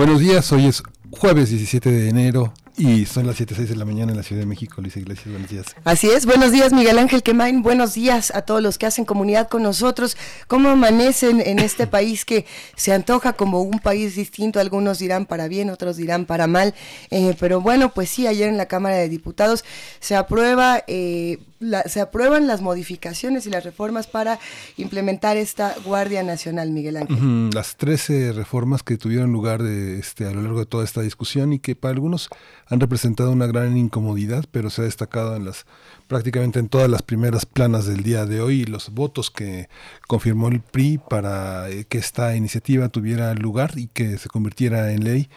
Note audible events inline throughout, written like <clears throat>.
Buenos días, hoy es jueves 17 de enero y son las 7.06 de la mañana en la Ciudad de México. Luis Iglesias, buenos días. Así es, buenos días Miguel Ángel Quemain, buenos días a todos los que hacen comunidad con nosotros. ¿Cómo amanecen en este <laughs> país que se antoja como un país distinto? Algunos dirán para bien, otros dirán para mal. Eh, pero bueno, pues sí, ayer en la Cámara de Diputados se aprueba eh, se aprueban las modificaciones y las reformas para implementar esta Guardia Nacional, Miguel Ángel. Las 13 reformas que tuvieron lugar de, este, a lo largo de toda esta discusión y que para algunos han representado una gran incomodidad, pero se ha destacado en las prácticamente en todas las primeras planas del día de hoy y los votos que confirmó el PRI para eh, que esta iniciativa tuviera lugar y que se convirtiera en ley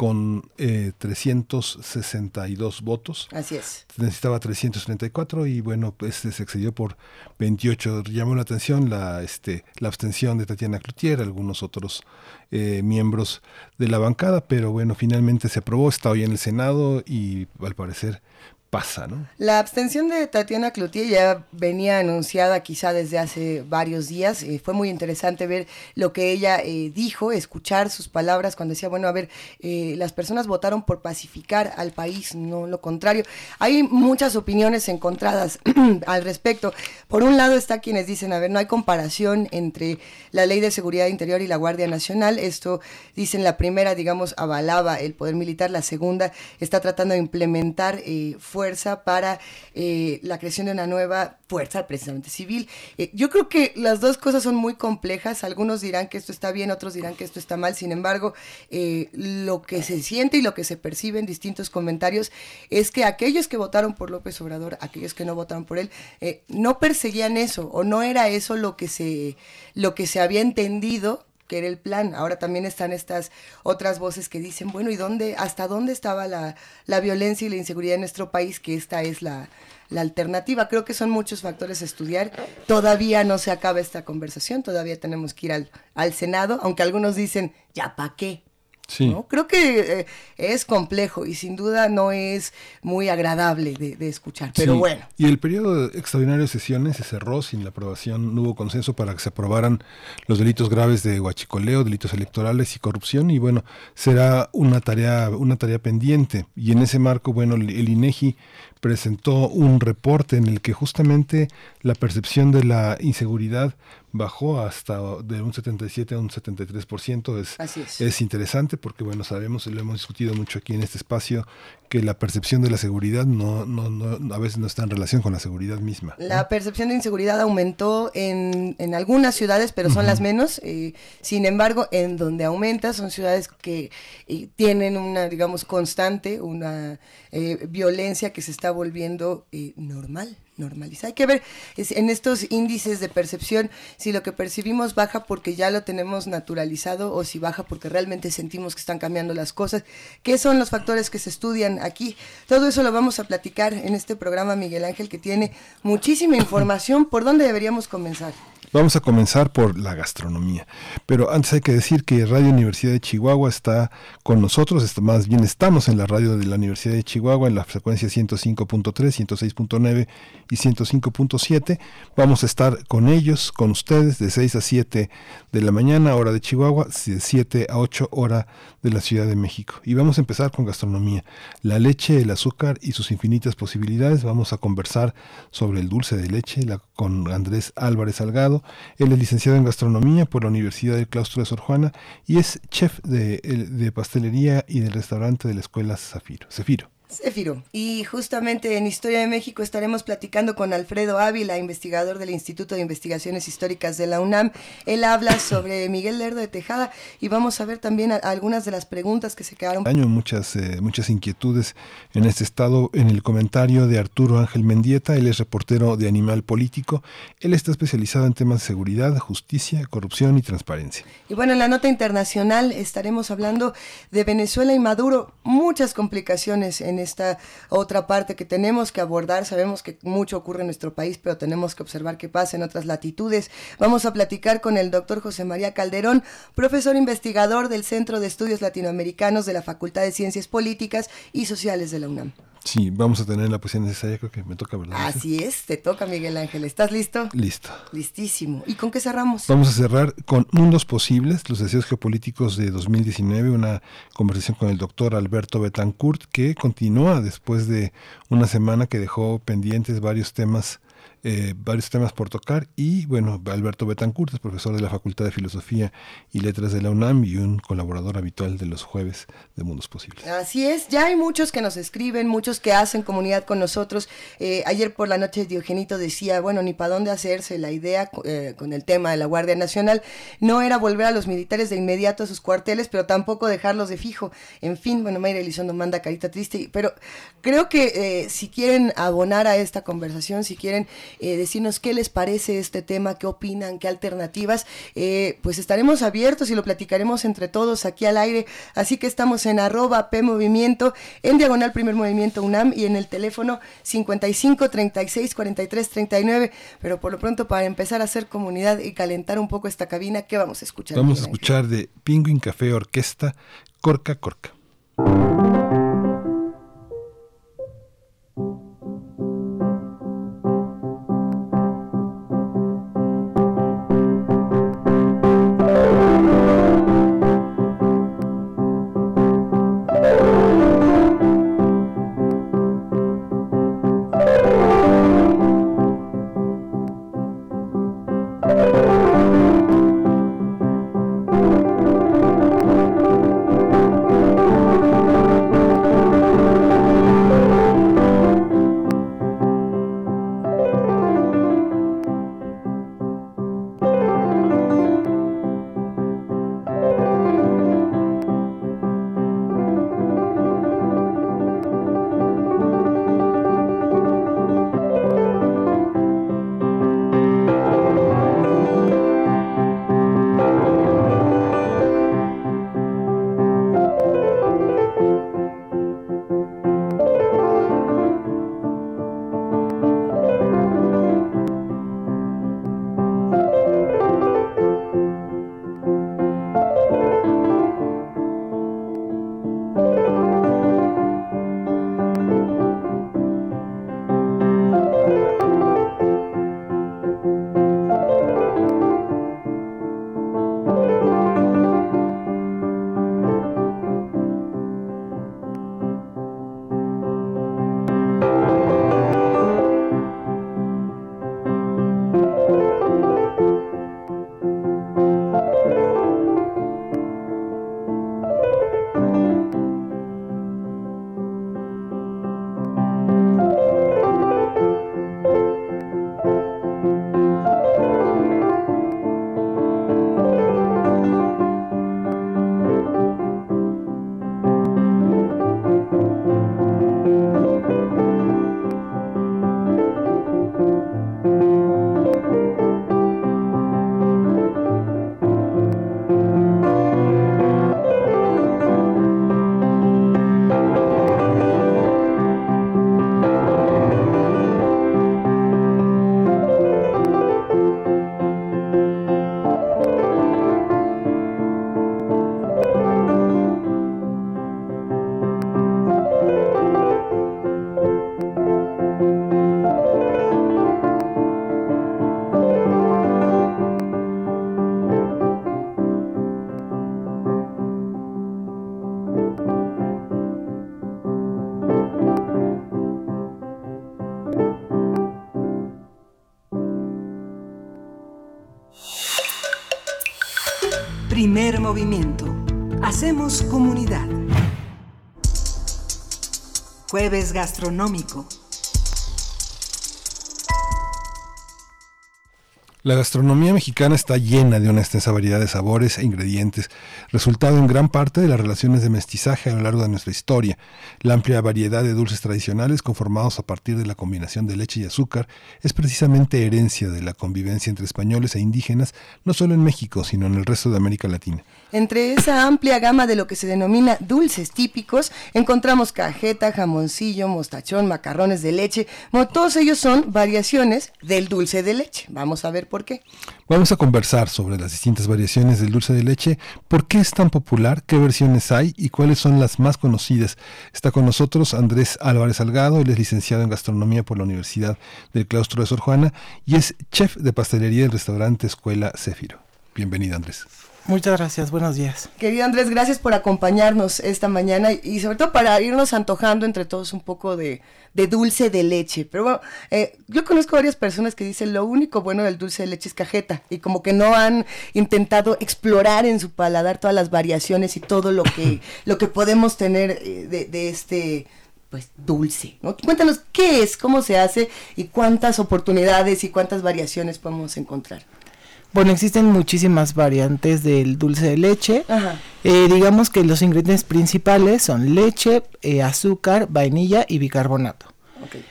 con eh, 362 votos. Así es. Necesitaba 334 y bueno, pues se excedió por 28. Llamó la atención la, este, la abstención de Tatiana Cloutier, algunos otros eh, miembros de la bancada, pero bueno, finalmente se aprobó, está hoy en el Senado y al parecer pasa, ¿no? La abstención de Tatiana Cloutier ya venía anunciada quizá desde hace varios días. Eh, fue muy interesante ver lo que ella eh, dijo, escuchar sus palabras cuando decía, bueno, a ver, eh, las personas votaron por pacificar al país, no lo contrario. Hay muchas opiniones encontradas <clears throat> al respecto. Por un lado está quienes dicen, a ver, no hay comparación entre la Ley de Seguridad Interior y la Guardia Nacional. Esto, dicen, la primera, digamos, avalaba el poder militar, la segunda está tratando de implementar eh, fuerza para eh, la creación de una nueva fuerza precisamente civil. Eh, yo creo que las dos cosas son muy complejas. Algunos dirán que esto está bien, otros dirán que esto está mal. Sin embargo, eh, lo que se siente y lo que se percibe en distintos comentarios es que aquellos que votaron por López Obrador, aquellos que no votaron por él, no perseguían eso o no era eso lo que se, lo que se había entendido que era el plan. Ahora también están estas otras voces que dicen, bueno, ¿y dónde, hasta dónde estaba la, la violencia y la inseguridad en nuestro país? Que esta es la, la alternativa. Creo que son muchos factores a estudiar. Todavía no se acaba esta conversación, todavía tenemos que ir al, al Senado, aunque algunos dicen, ¿ya para qué? Creo que eh, es complejo y sin duda no es muy agradable de, escuchar, pero bueno. Y el periodo extraordinario de sesiones se cerró sin la aprobación, no hubo consenso para que se aprobaran los delitos graves de huachicoleo, delitos electorales y corrupción y bueno, será una tarea una tarea pendiente. Y en ese marco, bueno, el INEGI presentó un reporte en el que justamente la percepción de la inseguridad bajó hasta de un 77 a un 73%. Es, es. es interesante porque, bueno, sabemos, y lo hemos discutido mucho aquí en este espacio, que la percepción de la seguridad no, no, no, a veces no está en relación con la seguridad misma. La percepción de inseguridad aumentó en, en algunas ciudades, pero son las menos. Eh, sin embargo, en donde aumenta son ciudades que eh, tienen una, digamos, constante, una eh, violencia que se está volviendo normal normalizada. Hay que ver en estos índices de percepción si lo que percibimos baja porque ya lo tenemos naturalizado o si baja porque realmente sentimos que están cambiando las cosas. ¿Qué son los factores que se estudian aquí. Todo eso lo vamos a platicar en este programa, Miguel Ángel, que tiene muchísima información. ¿Por dónde deberíamos comenzar? Vamos a comenzar por la gastronomía. Pero antes hay que decir que Radio Universidad de Chihuahua está con nosotros, más bien estamos en la radio de la Universidad de Chihuahua en la frecuencia 105.3, 106.9 y 105.7. Vamos a estar con ellos, con ustedes, de 6 a 7 de la mañana, hora de Chihuahua, de 7 a 8 hora de la Ciudad de México. Y vamos a empezar con gastronomía. La leche, el azúcar y sus infinitas posibilidades. Vamos a conversar sobre el dulce de leche con Andrés Álvarez Salgado él es licenciado en gastronomía por la Universidad del Claustro de Sor Juana y es chef de, pastelería y del restaurante de la Escuela Zafiro. Zafiro. Céfiro. Y justamente en Historia de México estaremos platicando con Alfredo Ávila, investigador del Instituto de Investigaciones Históricas de la UNAM. Él habla sobre Miguel Lerdo de Tejada y vamos a ver también algunas de las preguntas que se quedaron. Año muchas, eh, muchas inquietudes en este estado. En el comentario de Arturo Ángel Mendieta, él es reportero de Animal Político. Él está especializado en temas de seguridad, justicia, corrupción y transparencia. Y bueno, en la nota internacional estaremos hablando de Venezuela y Maduro. Muchas complicaciones en esta otra parte que tenemos que abordar. Sabemos que mucho ocurre en nuestro país, pero tenemos que observar qué pasa en otras latitudes. Vamos a platicar con el doctor José María Calderón, profesor investigador del Centro de Estudios Latinoamericanos de la Facultad de Ciencias Políticas y Sociales de la UNAM. Sí, vamos a tener la posición necesaria, creo que me toca, ¿verdad? Así es, te toca, Miguel Ángel. ¿Estás listo? Listo. Listísimo. ¿Y con qué cerramos? Vamos a cerrar con Mundos Posibles, los deseos geopolíticos de 2019, una conversación con el doctor Alberto Betancourt, que continúa después de una semana que dejó pendientes varios temas eh, varios temas por tocar y bueno, Alberto Betancourt es profesor de la Facultad de Filosofía y Letras de la UNAM y un colaborador habitual de los jueves de Mundos Posibles. Así es, ya hay muchos que nos escriben, muchos que hacen comunidad con nosotros. Eh, ayer por la noche Diogenito decía, bueno, ni para dónde hacerse, la idea eh, con el tema de la Guardia Nacional no era volver a los militares de inmediato a sus cuarteles, pero tampoco dejarlos de fijo. En fin, bueno, Mayra Elizondo manda carita triste, pero creo que si quieren abonar a esta conversación, si quieren eh, decirnos qué les parece este tema, qué opinan, qué alternativas, eh, pues estaremos abiertos y lo platicaremos entre todos aquí al aire. Así que estamos en arroba P Movimiento, en diagonal Primer Movimiento UNAM y en el teléfono 55 36 43 39. Pero por lo pronto, para empezar a hacer comunidad y calentar un poco esta cabina, ¿qué vamos a escuchar? Vamos a escuchar de Penguin Café Orquesta, Corca Corca. Jueves Gastronómico. La gastronomía mexicana está llena de una extensa variedad de sabores e ingredientes, resultado en gran parte de las relaciones de mestizaje a lo largo de nuestra historia. La amplia variedad de dulces tradicionales conformados a partir de la combinación de leche y azúcar es precisamente herencia de la convivencia entre españoles e indígenas, no solo en México, sino en el resto de América Latina. Entre esa amplia gama de lo que se denomina dulces típicos, encontramos cajeta, jamoncillo, mostachón, macarrones de leche. todos ellos son variaciones del dulce de leche. Vamos a ver por qué. Vamos a conversar sobre las distintas variaciones del dulce de leche, por qué es tan popular, qué versiones hay y cuáles son las más conocidas. Está con nosotros Andrés Álvarez Salgado, él es licenciado en gastronomía por la Universidad del Claustro de Sor Juana y es chef de pastelería del restaurante Escuela Céfiro. Bienvenido Andrés. Muchas gracias, buenos días. Querido Andrés, gracias por acompañarnos esta mañana y sobre todo para irnos antojando entre todos un poco de, dulce de leche. Pero bueno, eh, yo conozco varias personas que dicen lo único bueno del dulce de leche es cajeta y como que no han intentado explorar en su paladar todas las variaciones y todo lo que, <laughs> lo que podemos tener eh, de, de este pues dulce. ¿no? Cuéntanos qué es, cómo se hace y cuántas oportunidades y cuántas variaciones podemos encontrar. Bueno, existen muchísimas variantes del dulce de leche. Eh, digamos que los ingredientes principales son leche, eh, azúcar, vainilla y bicarbonato.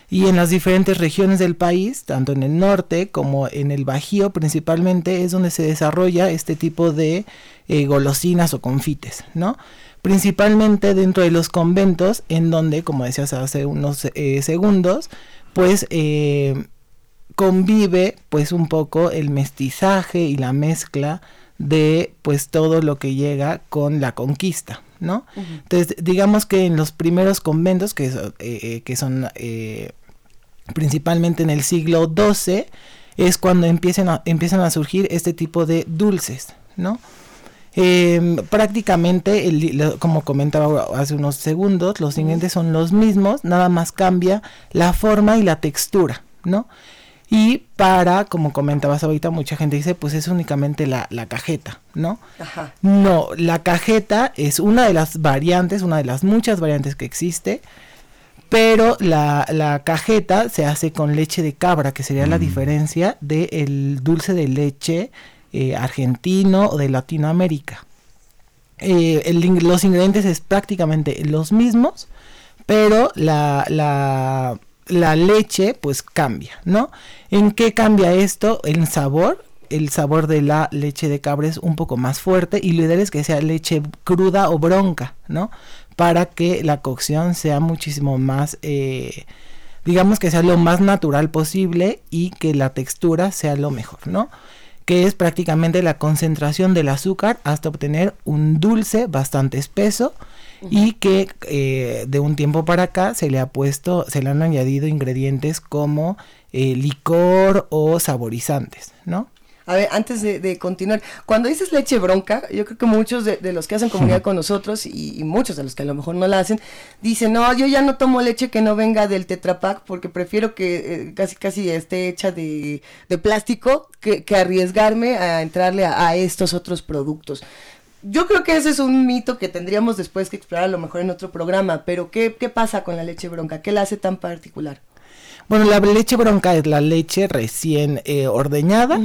Y en las diferentes regiones del país, tanto en el norte como en el Bajío principalmente, es donde se desarrolla este tipo de eh, golosinas o confites, ¿no? Principalmente dentro de los conventos, en donde, como decías hace unos segundos, pues convive pues un poco el mestizaje y la mezcla de pues todo lo que llega con la conquista, ¿no? Entonces, digamos que en los primeros conventos, que, eh, eh, que son eh, principalmente en el siglo XII, es cuando empiezan a, empiezan a surgir este tipo de dulces, ¿no? Em, prácticamente, el, como comentaba hace unos segundos, los ingredientes son los mismos, nada más cambia la forma y la textura, ¿no? Y para, como comentabas ahorita, mucha gente dice, pues es únicamente la, cajeta, ¿no? Ajá. No, la cajeta es una de las variantes, una de las muchas variantes que existe, pero la, cajeta se hace con leche de cabra, que sería la mm. diferencia del dulce de leche eh, argentino o de Latinoamérica. Eh, los ingredientes es prácticamente los mismos, pero la, la la leche pues cambia, ¿no? ¿En qué cambia esto? El sabor. El sabor de la leche de cabra es un poco más fuerte y lo ideal es que sea leche cruda o bronca, ¿no? Para que la cocción sea muchísimo más, eh, digamos que sea lo más natural posible y que la textura sea lo mejor, ¿no? Que es prácticamente la concentración del azúcar hasta obtener un dulce bastante espeso y que eh, de un tiempo para acá se le ha puesto, se le han añadido ingredientes como eh, licor o saborizantes, ¿no? A ver, antes de, continuar, cuando dices leche bronca, yo creo que muchos de, los que hacen comunidad <laughs> con nosotros y, muchos de los que a lo mejor no la hacen, dicen, no, yo ya no tomo leche que no venga del Tetrapac porque prefiero que eh, casi casi esté hecha de, plástico que, arriesgarme a entrarle a estos otros productos yo creo que ese es un mito que tendríamos después que explorar a lo mejor en otro programa, pero ¿qué, qué pasa con la leche bronca? ¿Qué la hace tan particular? Bueno, la leche bronca es la leche recién eh, ordeñada,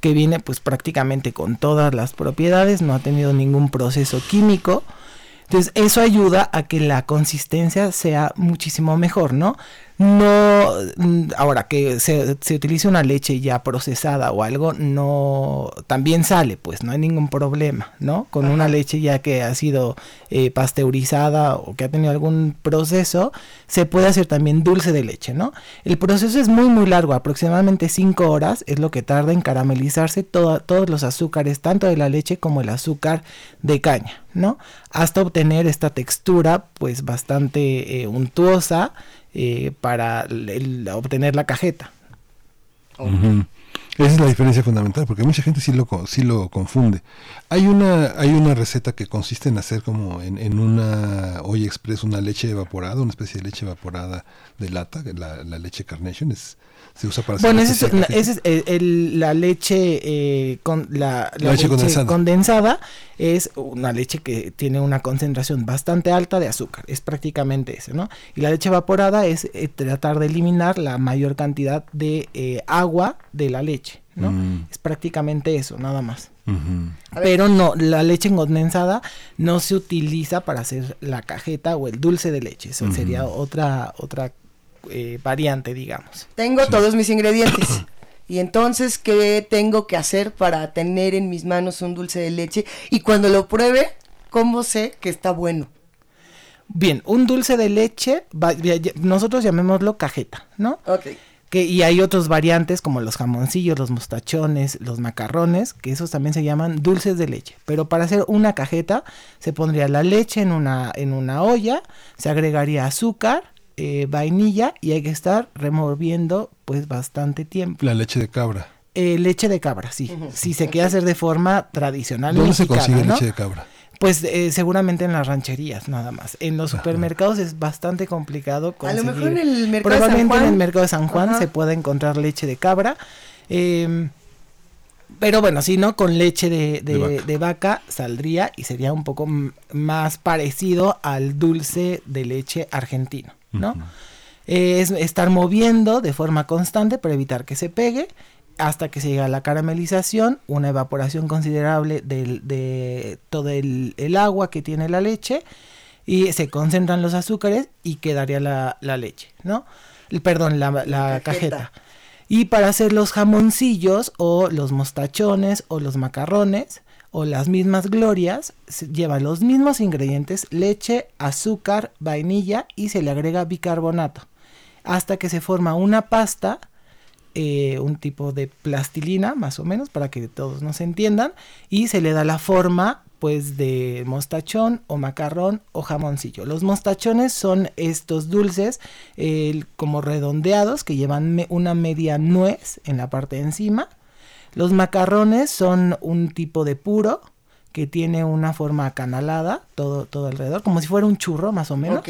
que viene pues prácticamente con todas las propiedades, no ha tenido ningún proceso químico. Entonces, eso ayuda a que la consistencia sea muchísimo mejor, ¿no? No, mm, ahora que se, se, utilice una leche ya procesada o algo, no, también sale, pues no hay ningún problema, ¿no? Con una leche ya que ha sido eh, pasteurizada o que ha tenido algún proceso, se puede hacer también dulce de leche, ¿no? El proceso es muy, muy largo, aproximadamente 5 horas es lo que tarda en caramelizarse todos los azúcares, tanto de la leche como el azúcar de caña, ¿no? Hasta obtener esta textura, pues bastante eh, untuosa, eh, para obtener la cajeta. Esa es la diferencia fundamental, porque mucha gente sí lo, sí lo confunde. Hay una, hay una receta que consiste en hacer como en, en una olla express una leche evaporada, una especie de leche evaporada de lata, la, la leche Carnation es se usa para bueno, esa es, la leche, eh, con, la, leche, condensada. es una leche que tiene una concentración bastante alta de azúcar, es prácticamente eso, ¿no? Y la leche evaporada es eh, tratar de eliminar la mayor cantidad de eh, agua de la leche, ¿no? Mm. Es prácticamente eso, nada más. Pero no, la leche condensada no se utiliza para hacer la cajeta o el dulce de leche, eso sería otra otra eh, variante, digamos. Tengo todos mis ingredientes. Y entonces, ¿qué tengo que hacer para tener en mis manos un dulce de leche? Y cuando lo pruebe, ¿cómo sé que está bueno? Bien, un dulce de leche, nosotros llamémoslo cajeta, ¿no? Ok. Que, y hay otras variantes como los jamoncillos, los mostachones, los macarrones, que esos también se llaman dulces de leche. Pero para hacer una cajeta se pondría la leche en una, en una olla, se agregaría azúcar, eh, vainilla y hay que estar removiendo pues bastante tiempo. La leche de cabra. Eh, leche de cabra, sí. Si se quiere hacer de forma tradicional. ¿Dónde se consigue leche de cabra? Pues eh, seguramente en las rancherías nada más. En los supermercados es bastante complicado conseguir. A lo mejor en el mercado Probablemente de San Juan. en el mercado de San Juan se puede encontrar leche de cabra. Em, pero bueno, si no, con leche de, de, vaca. saldría y sería un poco más parecido al dulce de leche argentino. ¿No? es estar moviendo de forma constante para evitar que se pegue hasta que se llega a la caramelización, una evaporación considerable de todo el, agua que tiene la leche y se concentran los azúcares y quedaría la, leche, ¿no? Perdón, la, cajeta. Y para hacer los jamoncillos o los mostachones o los macarrones, o las mismas glorias llevan los mismos ingredientes, leche, azúcar, vainilla y se le agrega bicarbonato hasta que se forma una pasta, eh, un tipo de plastilina más o menos para que todos nos entiendan y se le da la forma pues de mostachón o macarrón o jamoncillo. Los mostachones son estos dulces como redondeados que llevan una media nuez en la parte de encima los macarrones son un tipo de puro que tiene una forma acanalada todo, todo alrededor, como si fuera un churro más o menos,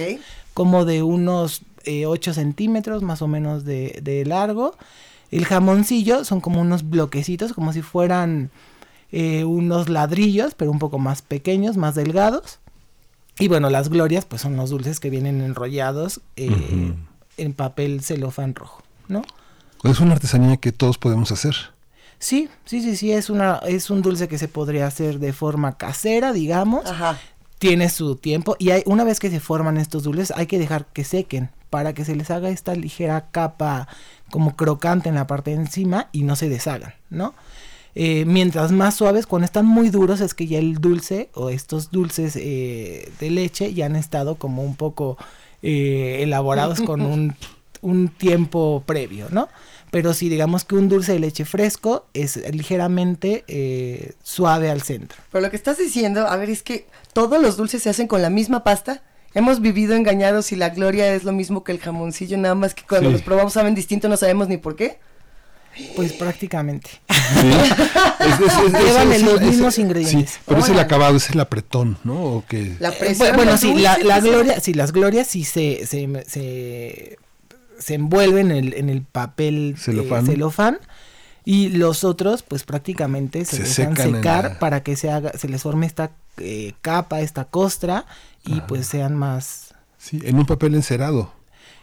como de unos 8 eh, centímetros más o menos de, largo. El jamoncillo son como unos bloquecitos, como si fueran eh, unos ladrillos, pero un poco más pequeños, más delgados. Y bueno, las glorias pues son los dulces que vienen enrollados eh, en papel celofán rojo, ¿no? Es una artesanía que todos podemos hacer. Sí, sí, sí, sí, es, una, es un dulce que se podría hacer de forma casera, digamos. Ajá. Tiene su tiempo y hay, una vez que se forman estos dulces hay que dejar que sequen para que se les haga esta ligera capa como crocante en la parte de encima y no se deshagan, ¿no? Eh, mientras más suaves, cuando están muy duros es que ya el dulce o estos dulces eh, de leche ya han estado como un poco eh, elaborados con <laughs> un, un tiempo previo, ¿no? Pero si digamos que un dulce de leche fresco es ligeramente eh, suave al centro. Pero lo que estás diciendo, a ver, es que todos los dulces se hacen con la misma pasta. Hemos vivido engañados y la gloria es lo mismo que el jamoncillo, nada más que cuando los probamos saben distinto, no sabemos ni por qué. Pues prácticamente. <laughs> Llevan los mismos ingredientes. Sí, pero es el acabado, es el apretón, ¿no? ¿O La eh, bueno, sí, la, gloria, sí, las glorias sí se, se se envuelven en el, en el papel celofán. celofán y los otros pues prácticamente se, dejan secar para que se haga se les forme esta eh, capa esta costra y pues sean más sí en un papel encerado.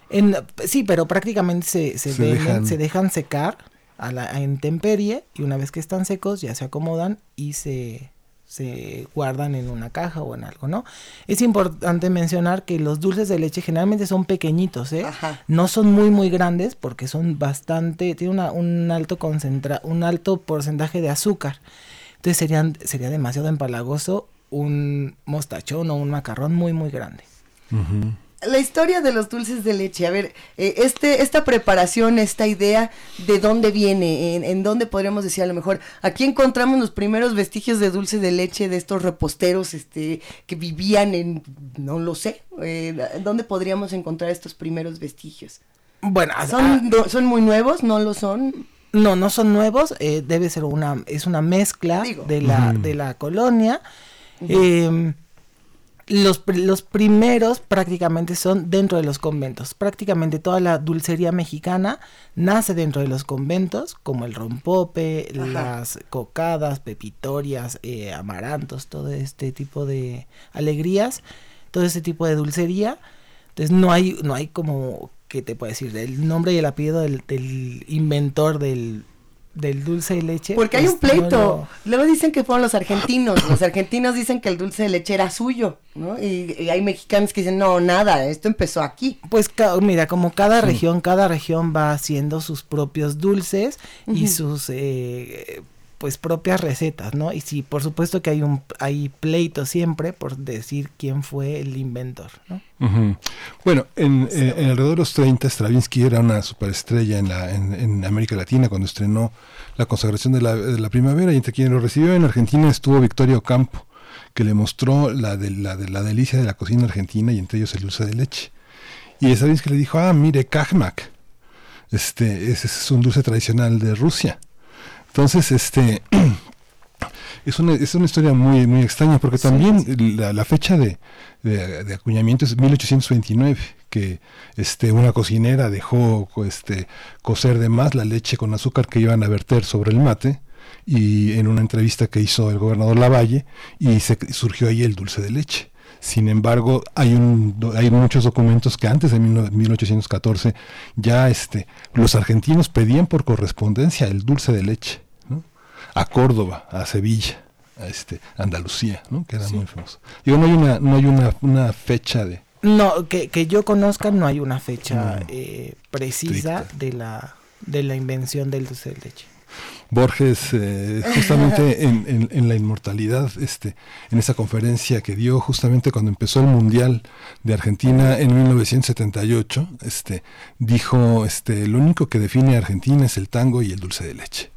En, sí pero prácticamente se, se, dejan, se dejan secar a la a intemperie y una vez que están secos ya se acomodan y se se guardan en una caja o en algo, ¿no? Es importante mencionar que los dulces de leche generalmente son pequeñitos, ¿eh? No son muy muy grandes porque son bastante, tiene un alto concentra, un alto porcentaje de azúcar. Entonces serían, sería demasiado empalagoso un mostachón o un macarrón muy muy grande la historia de los dulces de leche, a ver, eh, este, esta preparación, esta idea, ¿de dónde viene? En, dónde podríamos decir a lo mejor? Aquí encontramos los primeros vestigios de dulce de leche de estos reposteros este, que vivían en, no lo sé, eh, ¿dónde podríamos encontrar estos primeros vestigios? Bueno, ¿Son, ¿Son muy nuevos? ¿No lo son? No, no son nuevos, eh, debe ser una, es una mezcla de la, de la colonia. Em, los, los, primeros prácticamente son dentro de los conventos. Prácticamente toda la dulcería mexicana nace dentro de los conventos, como el rompope, las cocadas, pepitorias, eh, amarantos, todo este tipo de alegrías, todo este tipo de dulcería. Entonces no hay, no hay como que te puedo decir, el nombre y el apellido del, del inventor del del dulce de leche. Porque hay un pleito. Luego dicen que fueron los argentinos. Los argentinos dicen que el dulce de leche era suyo, ¿no? Y, hay mexicanos que dicen, no, nada, esto empezó aquí. Pues mira, como cada región, cada región va haciendo sus propios dulces y sus eh, pues propias recetas, ¿no? Y sí, por supuesto que hay un hay pleito siempre por decir quién fue el inventor, ¿no? Bueno, en, eh, alrededor de los 30 Stravinsky era una superestrella en, la, en, América Latina cuando estrenó la consagración de la, de la, primavera y entre quienes lo recibió en Argentina estuvo Victorio Campo, que le mostró la, de, la, de, la delicia de la cocina argentina y entre ellos el dulce de leche. Y Stravinsky le dijo, ah, mire, kajmak, este, ese es un dulce tradicional de Rusia entonces, este <clears throat> es una, es una historia muy, muy extraña porque también La, fecha de, de, acuñamiento es 1829 que este una cocinera dejó este cocer de más la leche con azúcar que iban a verter sobre el mate y en una entrevista que hizo el gobernador Lavalle y se surgió ahí el dulce de leche. Sin embargo, hay, un, hay muchos documentos que antes de 1814 ya este, los argentinos pedían por correspondencia el dulce de leche a Córdoba, a Sevilla, a este, Andalucía, ¿no? que era muy famoso. Digo, no hay una, no hay una, una fecha de... No, que, que yo conozca no hay una fecha eh, precisa de la, de la invención del dulce de leche. Borges, eh, <laughs> justamente en, en, la inmortalidad, este, en esa conferencia que dio justamente cuando empezó el Mundial de Argentina en 1978, este, dijo, este, lo único que define a Argentina es el tango y el dulce de leche.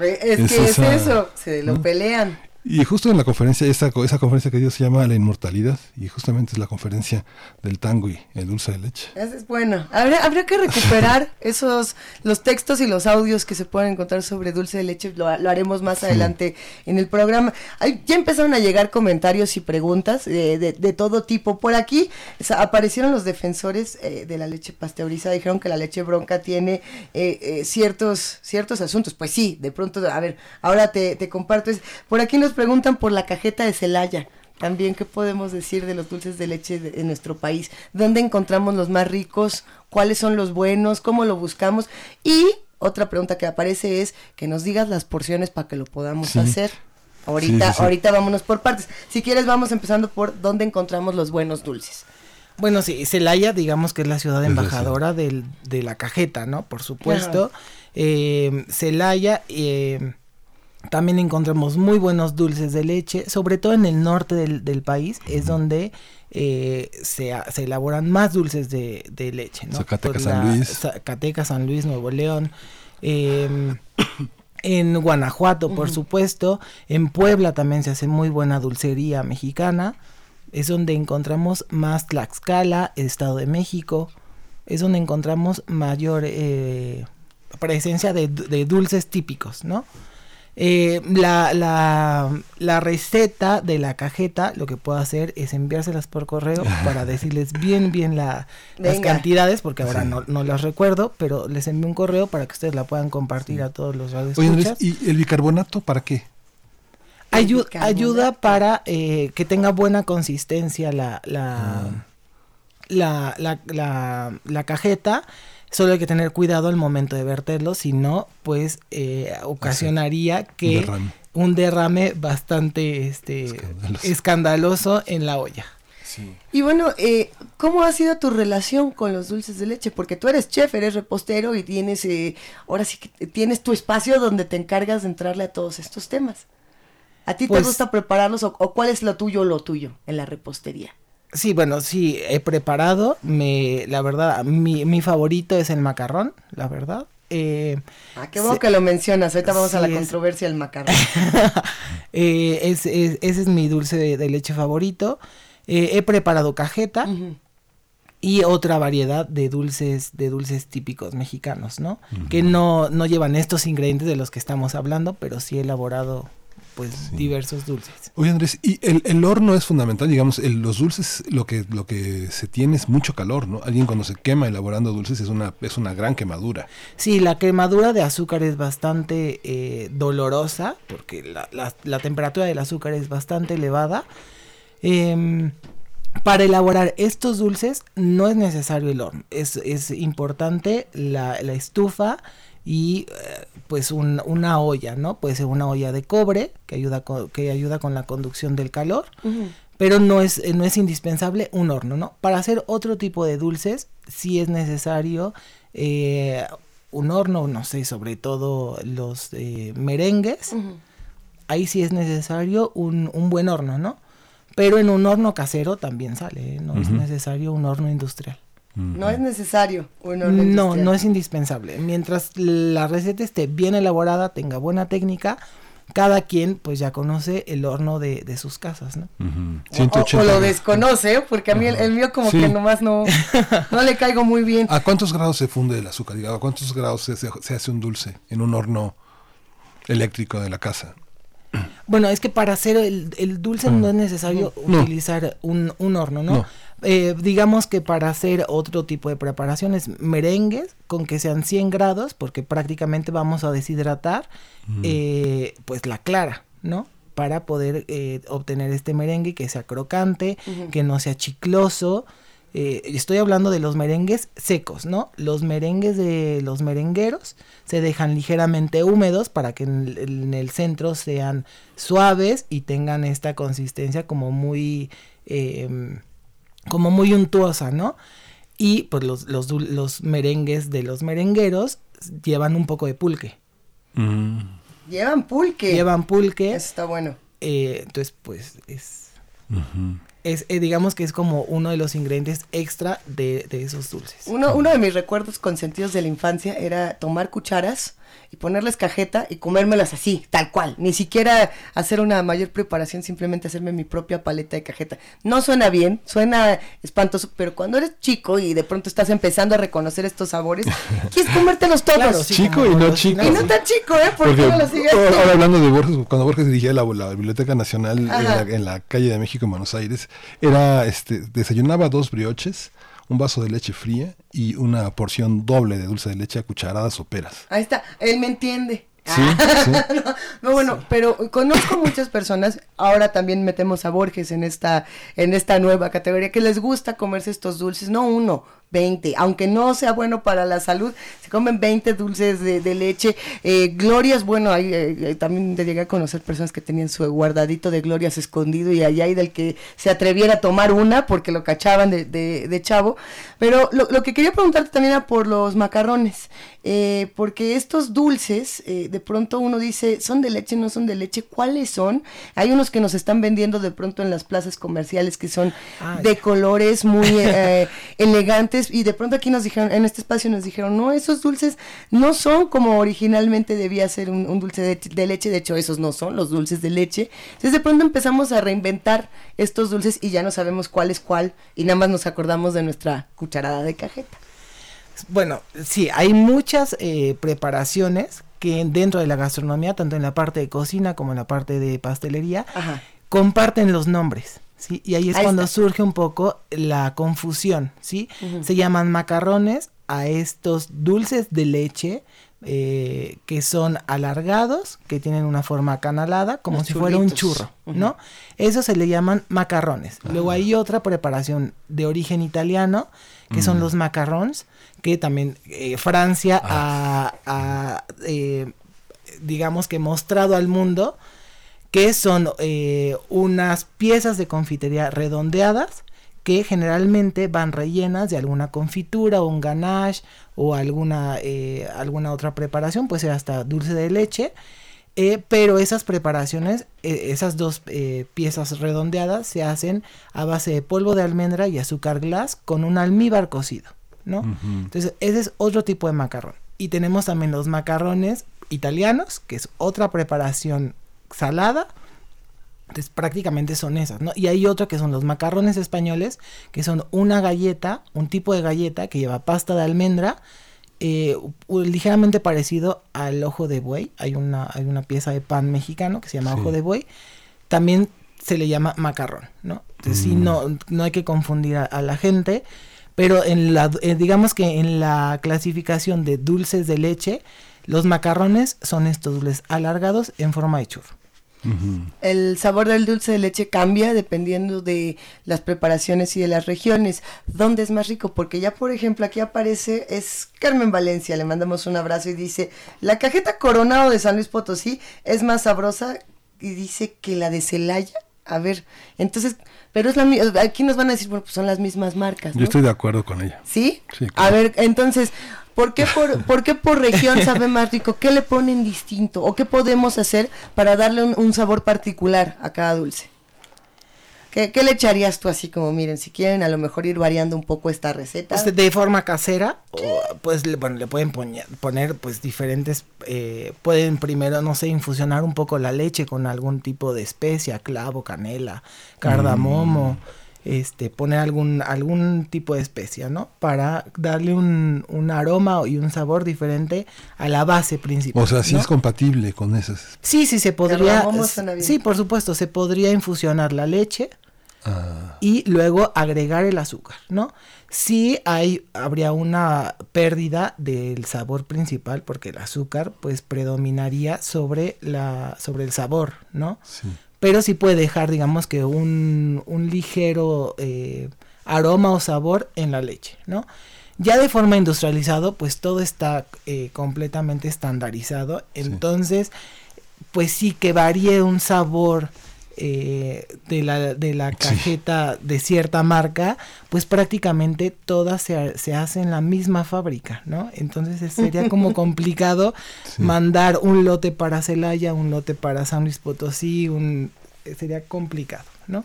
Es, que es eso, se lo pelean. Y justo en la conferencia, esa, esa conferencia que dio se llama La Inmortalidad, y justamente es la conferencia del tango y el dulce de leche. es bueno. Habría, habría que recuperar <laughs> esos, los textos y los audios que se pueden encontrar sobre dulce de leche, lo, haremos más adelante en el programa. ya empezaron a llegar comentarios y preguntas de, todo tipo. Por aquí aparecieron los defensores eh, de la leche pasteurizada, dijeron que la leche bronca tiene eh, eh, ciertos, ciertos asuntos. Pues sí, de pronto, a ver, ahora te, te comparto. Por aquí nos preguntan por la cajeta de Celaya. También, ¿qué podemos decir de los dulces de leche de, en nuestro país? ¿Dónde encontramos los más ricos? ¿Cuáles son los buenos? ¿Cómo lo buscamos? Y otra pregunta que aparece es que nos digas las porciones para que lo podamos hacer. Ahorita, ahorita vámonos por partes. Si quieres, vamos empezando por dónde encontramos los buenos dulces. Bueno, sí, Celaya, digamos que es la ciudad embajadora del, de la cajeta, ¿no? Por supuesto. Eh, Celaya, eh, también encontramos muy buenos dulces de leche, sobre todo en el norte del, país, es donde eh, se, se, elaboran más dulces de, leche. ¿no? Zacatecas, San Luis. Zacatecas, San Luis, Nuevo León. Em, <coughs> en Guanajuato, por supuesto. En Puebla también se hace muy buena dulcería mexicana. Es donde encontramos más Tlaxcala, Estado de México. Es donde encontramos mayor eh, presencia de, de, dulces típicos, ¿no? Eh, la, la, la, receta de la cajeta, lo que puedo hacer es enviárselas por correo para <laughs> decirles bien, bien la, las cantidades, porque ahora no, no, las recuerdo, pero les envío un correo para que ustedes la puedan compartir a todos los radioescuchas. Oye, ¿y el bicarbonato para qué? ayuda para eh, que tenga buena consistencia la, la, ah. la, la, la, la cajeta Solo hay que tener cuidado al momento de verterlo, si no, pues eh, ocasionaría que un derrame, bastante este, escandaloso. en la olla. Y bueno, eh, ¿cómo ha sido tu relación con los dulces de leche? Porque tú eres chef, eres repostero y tienes, eh, ahora sí que tienes tu espacio donde te encargas de entrarle a todos estos temas. ¿A ti te pues gusta prepararlos o, o, cuál es lo tuyo o lo tuyo en la repostería? Sí, bueno, sí, he preparado. Me, la verdad, mi, mi favorito es el macarrón, la verdad. Eh, ah, qué bueno que lo mencionas. Ahorita vamos a la controversia del macarrón. <laughs> eh, es, es, ese es mi dulce de, leche favorito. Eh, he preparado cajeta. y otra variedad de dulces de dulces típicos mexicanos, ¿no? Que no, no llevan estos ingredientes de los que estamos hablando, pero sí elaborado pues diversos dulces. Oye Andrés, y el, el horno es fundamental, digamos, el, los dulces, lo que, lo que se tiene es mucho calor, ¿no? Alguien cuando se quema elaborando dulces es una, es una gran quemadura. Sí, la quemadura de azúcar es bastante eh, dolorosa, porque la, la, la, temperatura del azúcar es bastante elevada. Eh, para elaborar estos dulces no es necesario el horno, es, es importante la, la estufa y eh, pues un, una olla, ¿no? Puede ser una olla de cobre que ayuda con, que ayuda con la conducción del calor, uh -huh. pero no es, no es indispensable un horno, ¿no? Para hacer otro tipo de dulces sí es necesario eh, un horno, no sé, sobre todo los eh, merengues, uh -huh. ahí sí es necesario un, un, buen horno, ¿no? Pero en un horno casero también sale, ¿eh? no uh -huh. es necesario un horno industrial. No es necesario un industrial. No, no es indispensable. Mientras la receta esté bien elaborada, tenga buena técnica, cada quien pues ya conoce el horno de, de sus casas, ¿no? Uh -huh. o, o, lo desconoce, porque a mí el, el mío como sí. que nomás no, no le caigo muy bien. ¿A cuántos grados se funde el azúcar? ¿A cuántos grados se, se hace un dulce en un horno eléctrico de la casa? Bueno, es que para hacer el, el dulce no es necesario no. utilizar un, un, horno, ¿no? no. Eh, digamos que para hacer otro tipo de preparaciones, merengues con que sean 100 grados, porque prácticamente vamos a deshidratar mm. eh, pues la clara, ¿no? Para poder eh, obtener este merengue que sea crocante, uh -huh. que no sea chicloso. Eh, estoy hablando de los merengues secos, ¿no? Los merengues de los merengueros se dejan ligeramente húmedos para que en el, en el centro sean suaves y tengan esta consistencia como muy eh, como muy untuosa, ¿no? Y pues los, los, los, merengues de los merengueros llevan un poco de pulque. Mm. Llevan pulque. Llevan pulque. Eso está bueno. Eh, entonces, pues es, uh -huh. es eh, digamos que es como uno de los ingredientes extra de, de esos dulces. Uno, uno de mis recuerdos consentidos de la infancia era tomar cucharas y ponerles cajeta y comérmelas así, tal cual. Ni siquiera hacer una mayor preparación, simplemente hacerme mi propia paleta de cajeta. No suena bien, suena espantoso, pero cuando eres chico y de pronto estás empezando a reconocer estos sabores, <laughs> quieres comértelos todos. Claro, sí, chico y no chico. Y no tan chico, ¿eh? ¿Por Porque, qué no lo sigues Ahora hablando de Borges, cuando Borges dirigía la, la Biblioteca Nacional en la, en la, calle de México, en Buenos Aires, era, este, desayunaba dos brioches un vaso de leche fría y una porción doble de dulce de leche a cucharadas o peras. Ahí está, él me entiende. Sí, <laughs> sí. no, no, bueno, sí. pero conozco muchas personas, ahora también metemos a Borges en esta, en esta nueva categoría, que les gusta comerse estos dulces, no uno, 20, aunque no sea bueno para la salud, se comen 20 dulces de, de leche. Eh, glorias, bueno, hay, eh, también llegué a conocer personas que tenían su guardadito de glorias escondido y allá hay del que se atreviera a tomar una porque lo cachaban de, de, de chavo. Pero lo, lo, que quería preguntarte también era por los macarrones, eh, porque estos dulces, eh, de pronto uno dice, ¿son de leche, no son de leche? ¿Cuáles son? Hay unos que nos están vendiendo de pronto en las plazas comerciales que son Ay. de colores muy eh, <laughs> y de pronto aquí nos dijeron, en este espacio nos dijeron, no, esos dulces no son como originalmente debía ser un, un dulce de, de, leche, de hecho esos no son los dulces de leche. Entonces de pronto empezamos a reinventar estos dulces y ya no sabemos cuál es cuál y nada más nos acordamos de nuestra cucharada de cajeta. Bueno, sí, hay muchas eh, preparaciones que dentro de la gastronomía, tanto en la parte de cocina como en la parte de pastelería, Ajá. comparten los nombres. ¿Sí? Y ahí es ahí cuando está. surge un poco la confusión, ¿sí? Uh -huh. Se llaman macarrones a estos dulces de leche eh, que son alargados, que tienen una forma canalada, como Los si fuera un churro, uh -huh. ¿no? Eso se le llaman macarrones. Uh -huh. Luego hay otra preparación de origen italiano, que son los macarrons, que también eh, Francia ah. ha, ha eh, digamos que mostrado al mundo que son eh, unas piezas de confitería redondeadas que generalmente van rellenas de alguna confitura o un ganache o alguna, eh, alguna otra preparación, puede ser hasta dulce de leche, eh, pero esas preparaciones, eh, esas dos eh, piezas redondeadas se hacen a base de polvo de almendra y azúcar glass con un almíbar cocido, ¿no? Uh -huh. Entonces, ese es otro tipo de macarrón. Y tenemos también los macarrones italianos, que es otra preparación salada, Entonces prácticamente son esas, ¿no? Y hay otro que son los macarrones españoles, que son una galleta, un tipo de galleta que lleva pasta de almendra, eh, ligeramente parecido al ojo de buey. Hay una, hay una pieza de pan mexicano que se llama ojo de buey. También se le llama macarrón, ¿no? Entonces sí, mm. no, no hay que confundir a, la gente, pero en la, eh, digamos que en la clasificación de dulces de leche, los macarrones son estos dulces alargados en forma de churro. El sabor del dulce de leche cambia dependiendo de las preparaciones y de las regiones. ¿Dónde es más rico? Porque ya, por ejemplo, aquí aparece, es Carmen Valencia, le mandamos un abrazo y dice, la cajeta coronado de San Luis Potosí es más sabrosa y dice que la de Celaya. A ver, entonces, pero es la aquí nos van a decir, bueno, pues son las mismas marcas. Yo estoy de acuerdo con ella. ¿Sí? Sí. A ver, entonces, ¿Por qué por, ¿Por qué por región sabe más rico? ¿Qué le ponen distinto? ¿O qué podemos hacer para darle un, sabor particular a cada dulce? ¿Qué, le echarías tú así como, miren, si quieren a lo mejor ir variando un poco esta receta? Pues de forma casera, pues bueno, le pueden poner, poner pues diferentes, eh, pueden primero, no sé, infusionar un poco la leche con algún tipo de especia, clavo, canela, cardamomo. Mm este, poner algún, algún tipo de especia, ¿no? Para darle un, un, aroma y un sabor diferente a la base principal. O sea, sí es compatible con esas. Sí, sí, se podría. Sí, por supuesto, se podría infusionar la leche ah. y luego agregar el azúcar, ¿no? Sí hay, habría una pérdida del sabor principal porque el azúcar pues predominaría sobre la, sobre el sabor, ¿no? Sí pero sí puede dejar, digamos que un, un ligero eh, aroma o sabor en la leche, ¿no? Ya de forma industrializado, pues todo está eh, completamente estandarizado, entonces, pues sí que varíe un sabor eh, de, la, de la cajeta de cierta marca, pues prácticamente todas se, se hacen en la misma fábrica, ¿no? Entonces sería <laughs> como complicado mandar un lote para Celaya, un lote para San Luis Potosí, un, sería complicado, ¿no?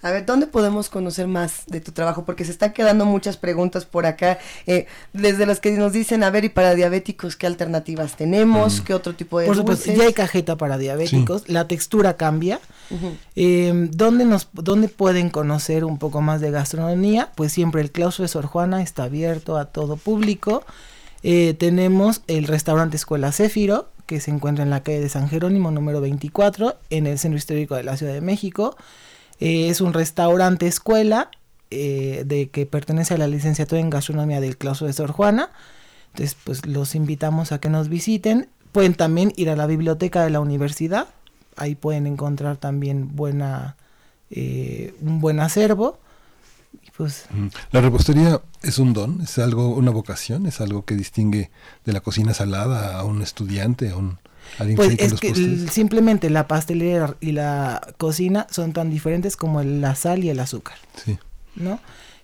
A ver, ¿dónde podemos conocer más de tu trabajo? Porque se están quedando muchas preguntas por acá, eh, desde las que nos dicen, a ver, y para diabéticos, ¿qué alternativas tenemos? Mm. ¿Qué otro tipo de Por supuesto, ya hay cajeta para diabéticos, la textura cambia. Em, ¿dónde, nos, ¿Dónde pueden conocer un poco más de gastronomía? Pues siempre el claustro de Sor Juana está abierto a todo público. Eh, tenemos el restaurante Escuela Céfiro, que se encuentra en la calle de San Jerónimo número 24, en el centro histórico de la Ciudad de México. Eh, es un restaurante escuela eh, de que pertenece a la licenciatura en gastronomía del claustro de Sor Juana. Entonces, pues los invitamos a que nos visiten. Pueden también ir a la biblioteca de la universidad. Ahí pueden encontrar también buena, eh, un buen acervo. Pues, la repostería es un don, es algo, una vocación, es algo que distingue de la cocina salada a un estudiante, a un pues es que simplemente la pastelería y la cocina son tan diferentes como la sal y el azúcar. Sí. ¿No?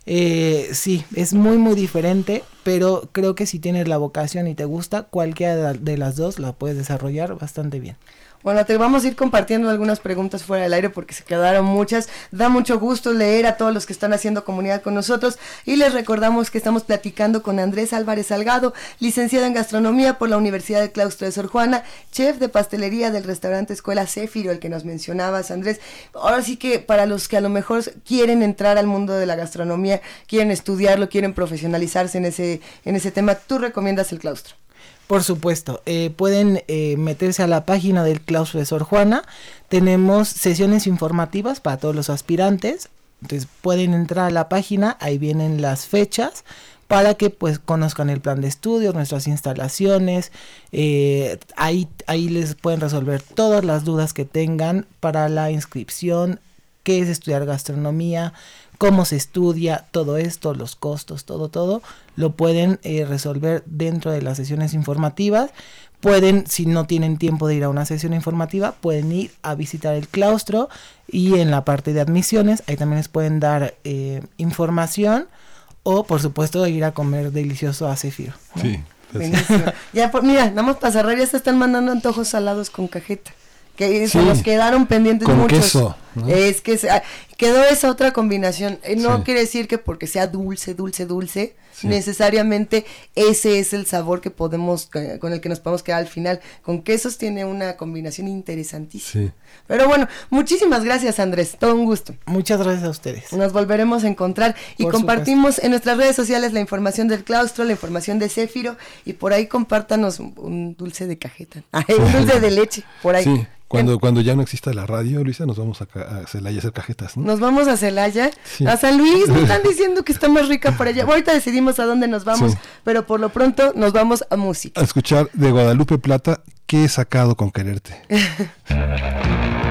Eh, sí, es muy muy diferente, pero creo que si tienes la vocación y te gusta, cualquiera de las dos la puedes desarrollar bastante bien. Bueno, te vamos a ir compartiendo algunas preguntas fuera del aire porque se quedaron muchas. Da mucho gusto leer a todos los que están haciendo comunidad con nosotros y les recordamos que estamos platicando con Andrés Álvarez Salgado, licenciado en gastronomía por la Universidad del Claustro de Sor Juana, chef de pastelería del restaurante Escuela Céfiro, el que nos mencionabas, Andrés. Ahora sí que para los que a lo mejor quieren entrar al mundo de la gastronomía, quieren estudiarlo, quieren profesionalizarse en ese, en ese tema, tú recomiendas el claustro. Por supuesto, eh, pueden eh, meterse a la página del claustro de Juana. Tenemos sesiones informativas para todos los aspirantes. Entonces pueden entrar a la página, ahí vienen las fechas para que pues conozcan el plan de estudios, nuestras instalaciones, eh, ahí, ahí les pueden resolver todas las dudas que tengan para la inscripción, qué es estudiar gastronomía, cómo se estudia todo esto, los costos, todo, todo, lo pueden eh, resolver dentro de las sesiones informativas. Pueden, si no tienen tiempo de ir a una sesión informativa, pueden ir a visitar el claustro y en la parte de admisiones, ahí también les pueden dar eh, información o, por supuesto, ir a comer delicioso a Cefiro. Sí. <laughs> ya, mira, nada más para cerrar, ya se están mandando antojos salados con cajeta. Que se nos quedaron pendientes con muchos. queso. Es que quedó esa otra combinación. Eh, no quiere decir que porque sea dulce, dulce, dulce, necesariamente ese es el sabor que podemos, con el que nos podemos quedar al final. Con quesos tiene una combinación interesantísima. Pero bueno, muchísimas gracias Andrés, todo un gusto. Muchas gracias a ustedes. Nos volveremos a encontrar y compartimos en nuestras redes sociales la información del claustro, la información de Céfiro y por ahí compártanos un, dulce de cajeta, <laughs> un dulce de leche, por ahí. Cuando, cuando ya no exista la radio, Luisa, nos vamos a, a Celaya a hacer cajetas, Nos vamos a Celaya, a San Luis, me <laughs> están diciendo que está más rica por allá. Ahorita decidimos a dónde nos vamos, pero por lo pronto nos vamos a música. A escuchar de Guadalupe Plata, ¿qué he sacado con quererte? <laughs>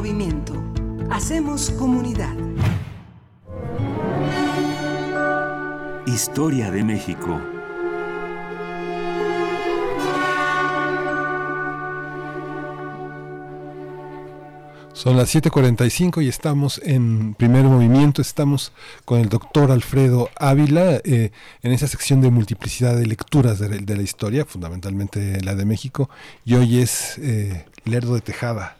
movimiento. Hacemos comunidad. Historia de México. Son las 7:45 y estamos en primer movimiento. Estamos con el doctor Alfredo Ávila eh, en esa sección de multiplicidad de lecturas de, la historia, fundamentalmente la de México. Y hoy es eh, Lerdo de Tejada.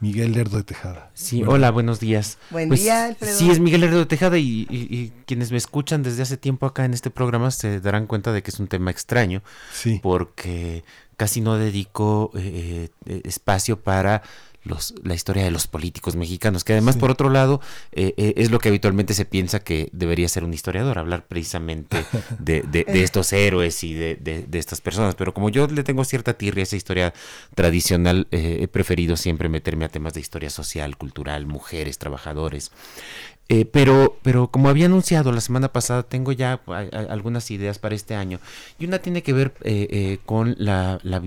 Miguel Lerdo de Tejada. Sí, hola, buenos días. Buen pues, día, Alfredo. Sí, es Miguel Lerdo de Tejada y, quienes me escuchan desde hace tiempo acá en este programa se darán cuenta de que es un tema extraño. Sí. Porque casi no dedico eh, espacio para la historia de los políticos mexicanos, que además, por otro lado, eh, eh, es lo que habitualmente se piensa que debería ser un historiador, hablar precisamente <laughs> de, de, estos héroes y de, de, estas personas. Pero como yo le tengo cierta tirria a esa historia tradicional, eh, he preferido siempre meterme a temas de historia social, cultural, mujeres, trabajadores. pero, pero como había anunciado la semana pasada, tengo ya algunas ideas para este año. Y una tiene que ver con la, la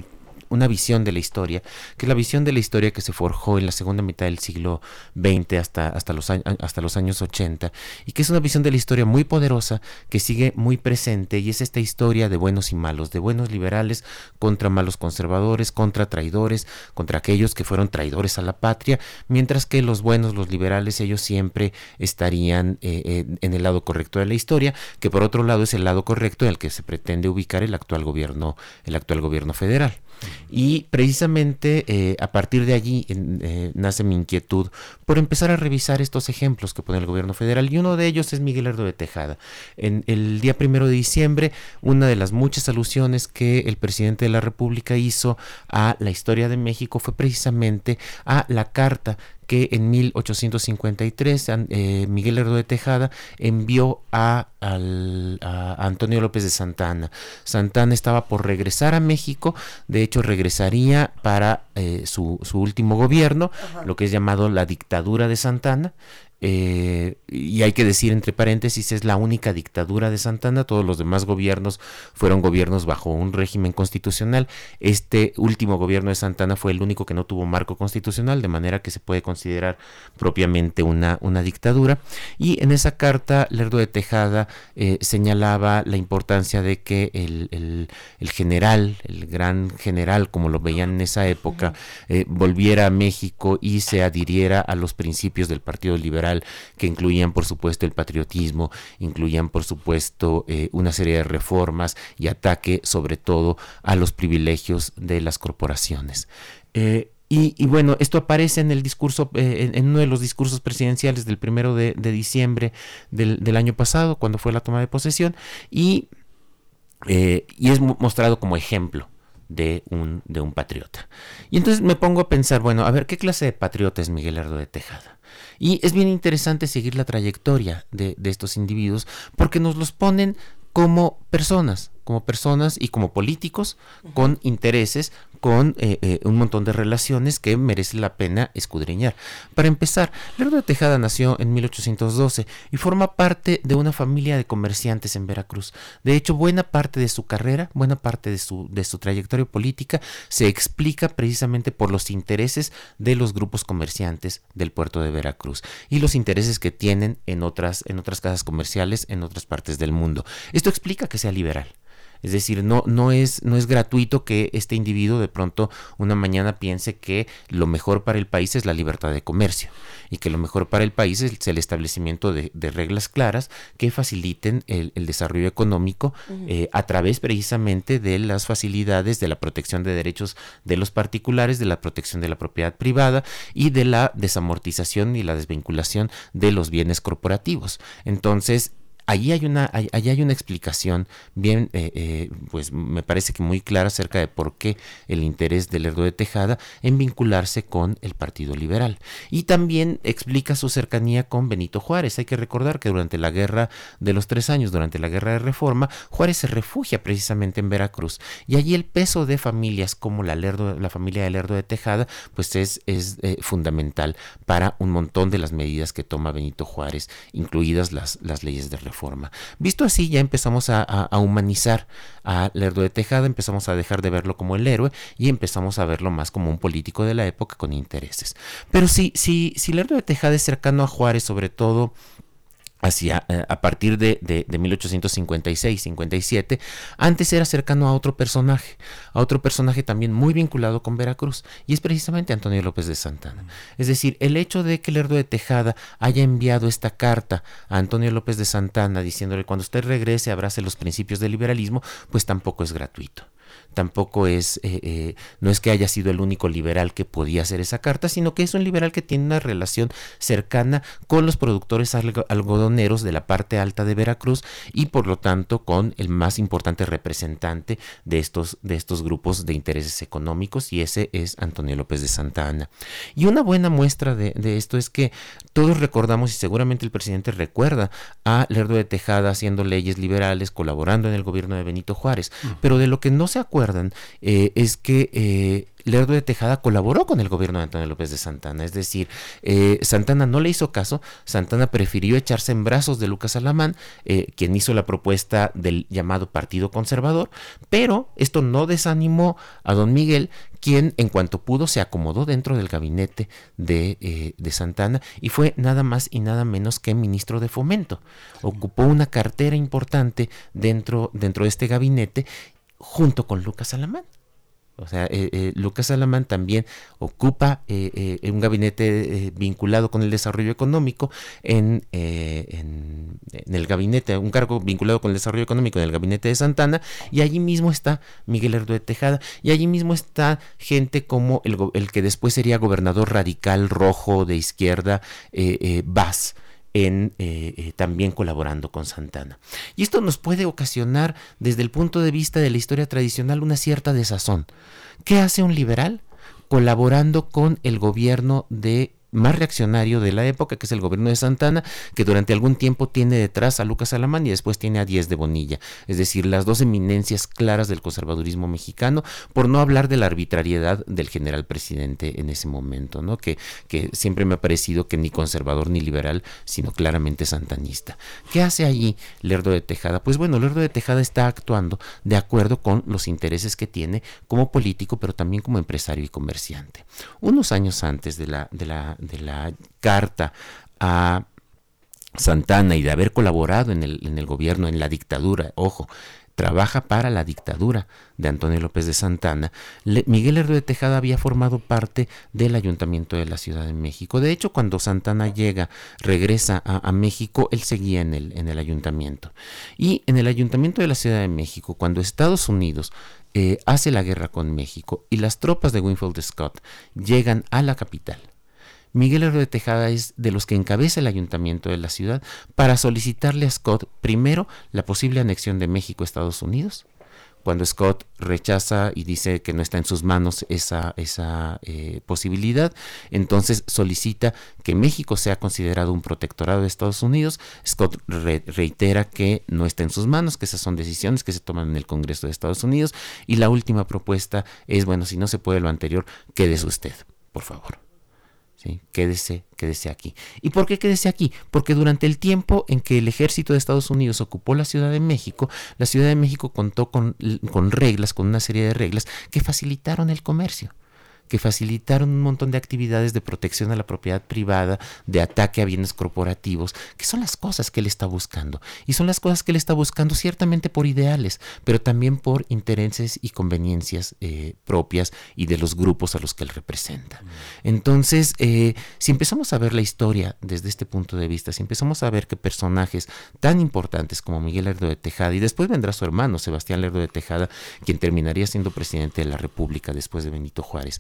una visión de la historia, que es la visión de la historia que se forjó en la segunda mitad del siglo XX hasta, hasta, los, hasta los años 80, y que es una visión de la historia muy poderosa, que sigue muy presente, y es esta historia de buenos y malos, de buenos liberales contra malos conservadores, contra traidores, contra aquellos que fueron traidores a la patria, mientras que los buenos, los liberales, ellos siempre estarían eh, en el lado correcto de la historia, que por otro lado es el lado correcto en el que se pretende ubicar el actual gobierno, el actual gobierno federal. Y precisamente eh, a partir de allí eh, nace mi inquietud por empezar a revisar estos ejemplos que pone el gobierno federal y uno de ellos es Miguel Herdo de Tejada. En el día primero de diciembre, una de las muchas alusiones que el presidente de la República hizo a la historia de México fue precisamente a la carta que en 1853 eh, Miguel Herdo de Tejada envió a, Antonio López de Santana. Santana estaba por regresar a México, de hecho regresaría para eh, su, último gobierno, lo que es llamado la dictadura de Santana, eh, y hay que decir entre paréntesis, es la única dictadura de Santana, todos los demás gobiernos fueron gobiernos bajo un régimen constitucional. Este último gobierno de Santana fue el único que no tuvo marco constitucional, de manera que se puede considerar propiamente una, una dictadura. Y en esa carta, Lerdo de Tejada eh, señalaba la importancia de que el, general, el gran general, como lo veían en esa época, eh, volviera a México y se adhiriera a los principios del Partido Liberal que incluían por supuesto el patriotismo, incluían por supuesto eh, una serie de reformas y ataque sobre todo a los privilegios de las corporaciones. Eh, y, bueno, esto aparece en el discurso, eh, en, uno de los discursos presidenciales del primero de, diciembre del, año pasado, cuando fue la toma de posesión, y, y es mostrado como ejemplo de un, de un patriota. Y entonces me pongo a pensar, bueno, a ver, ¿qué clase de patriota es Miguel Ardo de Tejada? Y es bien interesante seguir la trayectoria de, de estos individuos porque nos los ponen como personas, como personas y como políticos con intereses, con eh, eh, un montón de relaciones que merece la pena escudriñar. Para empezar, Lerdo de Tejada nació en 1812 y forma parte de una familia de comerciantes en Veracruz. De hecho, buena parte de su carrera, buena parte de su, de su trayectoria política se explica precisamente por los intereses de los grupos comerciantes del puerto de Veracruz y los intereses que tienen en otras, en otras casas comerciales en otras partes del mundo. Esto explica que sea liberal. Es decir, no, no, es, no es gratuito que este individuo de pronto una mañana piense que lo mejor para el país es la libertad de comercio y que lo mejor para el país es el establecimiento de, reglas claras que faciliten el, desarrollo económico eh, a través precisamente de las facilidades de la protección de derechos de los particulares, de la protección de la propiedad privada y de la desamortización y la desvinculación de los bienes corporativos. Entonces, Allí hay una, hay una explicación bien, eh, eh, pues me parece que muy clara acerca de por qué el interés del Lerdo de Tejada en vincularse con el Partido Liberal. Y también explica su cercanía con Benito Juárez. Hay que recordar que durante la Guerra de los Tres Años, durante la Guerra de Reforma, Juárez se refugia precisamente en Veracruz. Y allí el peso de familias como la, la familia de Lerdo de Tejada, pues es, es eh, fundamental para un montón de las medidas que toma Benito Juárez, incluidas las, las leyes de reforma. Visto así, ya empezamos a, humanizar a Lerdo de Tejada, empezamos a dejar de verlo como el héroe y empezamos a verlo más como un político de la época con intereses. Pero si, si, si Lerdo de Tejada es cercano a Juárez, sobre todo hacia, eh, a partir de, de, 1856-57, antes era cercano a otro personaje, a otro personaje también muy vinculado con Veracruz, y es precisamente Antonio López de Santana. Es decir, el hecho de que Lerdo de Tejada haya enviado esta carta a Antonio López de Santana diciéndole cuando usted regrese abrace los principios del liberalismo, pues tampoco es gratuito tampoco es, eh, eh, no es que haya sido el único liberal que podía hacer esa carta, sino que es un liberal que tiene una relación cercana con los productores algodoneros de la parte alta de Veracruz y por lo tanto con el más importante representante de estos, de estos grupos de intereses económicos y ese es Antonio López de Santa Ana. Y una buena muestra de, de esto es que todos recordamos y seguramente el presidente recuerda a Lerdo de Tejada haciendo leyes liberales, colaborando en el gobierno de Benito Juárez, pero de lo que no se acuerda eh, es que eh, Lerdo de Tejada colaboró con el gobierno de Antonio López de Santana. Es decir, eh, Santana no le hizo caso, Santana prefirió echarse en brazos de Lucas Alamán, quien hizo la propuesta del llamado Partido Conservador, pero esto no desanimó a don Miguel, quien en cuanto pudo se acomodó dentro del gabinete de, de, Santana y fue nada más y nada menos que ministro de Fomento. Ocupó una cartera importante dentro, dentro de este gabinete junto con Lucas Alamán. O sea, eh, eh, Lucas Alamán también ocupa eh, un gabinete vinculado con el desarrollo económico en, en, el gabinete, un cargo vinculado con el desarrollo económico en el gabinete de Santana, y allí mismo está Miguel Herdo de Tejada, y allí mismo está gente como el, el que después sería gobernador radical rojo de izquierda, Vaz en, eh, eh, también colaborando con Santana. Y esto nos puede ocasionar, desde el punto de vista de la historia tradicional, una cierta desazón. ¿Qué hace un liberal? Colaborando con el gobierno de más reaccionario de la época, que es el gobierno de Santana, que durante algún tiempo tiene detrás a Lucas Alamán y después tiene a Diez de Bonilla. Es decir, las dos eminencias claras del conservadurismo mexicano, por no hablar de la arbitrariedad del general presidente en ese momento, ¿no? Que, que siempre me ha parecido que ni conservador ni liberal, sino claramente santanista. ¿Qué hace allí Lerdo de Tejada? Pues bueno, Lerdo de Tejada está actuando de acuerdo con los intereses que tiene como político, pero también como empresario y comerciante. Unos años antes de la, de la de la carta a Santana y de haber colaborado en el, en el gobierno, en la dictadura, ojo, trabaja para la dictadura de Antonio López de Santana, Miguel Herrero de Tejada había formado parte del ayuntamiento de la Ciudad de México. De hecho, cuando Santana llega, regresa a, México, él seguía en el, en el ayuntamiento. Y en el ayuntamiento de la Ciudad de México, cuando Estados Unidos eh, hace la guerra con México y las tropas de Winfield Scott llegan a la capital, Miguel Herrero de Tejada es de los que encabeza el ayuntamiento de la ciudad para solicitarle a Scott primero la posible anexión de México a Estados Unidos. Cuando Scott rechaza y dice que no está en sus manos esa, esa eh, posibilidad, entonces solicita que México sea considerado un protectorado de Estados Unidos. Scott reitera que no está en sus manos, que esas son decisiones que se toman en el Congreso de Estados Unidos. Y la última propuesta es, bueno, si no se puede lo anterior, quédese usted, por favor. Quédese, quédese aquí. ¿Y por qué quédese aquí? Porque durante el tiempo en que el ejército de Estados Unidos ocupó la Ciudad de México, la Ciudad de México contó con, con reglas, con una serie de reglas que facilitaron el comercio que facilitaron un montón de actividades de protección a la propiedad privada, de ataque a bienes corporativos, que son las cosas que él está buscando. Y son las cosas que él está buscando ciertamente por ideales, pero también por intereses y conveniencias eh, propias y de los grupos a los que él representa. Entonces, eh, si empezamos a ver la historia desde este punto de vista, si empezamos a ver que personajes tan importantes como Miguel Lerdo de Tejada, y después vendrá su hermano Sebastián Lerdo de Tejada, quien terminaría siendo presidente de la República después de Benito Juárez,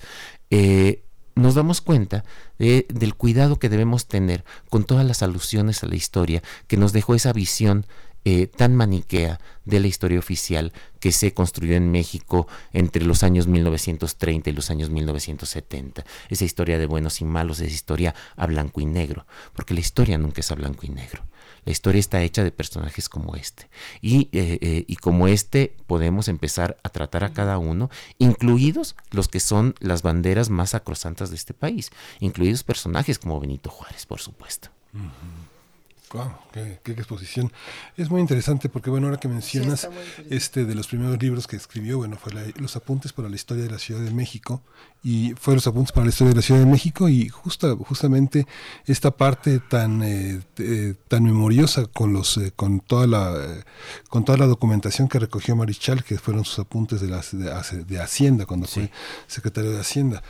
eh, nos damos cuenta del cuidado que debemos tener con todas las alusiones a la historia que nos dejó esa visión eh, tan maniquea de la historia oficial que se construyó en México entre los años 1930 y los años 1970. Esa historia de buenos y malos, esa historia a blanco y negro, porque la historia nunca es a blanco y negro. La historia está hecha de personajes como este. Y, eh, eh, y como este podemos empezar a tratar a cada uno, incluidos los que son las banderas más sacrosantas de este país, incluidos personajes como Benito Juárez, por supuesto. Wow, qué, exposición. Es muy interesante porque, bueno, ahora que mencionas este de los primeros libros que escribió, bueno, fue los apuntes para la historia de la Ciudad de México y fue los apuntes para la historia de la Ciudad de México y justa, justamente esta parte tan eh, eh, tan memoriosa con los eh, con toda la con toda la documentación que recogió Marichal, que fueron sus apuntes de, las, de, Hacienda cuando fue secretario de Hacienda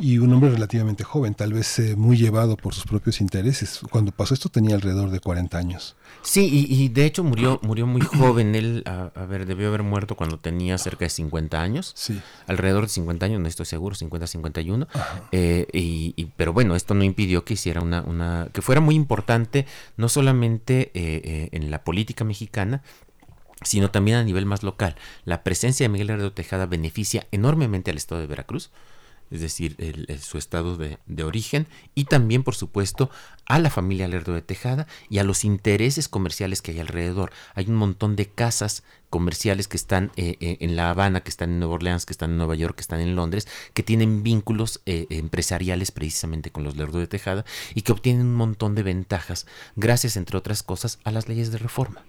y un hombre relativamente joven, tal vez eh, muy llevado por sus propios intereses. Cuando pasó esto tenía alrededor de 40 años. Sí, y, de hecho murió murió muy joven. Él, a, ver, debió haber muerto cuando tenía cerca de 50 años. Sí. Alrededor de 50 años, no estoy seguro, 50, 51. Eh, y, pero bueno, esto no impidió que hiciera una, una que fuera muy importante, no solamente eh, en la política mexicana, sino también a nivel más local. La presencia de Miguel Herrero Tejada beneficia enormemente al estado de Veracruz es decir, su estado de, origen, y también, por supuesto, a la familia Lerdo de Tejada y a los intereses comerciales que hay alrededor. Hay un montón de casas comerciales que están eh, eh, en La Habana, que están en Nueva Orleans, que están en Nueva York, que están en Londres, que tienen vínculos eh, empresariales precisamente con los Lerdo de Tejada y que obtienen un montón de ventajas gracias, entre otras cosas, a las leyes de reforma.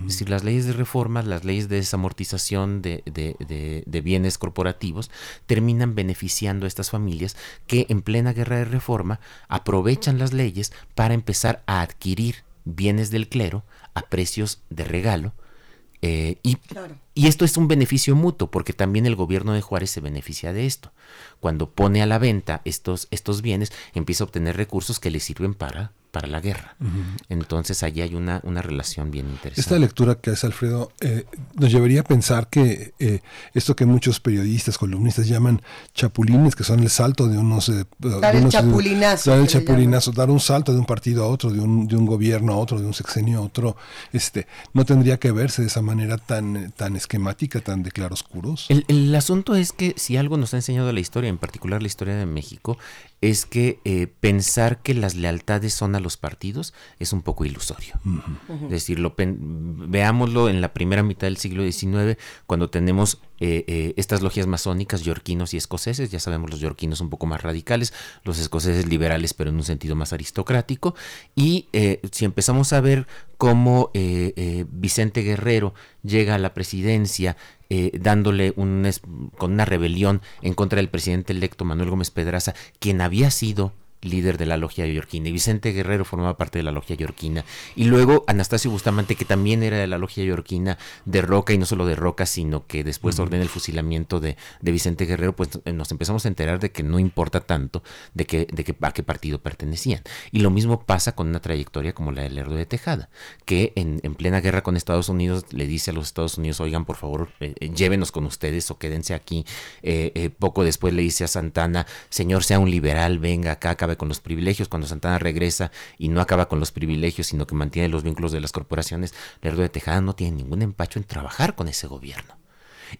Es decir, las leyes de reforma, las leyes de desamortización de, de, bienes corporativos terminan beneficiando a estas familias que en plena guerra de reforma aprovechan las leyes para empezar a adquirir bienes del clero a precios de regalo. Eh, y, y esto es un beneficio mutuo porque también el gobierno de Juárez se beneficia de esto. Cuando pone a la venta estos, estos bienes, empieza a obtener recursos que le sirven para para la guerra. Entonces allí hay una, una relación bien interesante. Esta lectura que hace Alfredo eh, nos llevaría a pensar que eh, esto que muchos periodistas, columnistas llaman chapulines, que son el salto de unos... Eh, dar el chapulinazo. Dar el chapulinazo, dar un salto de un partido a otro, de un, de un gobierno a otro, de un sexenio a otro, este, no tendría que verse de esa manera tan, tan esquemática, tan de claroscuros. El, el asunto es que si algo nos ha enseñado la historia, en particular la historia de México, es que eh, pensar que las lealtades son a los partidos es un poco ilusorio. Es decir, veámoslo en la primera mitad del siglo XIX, cuando tenemos eh, eh, estas logias masónicas, yorquinos y escoceses, ya sabemos los yorquinos un poco más radicales, los escoceses liberales, pero en un sentido más aristocrático, y si empezamos a ver cómo Vicente Guerrero llega a la presidencia eh, dándole un, con una rebelión en contra del presidente electo Manuel Gómez Pedraza, quien había sido líder de la logia yorquina, y Vicente Guerrero formaba parte de la logia yorquina, y luego Anastasio Bustamante, que también era de la logia yorquina de Roca, y no solo de Roca, sino que después ordena el fusilamiento de, de, Vicente Guerrero, pues eh, nos empezamos a enterar de que no importa tanto de, que, de que, a qué partido pertenecían. Y lo mismo pasa con una trayectoria como la del Lerdo de Tejada, que en, en, plena guerra con Estados Unidos le dice a los Estados Unidos, oigan, por favor, eh, eh, llévenos con ustedes o quédense aquí. poco después le dice a Santana, señor, sea un liberal, venga acá, acá con los privilegios, cuando Santana regresa y no acaba con los privilegios, sino que mantiene los vínculos de las corporaciones, Lerdo de Tejada no tiene ningún empacho en trabajar con ese gobierno.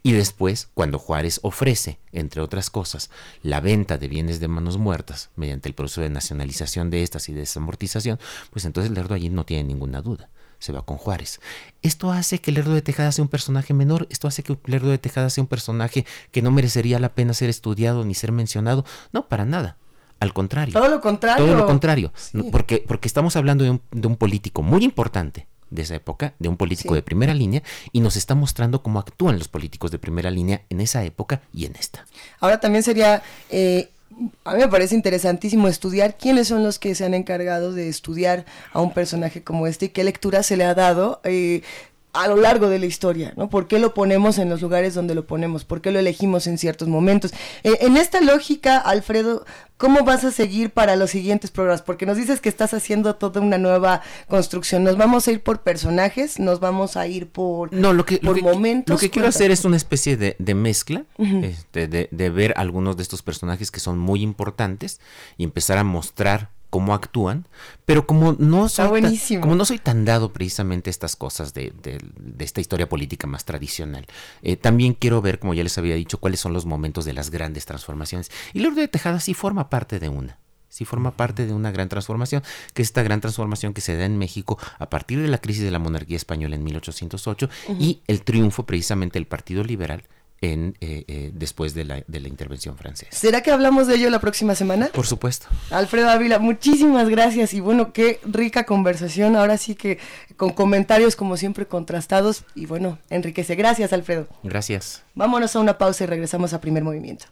Y después, cuando Juárez ofrece, entre otras cosas, la venta de bienes de manos muertas mediante el proceso de nacionalización de estas y de desamortización, pues entonces Lerdo allí no tiene ninguna duda. Se va con Juárez. Esto hace que Lerdo de Tejada sea un personaje menor, esto hace que Lerdo de Tejada sea un personaje que no merecería la pena ser estudiado ni ser mencionado. No, para nada. Al contrario. Todo lo contrario. Todo lo contrario. Porque, porque estamos hablando de un, de un, político muy importante de esa época, de un político de primera línea, y nos está mostrando cómo actúan los políticos de primera línea en esa época y en esta. Ahora también sería... Eh, a mí me parece interesantísimo estudiar quiénes son los que se han encargado de estudiar a un personaje como este y qué lectura se le ha dado. Eh, a lo largo de la historia, ¿no? ¿Por qué lo ponemos en los lugares donde lo ponemos? ¿Por qué lo elegimos en ciertos momentos? Eh, en esta lógica, Alfredo, ¿cómo vas a seguir para los siguientes programas? Porque nos dices que estás haciendo toda una nueva construcción. ¿Nos vamos a ir por personajes? ¿Nos vamos a ir por, no, lo que, por momentos? Lo que quiero hacer es una especie de, mezcla, este, de, de ver algunos de estos personajes que son muy importantes y empezar a mostrar cómo actúan, pero como no soy, tan, como no soy tan dado precisamente a estas cosas de, esta historia política más tradicional, eh, también quiero ver, como ya les había dicho, cuáles son los momentos de las grandes transformaciones. Y Lourdes de Tejada sí forma parte de una sí forma parte de una gran transformación, que es esta gran transformación que se da en México a partir de la crisis de la monarquía española en 1808 y el triunfo precisamente del Partido Liberal en, eh, eh, después de la, de la intervención francesa. ¿Será que hablamos de ello la próxima semana? Por supuesto. Alfredo Ávila, muchísimas gracias y bueno, qué rica conversación. Ahora sí que con comentarios como siempre contrastados y bueno, enriquece. Gracias, Alfredo. Gracias. Vámonos a una pausa y regresamos a primer movimiento.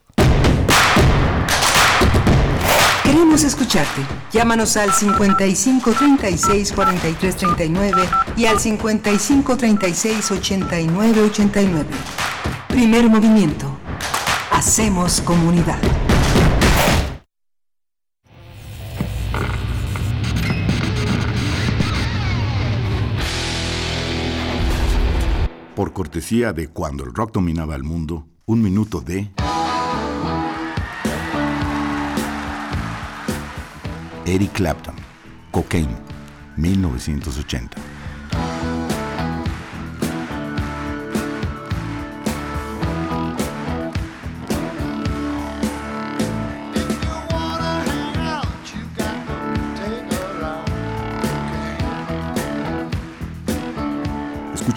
Queremos escucharte. Llámanos al 55 36 43 39 y al 55 36 89 89. Primer movimiento. Hacemos comunidad. Por cortesía de Cuando el rock dominaba el mundo, un minuto de... Eric Clapton, Cocaine, 1980.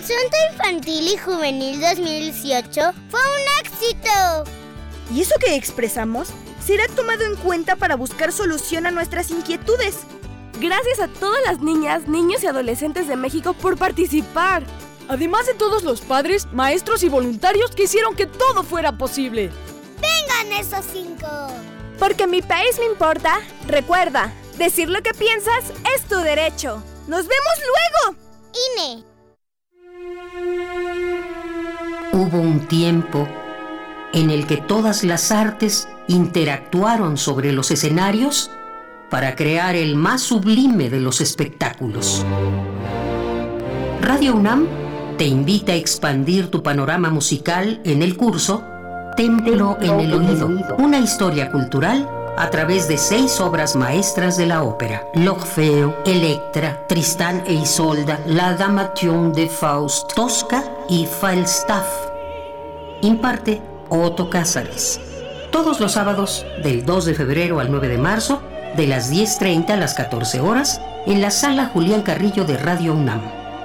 Consulta infantil y juvenil 2018 fue un éxito. ¿Y eso que expresamos será tomado en cuenta para buscar solución a nuestras inquietudes? Gracias a todas las niñas, niños y adolescentes de México por participar. Además de todos los padres, maestros y voluntarios que hicieron que todo fuera posible. ¡Vengan esos cinco! Porque mi país me importa, recuerda, decir lo que piensas es tu derecho. ¡Nos vemos luego! INE. Hubo un tiempo en el que todas las artes interactuaron sobre los escenarios para crear el más sublime de los espectáculos. Radio UNAM te invita a expandir tu panorama musical en el curso Templo en el Oído, una historia cultural a través de seis obras maestras de la ópera: L'Orfeo, Electra, Tristán e Isolda, La Damation de Faust, Tosca y Falstaff. Imparte Otto Cázares. Todos los sábados, del 2 de febrero al 9 de marzo, de las 10.30 a las 14 horas, en la sala Julián Carrillo de Radio UNAM.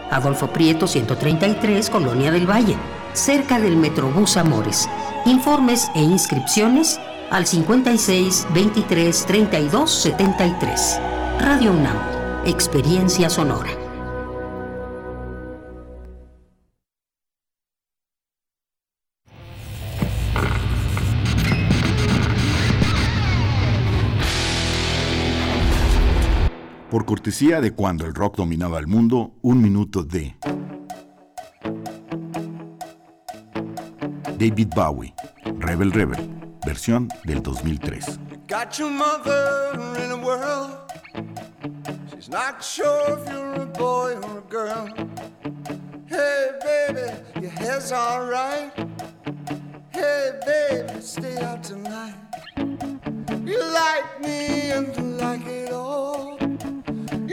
Adolfo Prieto 133, Colonia del Valle, cerca del Metrobús Amores. Informes e inscripciones al 56 23 32 73. Radio UNAM, Experiencia Sonora. Por cortesía de cuando el rock dominaba el mundo, un minuto de David Bowie, Rebel Rebel, versión del 2003. Got your mother in a world. She's not sure if you're a boy or a girl. Hey, baby, your hair's alright. Hey, baby, stay out tonight. You like me and you like it all.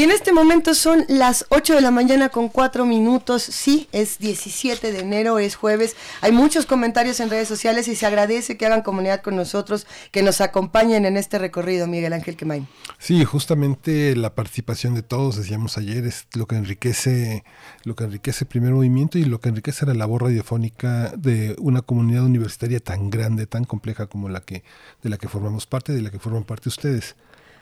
Y en este momento son las 8 de la mañana con 4 minutos. Sí, es 17 de enero, es jueves. Hay muchos comentarios en redes sociales y se agradece que hagan comunidad con nosotros, que nos acompañen en este recorrido, Miguel Ángel Quemain. Sí, justamente la participación de todos, decíamos ayer, es lo que enriquece, lo que enriquece el primer movimiento y lo que enriquece la labor radiofónica de una comunidad universitaria tan grande, tan compleja como la que, de la que formamos parte, de la que forman parte ustedes.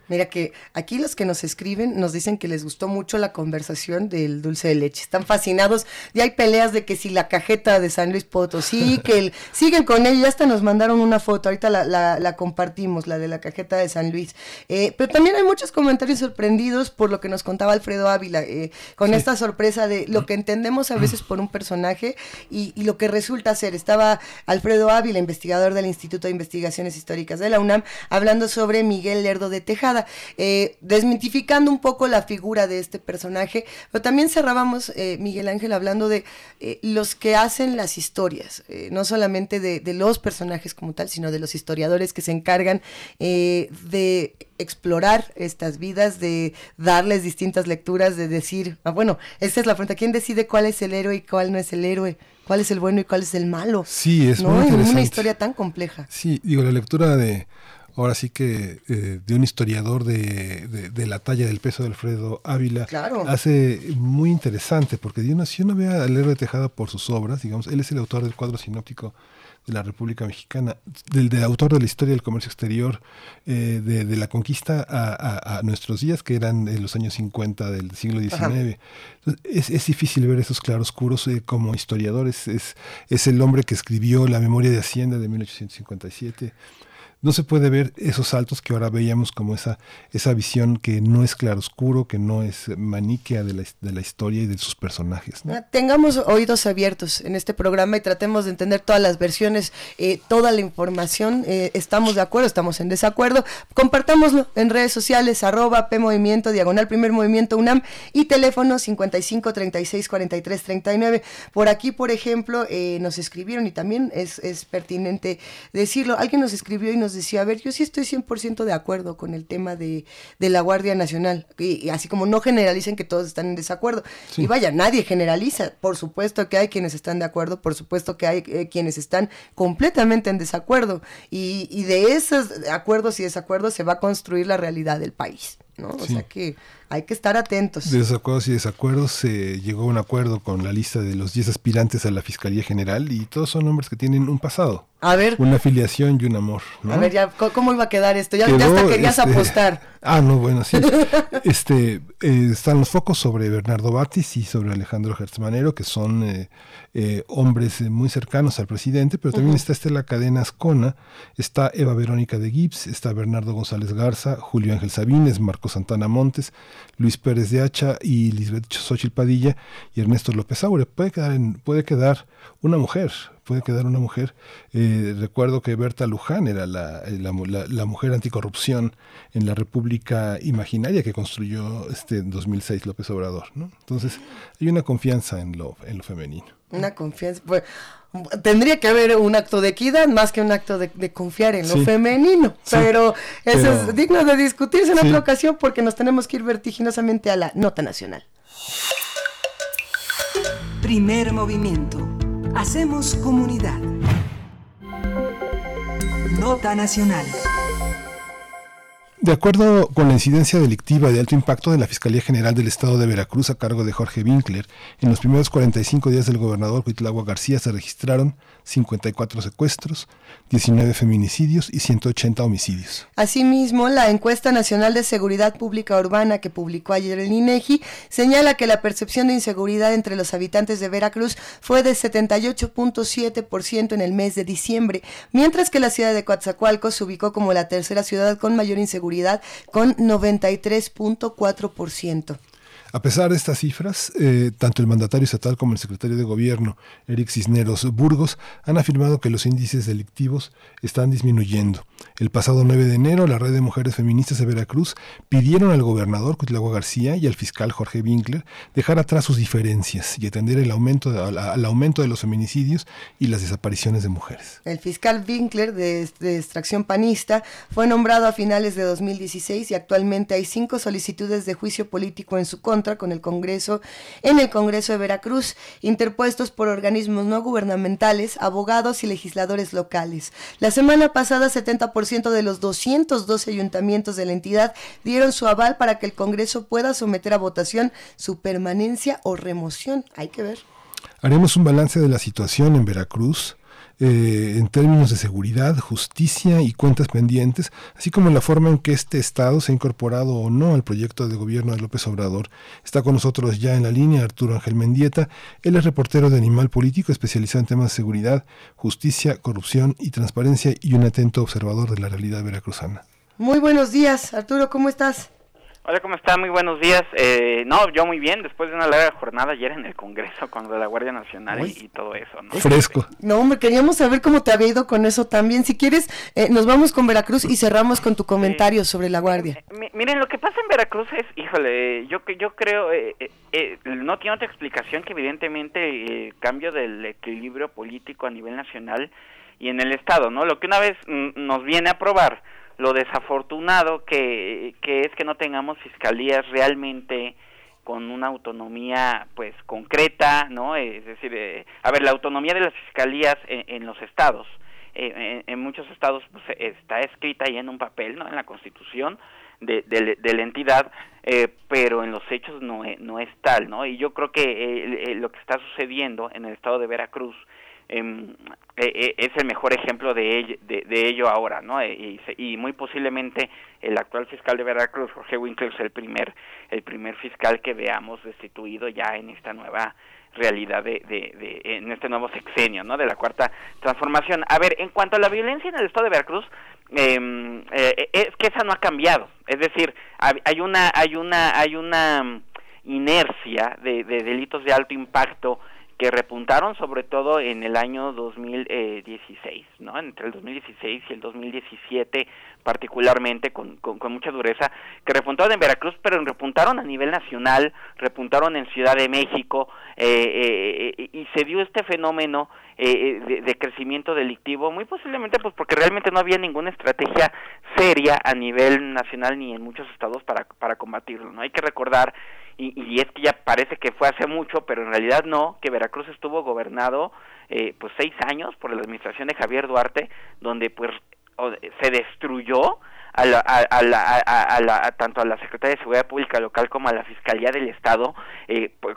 Mira que aquí los que nos escriben nos dicen que les gustó mucho la conversación del dulce de leche. Están fascinados. Ya hay peleas de que si la cajeta de San Luis Potosí, <laughs> que el, siguen con ella. Ya hasta nos mandaron una foto. Ahorita la, la, la compartimos, la de la cajeta de San Luis. Eh, pero también hay muchos comentarios sorprendidos por lo que nos contaba Alfredo Ávila, eh, con esta sorpresa de lo que entendemos a veces <clears throat> por un personaje y, y lo que resulta ser. Estaba Alfredo Ávila, investigador del Instituto de Investigaciones Históricas de la UNAM, hablando sobre Miguel Lerdo de Tejada eh, desmitificando un poco la figura de este personaje, pero también cerrábamos, eh, Miguel Ángel, hablando de eh, los que hacen las historias, no solamente de, de, los personajes como tal, sino de los historiadores que se encargan de explorar estas vidas, de darles distintas lecturas, de decir, ah, bueno, esa es la pregunta, ¿quién decide cuál es el héroe y cuál no es el héroe? ¿Cuál es el bueno y cuál es el malo? Sí, es ¿no? muy En interesante. una historia tan compleja. Sí, digo, la lectura de, ahora sí que eh, de un historiador de, de, de, la talla del peso de Alfredo Ávila claro. hace muy interesante, porque si uno, si uno ve a Lerdo de Tejada por sus obras, digamos, él es el autor del cuadro sinóptico de la República Mexicana, del, del, autor de la historia del comercio exterior, eh, de, de, la conquista a, a, a, nuestros días, que eran en los años 50 del siglo XIX. Entonces, es, es, difícil ver esos claroscuros eh, como historiadores. Es, es el hombre que escribió La memoria de Hacienda de 1857 no se puede ver esos saltos que ahora veíamos como esa, esa visión que no es claroscuro, que no es maniquea de la, de la historia y de sus personajes. ¿no? Tengamos oídos abiertos en este programa y tratemos de entender todas las versiones, eh, toda la información. Eh, estamos de acuerdo, estamos en desacuerdo. Compartámoslo en redes sociales, arroba P diagonal Primer Movimiento UNAM y teléfono 55 36 43 39. Por aquí, por ejemplo, eh, nos escribieron y también es, es pertinente decirlo. Alguien nos escribió y nos decía, a ver, yo sí estoy 100% de acuerdo con el tema de, de la Guardia Nacional, y, y, así como no generalicen que todos están en desacuerdo. Sí. Y vaya, nadie generaliza, por supuesto que hay quienes están de acuerdo, por supuesto que hay eh, quienes están completamente en desacuerdo, y, y, de esos acuerdos y desacuerdos se va a construir la realidad del país, ¿no? O sí. sea que hay que estar atentos. De desacuerdos y desacuerdos se llegó a un acuerdo con la lista de los 10 aspirantes a la Fiscalía General y todos son hombres que tienen un pasado. A ver. Una afiliación y un amor. ¿no? A ver, ya, ¿cómo iba a quedar esto? Ya, Quedó, ya hasta querías este, apostar. <laughs> Ah, no, bueno, sí. <laughs> este, eh, están los focos sobre Bernardo Batis y sobre Alejandro Gertzmanero, que son eh, eh, hombres muy cercanos al presidente, pero también uh -huh. está Estela Cadena Ascona, está Eva Verónica de Gibbs, está Bernardo González Garza, Julio Ángel Sabines, Santana Montes, Luis Pérez de Hacha y Lisbeth Xochitl Padilla y Ernesto López Aure. Puede quedar, puede quedar una mujer, puede quedar una mujer. Eh, recuerdo que Berta Luján era la, la, la, mujer anticorrupción en la República Imaginaria que construyó este en 2006 López Obrador. ¿no? Entonces hay una confianza en lo, en lo femenino. Una confianza. Pues, tendría que haber un acto de equidad más que un acto de, de confiar en lo sí, femenino. Sí, pero eso pero, es digno de discutirse en sí. otra ocasión porque nos tenemos que ir vertiginosamente a la nota nacional. Primer movimiento. Hacemos comunidad. Nota nacional. De acuerdo con la incidencia delictiva de alto impacto de la Fiscalía General del Estado de Veracruz a cargo de Jorge Winkler, en los primeros 45 días del gobernador Huitlagua García se registraron 54 secuestros, 19 feminicidios y 180 homicidios. Asimismo, la encuesta nacional de seguridad pública urbana que publicó ayer el INEGI señala que la percepción de inseguridad entre los habitantes de Veracruz fue de 78.7% en el mes de diciembre, mientras que la ciudad de Coatzacoalcos se ubicó como la tercera ciudad con mayor inseguridad con 93.4%. A pesar de estas cifras, eh, tanto el mandatario estatal como el secretario de Gobierno, Eric Cisneros Burgos, han afirmado que los índices delictivos están disminuyendo. El pasado 9 de enero, la Red de Mujeres Feministas de Veracruz pidieron al gobernador Cuitlagua García y al fiscal Jorge Winkler dejar atrás sus diferencias y atender el aumento al aumento de los feminicidios y las desapariciones de mujeres. El fiscal Winkler, de, de extracción panista, fue nombrado a finales de 2016 y actualmente hay cinco solicitudes de juicio político en su contra con el Congreso en el Congreso de Veracruz, interpuestos por organismos no gubernamentales, abogados y legisladores locales. La semana pasada, 70% de los 212 ayuntamientos de la entidad dieron su aval para que el Congreso pueda someter a votación su permanencia o remoción. Hay que ver. Haremos un balance de la situación en Veracruz eh, en términos de seguridad, justicia y cuentas pendientes, así como la forma en que este Estado se ha incorporado o no al proyecto de gobierno de López Obrador. Está con nosotros ya en la línea Arturo Ángel Mendieta. Él es reportero de Animal Político, especializado en temas de seguridad, justicia, corrupción y transparencia y un atento observador de la realidad veracruzana. Muy buenos días, Arturo, ¿cómo estás? Hola, ¿cómo está? Muy buenos días. Eh, no, yo muy bien, después de una larga jornada ayer en el Congreso con lo de la Guardia Nacional y, y, todo eso, ¿no? Fresco. No, hombre, queríamos saber cómo te había ido con eso también. Si quieres, eh, nos vamos con Veracruz y cerramos con tu comentario sí. sobre la Guardia. M miren, lo que pasa en Veracruz es, híjole, yo, yo creo, eh, eh, no tiene otra explicación que evidentemente el cambio del equilibrio político a nivel nacional y en el Estado, ¿no? Lo que una vez nos viene a probar lo desafortunado que, es que no tengamos fiscalías realmente con una autonomía pues concreta, ¿no? Es decir, eh, a ver, la autonomía de las fiscalías en, los estados, eh, en, muchos estados pues, está escrita ahí en un papel, ¿no? En la Constitución de, de, la entidad, eh, pero en los hechos no, no es tal, ¿no? Y yo creo que lo que está sucediendo en el estado de Veracruz eh, es el mejor ejemplo de ello, de, ello ahora, ¿no? Y, y, muy posiblemente el actual fiscal de Veracruz, Jorge Winkler, es el primer, el primer fiscal que veamos destituido ya en esta nueva realidad de, de, en este nuevo sexenio, ¿no? De la cuarta transformación. A ver, en cuanto a la violencia en el estado de Veracruz, eh, eh, es que esa no ha cambiado. Es decir, hay una, hay una, hay una inercia de, de delitos de alto impacto que repuntaron sobre todo en el año 2016, ¿no? Entre el 2016 y el 2017 particularmente con, con, mucha dureza, que repuntaron en Veracruz, pero repuntaron a nivel nacional, repuntaron en Ciudad de México, eh, eh, y se dio este fenómeno eh, de, de, crecimiento delictivo, muy posiblemente pues porque realmente no había ninguna estrategia seria a nivel nacional ni en muchos estados para, para combatirlo, ¿no? Hay que recordar y, y, es que ya parece que fue hace mucho, pero en realidad no, que Veracruz estuvo gobernado eh, pues seis años por la administración de Javier Duarte, donde pues se destruyó a la, a, la, a, a la, tanto a la Secretaría de Seguridad Pública local como a la Fiscalía del Estado eh, pues,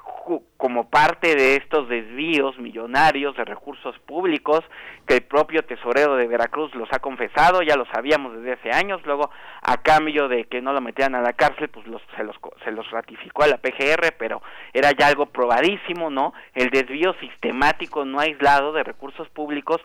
como parte de estos desvíos millonarios de recursos públicos que el propio tesorero de Veracruz los ha confesado, ya lo sabíamos desde hace años, luego a cambio de que no lo metieran a la cárcel, pues los, se, los, se los ratificó a la PGR, pero era ya algo probadísimo, ¿no? El desvío sistemático no aislado de recursos públicos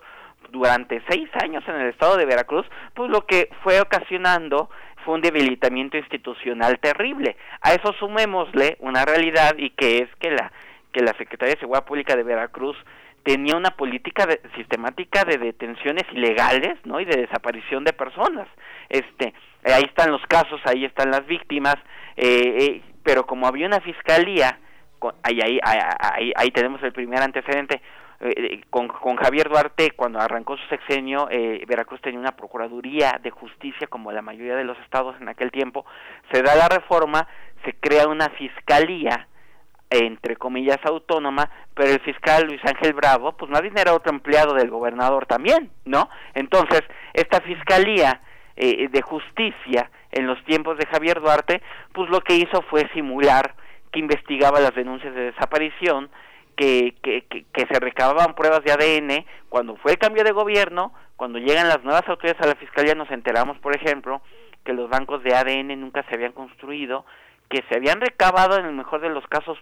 durante seis años en el estado de Veracruz, pues lo que fue ocasionando fue un debilitamiento institucional terrible. A eso sumémosle una realidad y que es que la que la Secretaría de Seguridad Pública de Veracruz tenía una política de, sistemática de detenciones ilegales, ¿no? y de desaparición de personas. Este, ahí están los casos, ahí están las víctimas, eh, eh, pero como había una fiscalía, ahí, ahí, ahí, ahí tenemos el primer antecedente, eh, con, con, Javier Duarte, cuando arrancó su sexenio, eh, Veracruz tenía una Procuraduría de Justicia, como la mayoría de los estados en aquel tiempo. Se da la reforma, se crea una fiscalía, entre comillas, autónoma, pero el fiscal Luis Ángel Bravo, pues nadie era otro empleado del gobernador también, ¿no? Entonces, esta fiscalía eh, de justicia en los tiempos de Javier Duarte, pues lo que hizo fue simular que investigaba las denuncias de desaparición, que, que, que, se recababan pruebas de ADN, cuando fue el cambio de gobierno, cuando llegan las nuevas autoridades a la fiscalía, nos enteramos, por ejemplo, que los bancos de ADN nunca se habían construido, que se habían recabado en el mejor de los casos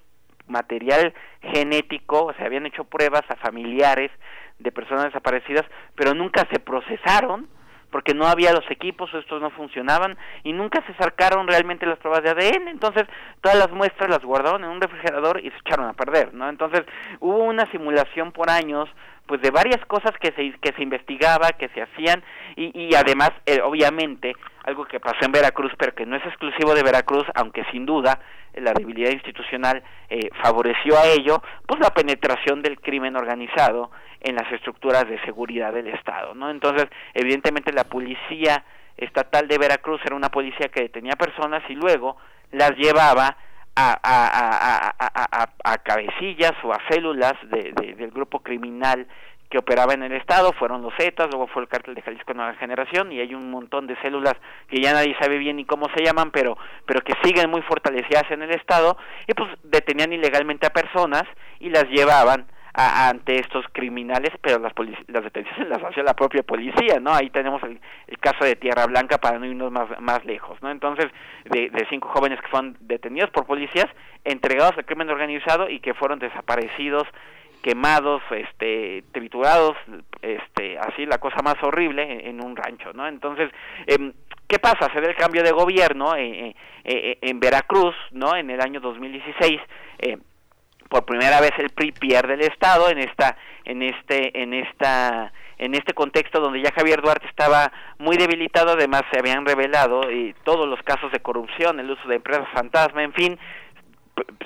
material genético, se habían hecho pruebas a familiares de personas desaparecidas, pero nunca se procesaron porque no había los equipos, estos no funcionaban y nunca se sacaron realmente las pruebas de ADN, entonces todas las muestras las guardaron en un refrigerador y se echaron a perder, ¿no? Entonces hubo una simulación por años pues de varias cosas que se, que se investigaba, que se hacían y, y además, eh, obviamente, algo que pasó en Veracruz, pero que no es exclusivo de Veracruz, aunque sin duda eh, la debilidad institucional eh, favoreció a ello, pues la penetración del crimen organizado en las estructuras de seguridad del Estado, ¿no? Entonces, evidentemente la policía estatal de Veracruz era una policía que detenía personas y luego las llevaba a, cabecillas o a células de, del grupo criminal que operaba en el estado, fueron los Zetas, luego fue el cártel de Jalisco Nueva Generación y hay un montón de células que ya nadie sabe bien ni cómo se llaman, pero pero que siguen muy fortalecidas en el estado y pues detenían ilegalmente a personas y las llevaban ante estos criminales, pero las, las detenciones las hacía la propia policía, ¿no? Ahí tenemos el, caso de Tierra Blanca para no irnos más, más lejos, ¿no? Entonces, de, cinco jóvenes que fueron detenidos por policías, entregados al crimen organizado y que fueron desaparecidos quemados, este, triturados, este, así la cosa más horrible en, un rancho, ¿no? Entonces, eh, ¿qué pasa? Se ve el cambio de gobierno eh, eh, en Veracruz, ¿no? En el año 2016, eh, por primera vez el PRI pierde el estado en esta en este en esta en este contexto donde ya Javier Duarte estaba muy debilitado además se habían revelado y todos los casos de corrupción el uso de empresas fantasma en fin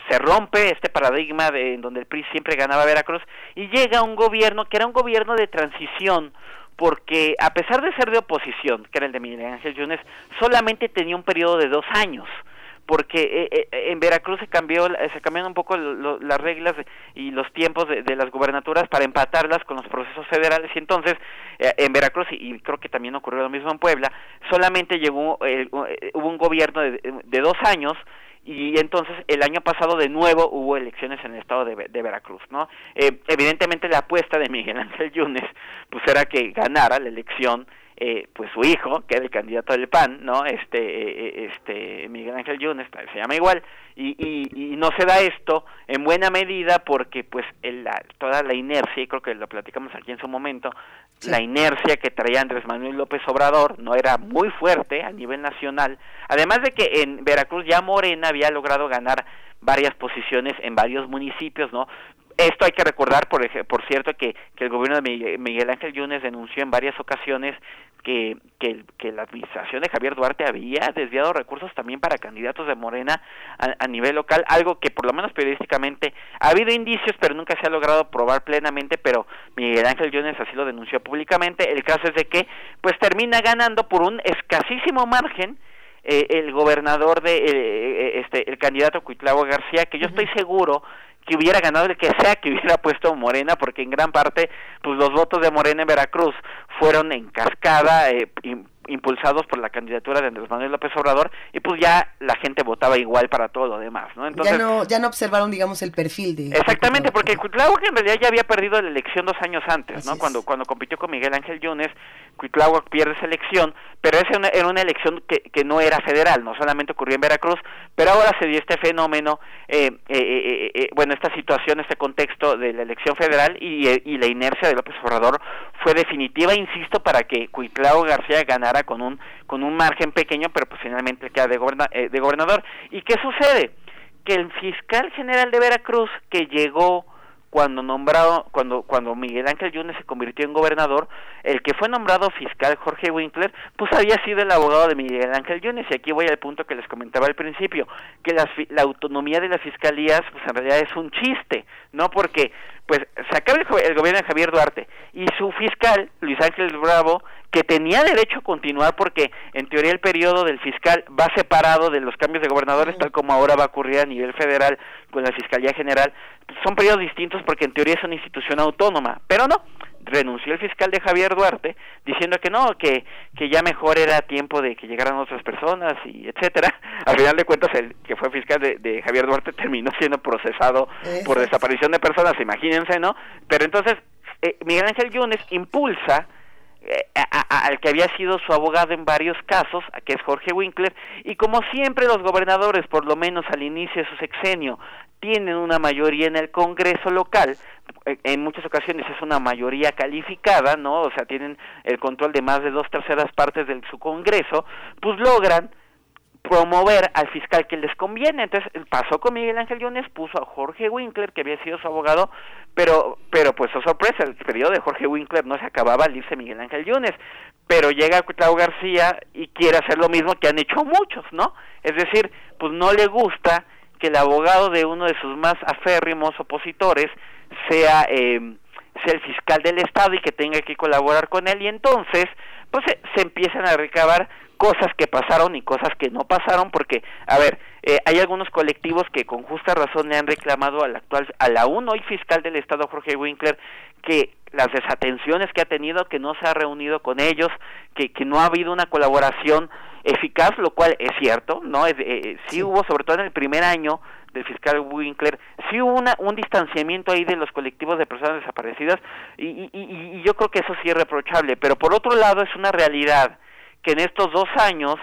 se rompe este paradigma de en donde el PRI siempre ganaba Veracruz y llega un gobierno que era un gobierno de transición porque a pesar de ser de oposición, que era el de Miguel Ángel Yunes, solamente tenía un periodo de dos años porque eh, eh, en Veracruz se cambió se cambiaron un poco las reglas y los tiempos de, las gubernaturas para empatarlas con los procesos federales y entonces eh, en Veracruz y, creo que también ocurrió lo mismo en Puebla solamente llegó hubo un gobierno de, dos años y entonces el año pasado de nuevo hubo elecciones en el estado de, Veracruz, ¿no? evidentemente la apuesta de Miguel Ángel Yunes pues era que ganara la elección eh, pues su hijo, que era el candidato del PAN, ¿no? Este, eh, eh, este Miguel Ángel Yunes, se llama igual, y, y, no se da esto en buena medida porque pues la, toda la inercia, y creo que lo platicamos aquí en su momento, la inercia que traía Andrés Manuel López Obrador no era muy fuerte a nivel nacional, además de que en Veracruz ya Morena había logrado ganar varias posiciones en varios municipios, ¿no? Esto hay que recordar, por, por cierto, que, que el gobierno de Miguel Ángel Yunes denunció en varias ocasiones que, que, que, la administración de Javier Duarte había desviado recursos también para candidatos de Morena a, nivel local, algo que por lo menos periodísticamente ha habido indicios, pero nunca se ha logrado probar plenamente, pero Miguel Ángel Yunes así lo denunció públicamente. El caso es de que pues termina ganando por un escasísimo margen eh, el gobernador de eh, eh, este el candidato Cuitlavo García, que yo estoy seguro que hubiera ganado el que sea que hubiera <laughs> puesto Morena, porque en gran parte, pues los votos de Morena en Veracruz fueron en cascada, eh, impulsados por la candidatura de Andrés Manuel López Obrador y pues ya la gente votaba igual para todo lo demás, ¿no? Entonces, ya no ya no observaron digamos el perfil de Exactamente, porque Cuitláhuac en realidad ya había perdido la elección dos años antes, ¿no? Cuando cuando compitió con Miguel Ángel Yunes, Cuitláhuac pierde esa elección, pero esa era una elección que, que no era federal, no solamente ocurrió en Veracruz, pero ahora se dio este fenómeno, eh, eh, eh, bueno, esta situación, este contexto de la elección federal y, y la inercia de López Obrador fue definitiva, insisto, para que Cuitlao García ganara con un con un margen pequeño, pero pues finalmente queda de, eh, de gobernador. ¿Y qué sucede? Que el fiscal general de Veracruz que llegó cuando nombrado cuando cuando Miguel Ángel Yunes se convirtió en gobernador, el que fue nombrado fiscal Jorge Winkler, pues había sido el abogado de Miguel Ángel Yunes y aquí voy al punto que les comentaba al principio, que la, la autonomía de las fiscalías pues en realidad es un chiste, no porque pues se acaba el, gobierno de Javier Duarte y su fiscal, Luis Ángel Bravo, que tenía derecho a continuar porque en teoría el periodo del fiscal va separado de los cambios de gobernadores, tal como ahora va a ocurrir a nivel federal con la Fiscalía General, son periodos distintos porque en teoría es una institución autónoma, pero no, renunció el fiscal de Javier Duarte diciendo que no, que, que ya mejor era tiempo de que llegaran otras personas y etcétera. <laughs> Al final de cuentas el que fue fiscal de, Javier Duarte <laughs> terminó siendo procesado por desaparición de personas, imagínense, ¿no? Pero entonces eh, Miguel Ángel Yunes impulsa eh, al que había sido su abogado en varios casos, que es Jorge Winkler, y como siempre los gobernadores, por lo menos al inicio de su sexenio, tienen una mayoría en el Congreso local, eh, en muchas ocasiones es una mayoría calificada, ¿no? O sea, tienen el control de más de dos terceras partes de su Congreso, pues logran promover al fiscal que les conviene. Entonces pasó con Miguel Ángel Yunes, puso a Jorge Winkler, que había sido su abogado, pero, pero pues oh, sorpresa, el periodo de Jorge Winkler no se acababa al irse Miguel Ángel Yunes, pero llega Claudio García y quiere hacer lo mismo que han hecho muchos, ¿no? Es decir, pues no le gusta que el abogado de uno de sus más aférrimos opositores sea, eh, sea el fiscal del Estado y que tenga que colaborar con él y entonces pues se, se empiezan a recabar cosas que pasaron y cosas que no pasaron porque a ver eh, hay algunos colectivos que con justa razón le han reclamado al actual a la uno hoy fiscal del estado Jorge Winkler que las desatenciones que ha tenido que no se ha reunido con ellos que, que no ha habido una colaboración eficaz lo cual es cierto no es, eh, sí, hubo sobre todo en el primer año del fiscal Winkler, sí hubo una, un distanciamiento ahí de los colectivos de personas desaparecidas y, y, y, y yo creo que eso sí es reprochable, pero por otro lado es una realidad que en estos dos años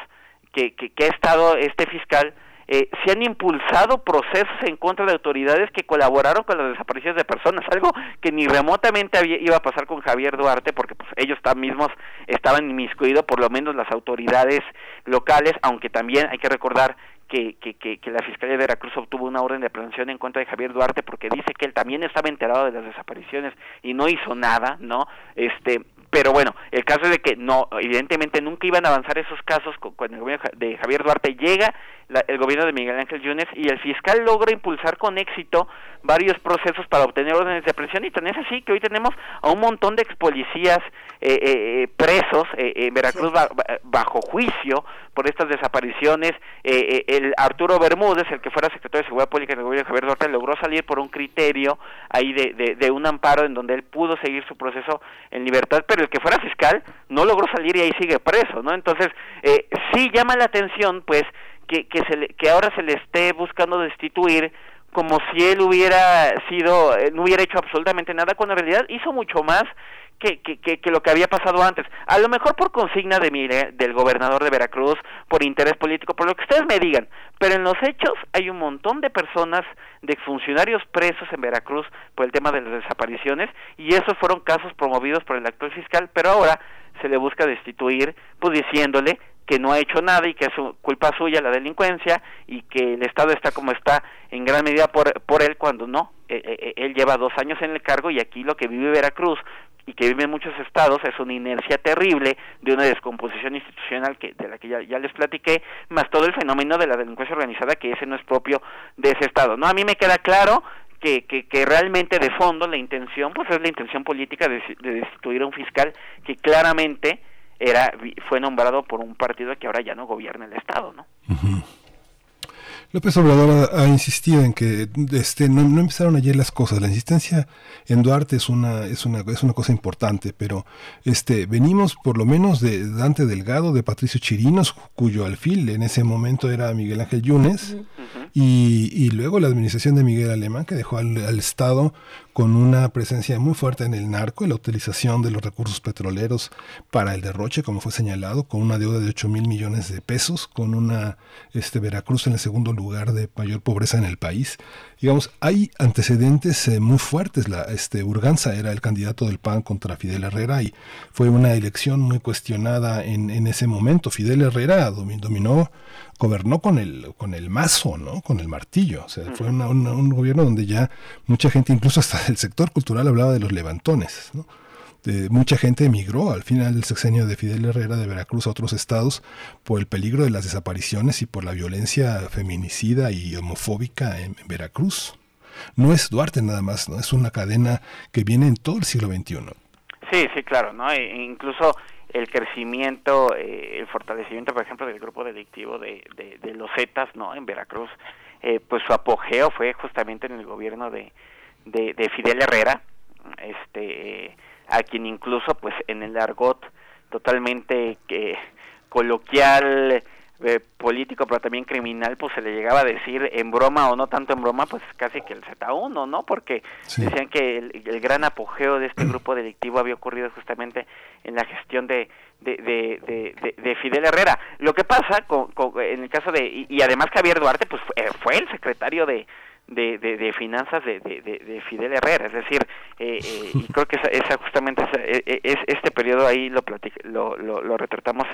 que, que, ha estado este fiscal, eh, se han impulsado procesos en contra de autoridades que colaboraron con las desapariciones de personas, algo que ni remotamente había, iba a pasar con Javier Duarte, porque pues ellos mismos estaban inmiscuidos, por lo menos las autoridades locales, aunque también hay que recordar que, que, que, que, la Fiscalía de Veracruz obtuvo una orden de aprehensión en contra de Javier Duarte porque dice que él también estaba enterado de las desapariciones y no hizo nada, ¿no? Este, pero bueno, el caso es de que no, evidentemente nunca iban a avanzar esos casos con, el gobierno de Javier Duarte. Llega la, el gobierno de Miguel Ángel Yunes y el fiscal logra impulsar con éxito varios procesos para obtener órdenes de aprehensión y tan es así que hoy tenemos a un montón de ex policías eh, eh, presos eh, en Veracruz sí. bajo juicio por estas desapariciones. Eh, el Arturo Bermúdez, el que fuera secretario de Seguridad Pública en el gobierno de Javier Duarte, logró salir por un criterio ahí de, de, de, un amparo en donde él pudo seguir su proceso en libertad, pero el que fuera fiscal no logró salir y ahí sigue preso, ¿no? Entonces, eh, sí llama la atención, pues, que, se le, que ahora se le esté buscando destituir como si él hubiera sido, no hubiera hecho absolutamente nada, cuando en realidad hizo mucho más que, que, lo que había pasado antes. A lo mejor por consigna de mi, del gobernador de Veracruz, por interés político, por lo que ustedes me digan. Pero en los hechos hay un montón de personas, de funcionarios presos en Veracruz por el tema de las desapariciones, y esos fueron casos promovidos por el actual fiscal, pero ahora se le busca destituir, pues diciéndole que no ha hecho nada y que es culpa suya la delincuencia y que el Estado está como está en gran medida por, por él cuando no. Eh, eh, él lleva dos años en el cargo y aquí lo que vive Veracruz y que vive en muchos estados es una inercia terrible de una descomposición institucional que de la que ya, ya, les platiqué, más todo el fenómeno de la delincuencia organizada que ese no es propio de ese estado. No, a mí me queda claro que, que, que realmente de fondo la intención pues es la intención política de, de destituir a un fiscal que claramente era fue nombrado por un partido que ahora ya no gobierna el estado, ¿no? Uh -huh. López Obrador ha, insistido en que este, no, no, empezaron ayer las cosas. La insistencia en Duarte es una, es una, es una cosa importante, pero este, venimos por lo menos de Dante Delgado, de Patricio Chirinos, cuyo alfil en ese momento era Miguel Ángel Yunes, uh -huh. Y, y, luego la administración de Miguel Alemán, que dejó al, Estado con una presencia muy fuerte en el narco y la utilización de los recursos petroleros para el derroche, como fue señalado, con una deuda de 8 mil millones de pesos, con una este, Veracruz en el segundo lugar de mayor pobreza en el país. Digamos, hay antecedentes eh, muy fuertes. La, este, Urganza era el candidato del PAN contra Fidel Herrera y fue una elección muy cuestionada en, en ese momento. Fidel Herrera dominó gobernó con el, con el mazo, ¿no? Con el martillo. O sea, fue una, una, un gobierno donde ya mucha gente, incluso hasta el sector cultural, hablaba de los levantones, ¿no? De, mucha gente emigró al final del sexenio de Fidel Herrera de Veracruz a otros estados por el peligro de las desapariciones y por la violencia feminicida y homofóbica en, Veracruz. No es Duarte nada más, ¿no? Es una cadena que viene en todo el siglo XXI. Sí, sí, claro, ¿no? E incluso el crecimiento, eh, el fortalecimiento, por ejemplo, del grupo delictivo de, de, de los Zetas, ¿no? En Veracruz, eh, pues su apogeo fue justamente en el gobierno de, de, de Fidel Herrera, este, a quien incluso, pues, en el argot totalmente eh, coloquial, eh, político, pero también criminal, pues se le llegaba a decir en broma o no tanto en broma, pues casi que el Z1, ¿no? Porque sí. decían que el, el, gran apogeo de este grupo delictivo había ocurrido justamente en la gestión de, de, de, de, de, Fidel Herrera. Lo que pasa con, en el caso de, y, además Javier Duarte, pues fue el secretario de, de, de, finanzas de, de, Fidel Herrera, es decir, eh, eh, y <laughs> creo que esa, justamente e, e, es, este periodo ahí lo, lo, lo, retratamos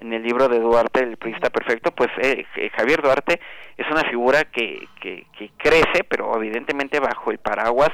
en el libro de Duarte, el periodista perfecto, pues eh, Javier Duarte es una figura que, que, que crece, pero evidentemente bajo el paraguas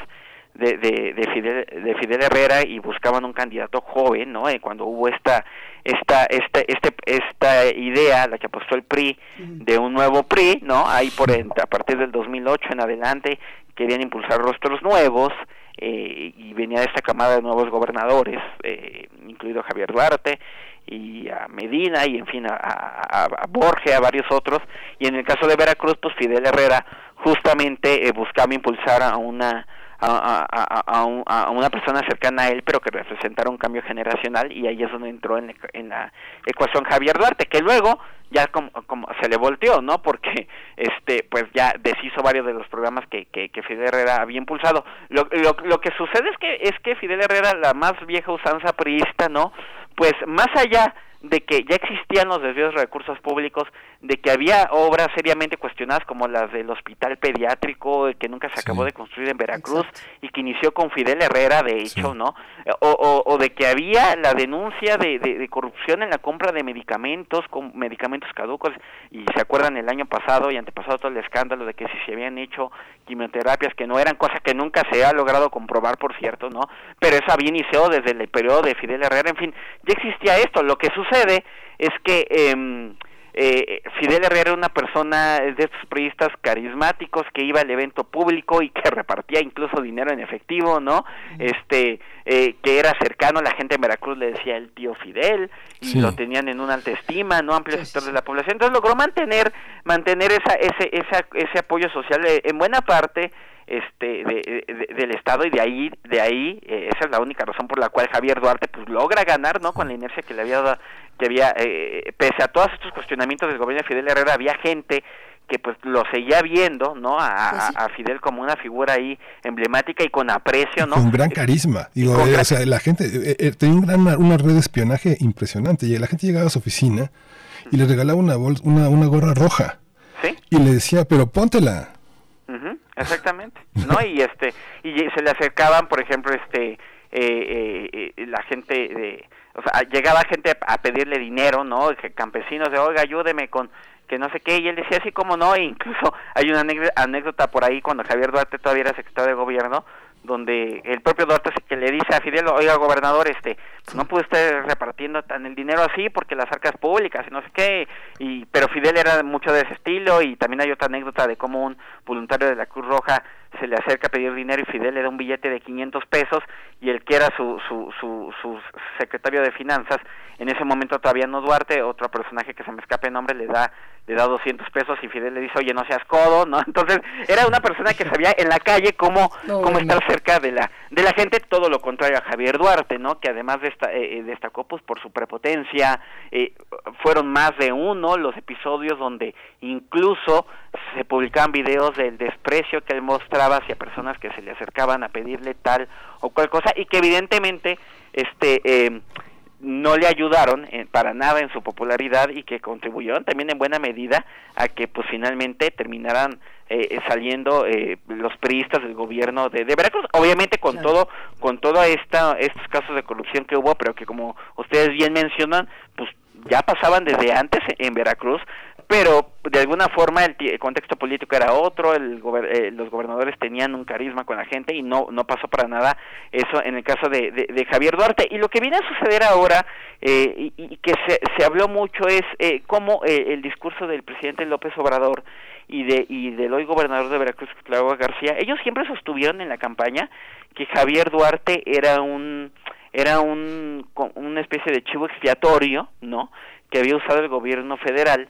de, de, Fidel, de Fidel Herrera y buscaban un candidato joven, ¿no? Eh, cuando hubo esta, esta, esta, este, esta idea, la que apostó el PRI, de un nuevo PRI, ¿no? Ahí por a partir del 2008 en adelante querían impulsar rostros nuevos eh, y venía esta camada de nuevos gobernadores, eh, incluido Javier Duarte y a Medina y en fin a, a, a, Borges, a varios otros y en el caso de Veracruz pues Fidel Herrera justamente buscaba impulsar a una a, una persona cercana a él, pero que representara un cambio generacional, y ahí es donde entró en, la ecuación Javier Duarte, que luego ya como, como, se le volteó, ¿no? Porque este pues ya deshizo varios de los programas que, que, Fidel Herrera había impulsado. Lo, lo, lo, que sucede es que es que Fidel Herrera, la más vieja usanza priista, ¿no? Pues más allá de que ya existían los desvíos de recursos públicos, de que había obras seriamente cuestionadas como las del hospital pediátrico que nunca se acabó de construir en Veracruz y que inició con Fidel Herrera, de hecho, ¿no? O, o, de que había la denuncia de, de, corrupción en la compra de medicamentos, con medicamentos caducos, y se acuerdan el año pasado y antepasado todo el escándalo de que si se habían hecho quimioterapias que no eran cosas que nunca se ha logrado comprobar, por cierto, ¿no? Pero eso había iniciado desde el periodo de Fidel Herrera, en fin, ya existía esto, lo que sucede es que eh, eh, Fidel Herrera era una persona de estos periodistas carismáticos que iba al evento público y que <laughs> repartía incluso dinero en efectivo, ¿no? Este, eh, que era cercano, la gente en Veracruz le decía el tío Fidel y lo tenían en una alta estima, ¿no? Amplio sector de la población. Entonces logró mantener, mantener esa, ese, esa, ese apoyo social eh, en buena parte este del estado y de ahí de ahí eh, esa es la única razón por la cual Javier Duarte pues logra ganar no con la inercia que le había dado que había eh, pese a todos estos cuestionamientos del gobierno de Fidel Herrera había gente que pues lo seguía viendo, ¿no? A, pues Fidel como una figura ahí emblemática y con aprecio, ¿no? Con gran carisma. Digo, eh, o sea, la gente tenía un gran, una red de espionaje impresionante. Y la gente llegaba a su oficina y le regalaba una, una, una gorra roja. ¿Sí? Y le decía, pero póntela. Exactamente, ¿no? Y este y se le acercaban, por ejemplo, este eh, eh, la gente de o sea, llegaba gente a pedirle dinero, ¿no? Campesinos de, "Oiga, ayúdeme con que no sé qué", y él decía así como no, e incluso hay una anécdota por ahí cuando Javier Duarte todavía era secretario de gobierno, donde el propio Duarte que le dice a Fidel, oiga gobernador, este, pues no puede usted repartiendo tan el dinero así porque las arcas públicas y no sé qué, y pero Fidel era mucho de ese estilo y también hay otra anécdota de cómo un voluntario de la Cruz Roja se le acerca a pedir dinero y Fidel le da un billete de 500 pesos y el que era su, su, su, su secretario de finanzas, en ese momento todavía no Duarte, otro personaje que se me escape el nombre, le da le da 200 pesos y Fidel le dice, oye, no seas codo, ¿no? <laughs> Entonces, era una persona que sabía en la calle cómo, cómo estar cerca de la de la gente, todo lo contrario a Javier Duarte, ¿no? Que además de esta, eh, eh, destacó pues por su prepotencia, eh, fueron más de uno los episodios donde incluso se publicaban videos del desprecio que él mostraba hacia personas que se le acercaban a pedirle tal o cual cosa y que evidentemente este eh, no le ayudaron para nada en su popularidad y que contribuyeron también en buena medida a que pues finalmente terminaran eh, saliendo eh, los priistas del gobierno de, de Veracruz. Obviamente con todo con todo esta estos casos de corrupción que hubo pero que como ustedes bien mencionan pues ya pasaban desde antes en Veracruz pero de alguna forma el, contexto político era otro, el eh, los gobernadores tenían un carisma con la gente y no no pasó para nada eso en el caso de, de, Javier Duarte. Y lo que viene a suceder ahora, eh, y, que se, se habló mucho, es eh, cómo eh, el discurso del presidente López Obrador y de y del hoy gobernador de Veracruz, Claudio García, ellos siempre sostuvieron en la campaña que Javier Duarte era un era un una especie de chivo expiatorio, ¿no? que había usado el gobierno federal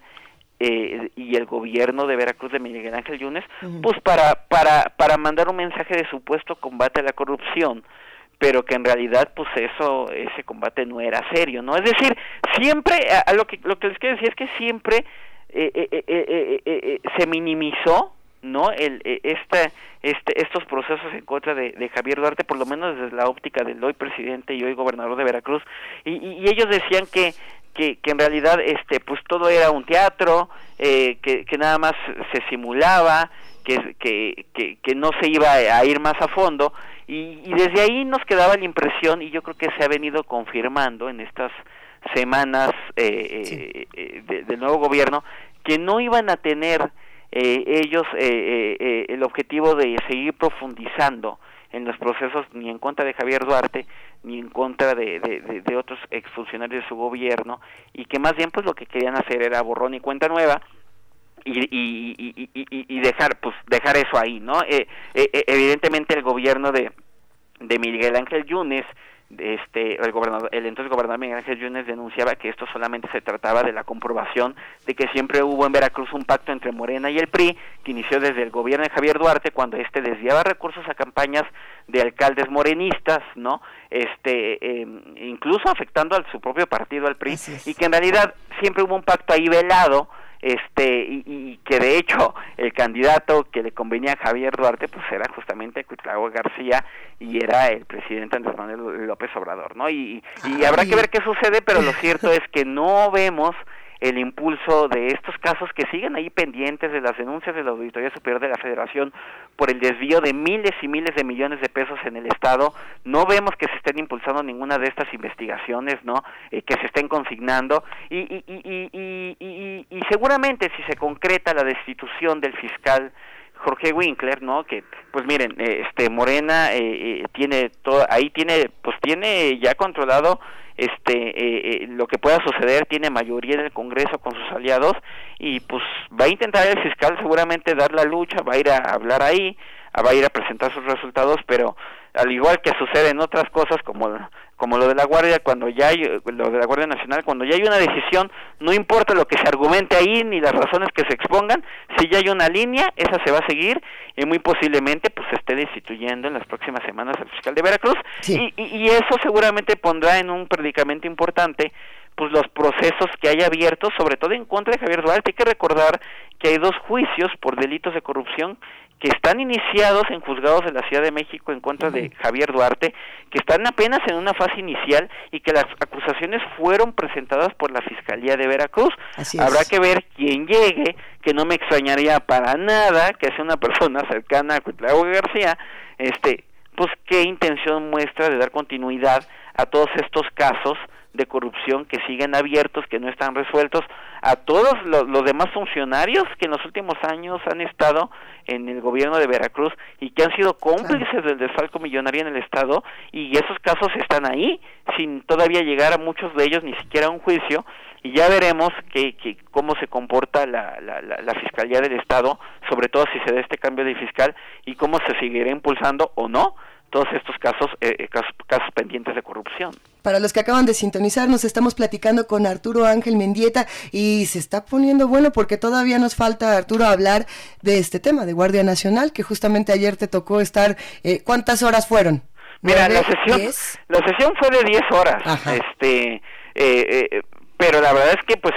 eh, y el gobierno de Veracruz de Miguel Ángel Yunes, pues para, para, para mandar un mensaje de supuesto combate a la corrupción, pero que en realidad pues eso, ese combate no era serio, ¿no? Es decir, siempre, a, lo, que, lo que les quiero decir es que siempre eh, eh, se minimizó no el este, este estos procesos en contra de, de, Javier Duarte por lo menos desde la óptica del hoy presidente y hoy gobernador de Veracruz y, y, ellos decían que que, que en realidad este pues todo era un teatro eh, que, que nada más se simulaba que, que, que, que no se iba a ir más a fondo. Y, y desde ahí nos quedaba la impresión y yo creo que se ha venido confirmando en estas semanas eh, eh, de- del nuevo gobierno que no iban a tener eh, ellos eh, eh, el objetivo de seguir profundizando en los procesos ni en contra de Javier Duarte ni en contra de, de, otros exfuncionarios de su gobierno y que más bien pues lo que querían hacer era borrón y cuenta nueva y, y, y, y, dejar pues dejar eso ahí no Eh, eh, eh, evidentemente el gobierno de de Miguel Ángel Yunes este el gobernador el entonces gobernador Miguel Ángel Yunes denunciaba que esto solamente se trataba de la comprobación de que siempre hubo en Veracruz un pacto entre Morena y el PRI que inició desde el gobierno de Javier Duarte cuando este desviaba recursos a campañas de alcaldes morenistas no este eh, incluso afectando a su propio partido al PRI y que en realidad siempre hubo un pacto ahí velado este y, y que de hecho el candidato que le convenía a Javier Duarte pues era justamente Cuitlagua García y era el presidente Andrés Manuel López Obrador, ¿no? Y, y habrá que ver qué sucede, pero lo cierto es que no vemos el impulso de estos casos que siguen ahí pendientes de las denuncias de la Auditoría Superior de la Federación por el desvío de miles y miles de millones de pesos en el Estado. No vemos que se estén impulsando ninguna de estas investigaciones, ¿no? Eh, que se estén consignando y, y, y, y, y- seguramente si se concreta la destitución del fiscal Jorge Winkler, ¿no? Que, pues miren, eh, este Morena eh, eh, tiene todo, ahí tiene, pues tiene ya controlado este eh, eh, lo que pueda suceder, tiene mayoría en el Congreso con sus aliados y pues va a intentar el fiscal seguramente dar la lucha, va a ir a hablar ahí, va a ir a presentar sus resultados, pero al igual que sucede en otras cosas como como lo de la Guardia cuando ya hay lo de la Guardia Nacional cuando ya hay una decisión no importa lo que se argumente ahí ni las razones que se expongan si ya hay una línea esa se va a seguir y muy posiblemente pues se esté destituyendo en las próximas semanas al fiscal de Veracruz y, y, y eso seguramente pondrá en un predicamento importante pues los procesos que hay abiertos, sobre todo en contra de Javier Duarte. Hay que recordar que hay dos juicios por delitos de corrupción que están iniciados en juzgados de la Ciudad de México en contra de Javier Duarte, que están apenas en una fase inicial y que las acusaciones fueron presentadas por la Fiscalía de Veracruz. Así es. Habrá que ver quién llegue, que no me extrañaría para nada que sea una persona cercana a Cuitlagua García, este, pues qué intención muestra de dar continuidad a todos estos casos de corrupción que siguen abiertos, que no están resueltos, a todos los, los demás funcionarios que en los últimos años han estado en el gobierno de Veracruz y que han sido cómplices del desfalco millonario en el Estado y esos casos están ahí sin todavía llegar a muchos de ellos ni siquiera a un juicio y ya veremos que, que cómo se comporta la, la, la, la Fiscalía del Estado, sobre todo si se da este cambio de fiscal y cómo se seguirá impulsando o no todos estos casos, eh, eh, casos, casos pendientes de corrupción. Para los que acaban de sintonizar, nos estamos platicando con Arturo Ángel Mendieta y se está poniendo bueno porque todavía nos falta, Arturo, hablar de este tema de Guardia Nacional, que justamente ayer te tocó estar. Eh, ¿Cuántas horas fueron? Mira, la sesión, ¿Diez? la sesión fue de 10 horas, este, eh, eh, pero la verdad es que pues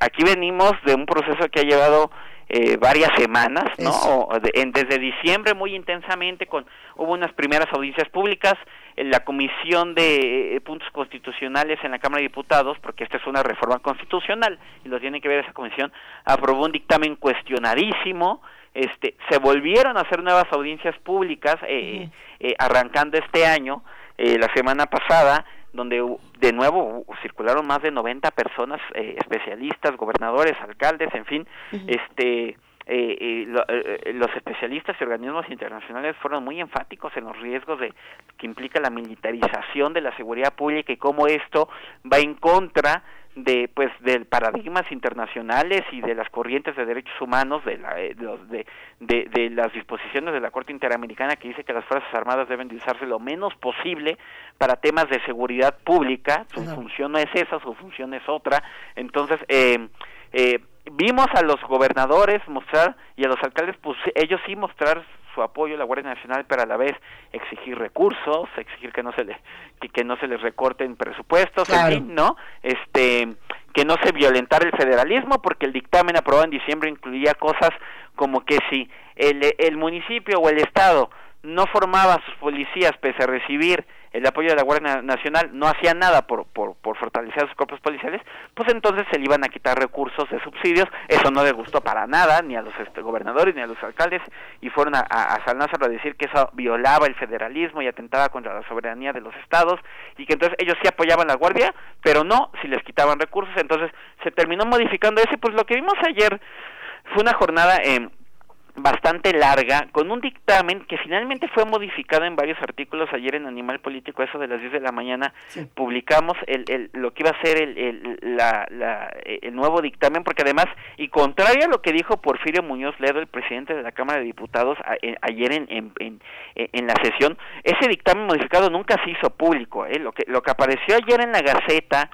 aquí venimos de un proceso que ha llevado eh, varias semanas, ¿no? Eso. O de- en- desde diciembre muy intensamente con hubo unas primeras audiencias públicas, en la comisión de eh, puntos constitucionales en la Cámara de Diputados, porque esta es una reforma constitucional y lo tiene que ver esa comisión, aprobó un dictamen cuestionadísimo, este, se volvieron a hacer nuevas audiencias públicas eh, eh, arrancando este año, eh, la semana pasada, donde de nuevo circularon más de 90 personas, eh, especialistas, gobernadores, alcaldes, en fin, este eh, eh, lo- eh, eh, los especialistas y organismos internacionales fueron muy enfáticos en los riesgos de que implica la militarización de la seguridad pública y cómo esto va en contra de pues de paradigmas internacionales y de las corrientes de derechos humanos de, la, eh, de, de- de las disposiciones de la Corte Interamericana que dice que las Fuerzas Armadas deben de usarse lo menos posible para temas de seguridad pública, su función no es esa, su función es otra, entonces eh, eh, vimos a los gobernadores mostrar y a los alcaldes pues ellos sí mostrar su apoyo a la Guardia Nacional pero a la vez exigir recursos exigir que no se le que, que no se les recorten presupuestos Claro. en fin no este que no se violentara el federalismo porque el dictamen aprobado en diciembre incluía cosas como que si el, el municipio o el estado no formaba a sus policías pese a recibir el apoyo de la Guardia Nacional no hacía nada por, por, por fortalecer a sus cuerpos policiales, pues entonces se le iban a quitar recursos de subsidios, eso no le gustó para nada, ni a los este, gobernadores ni a los alcaldes, y fueron a, a, San Lázaro a decir que eso violaba el federalismo y atentaba contra la soberanía de los estados, y que entonces ellos sí apoyaban la Guardia, pero no si les quitaban recursos, entonces se terminó modificando ese, pues lo que vimos ayer fue una jornada... Eh, bastante larga, con un dictamen que finalmente fue modificado en varios artículos ayer en Animal Político, eso de las 10 de la mañana, publicamos el, el, lo que iba a ser el, el, la, la, el nuevo dictamen, porque además, y contrario a lo que dijo Porfirio Muñoz Ledo, el presidente de la Cámara de Diputados, eh, ayer en, en, en, en, la sesión, ese dictamen modificado nunca se hizo público, ¿eh? lo, que, lo que apareció ayer en la Gaceta,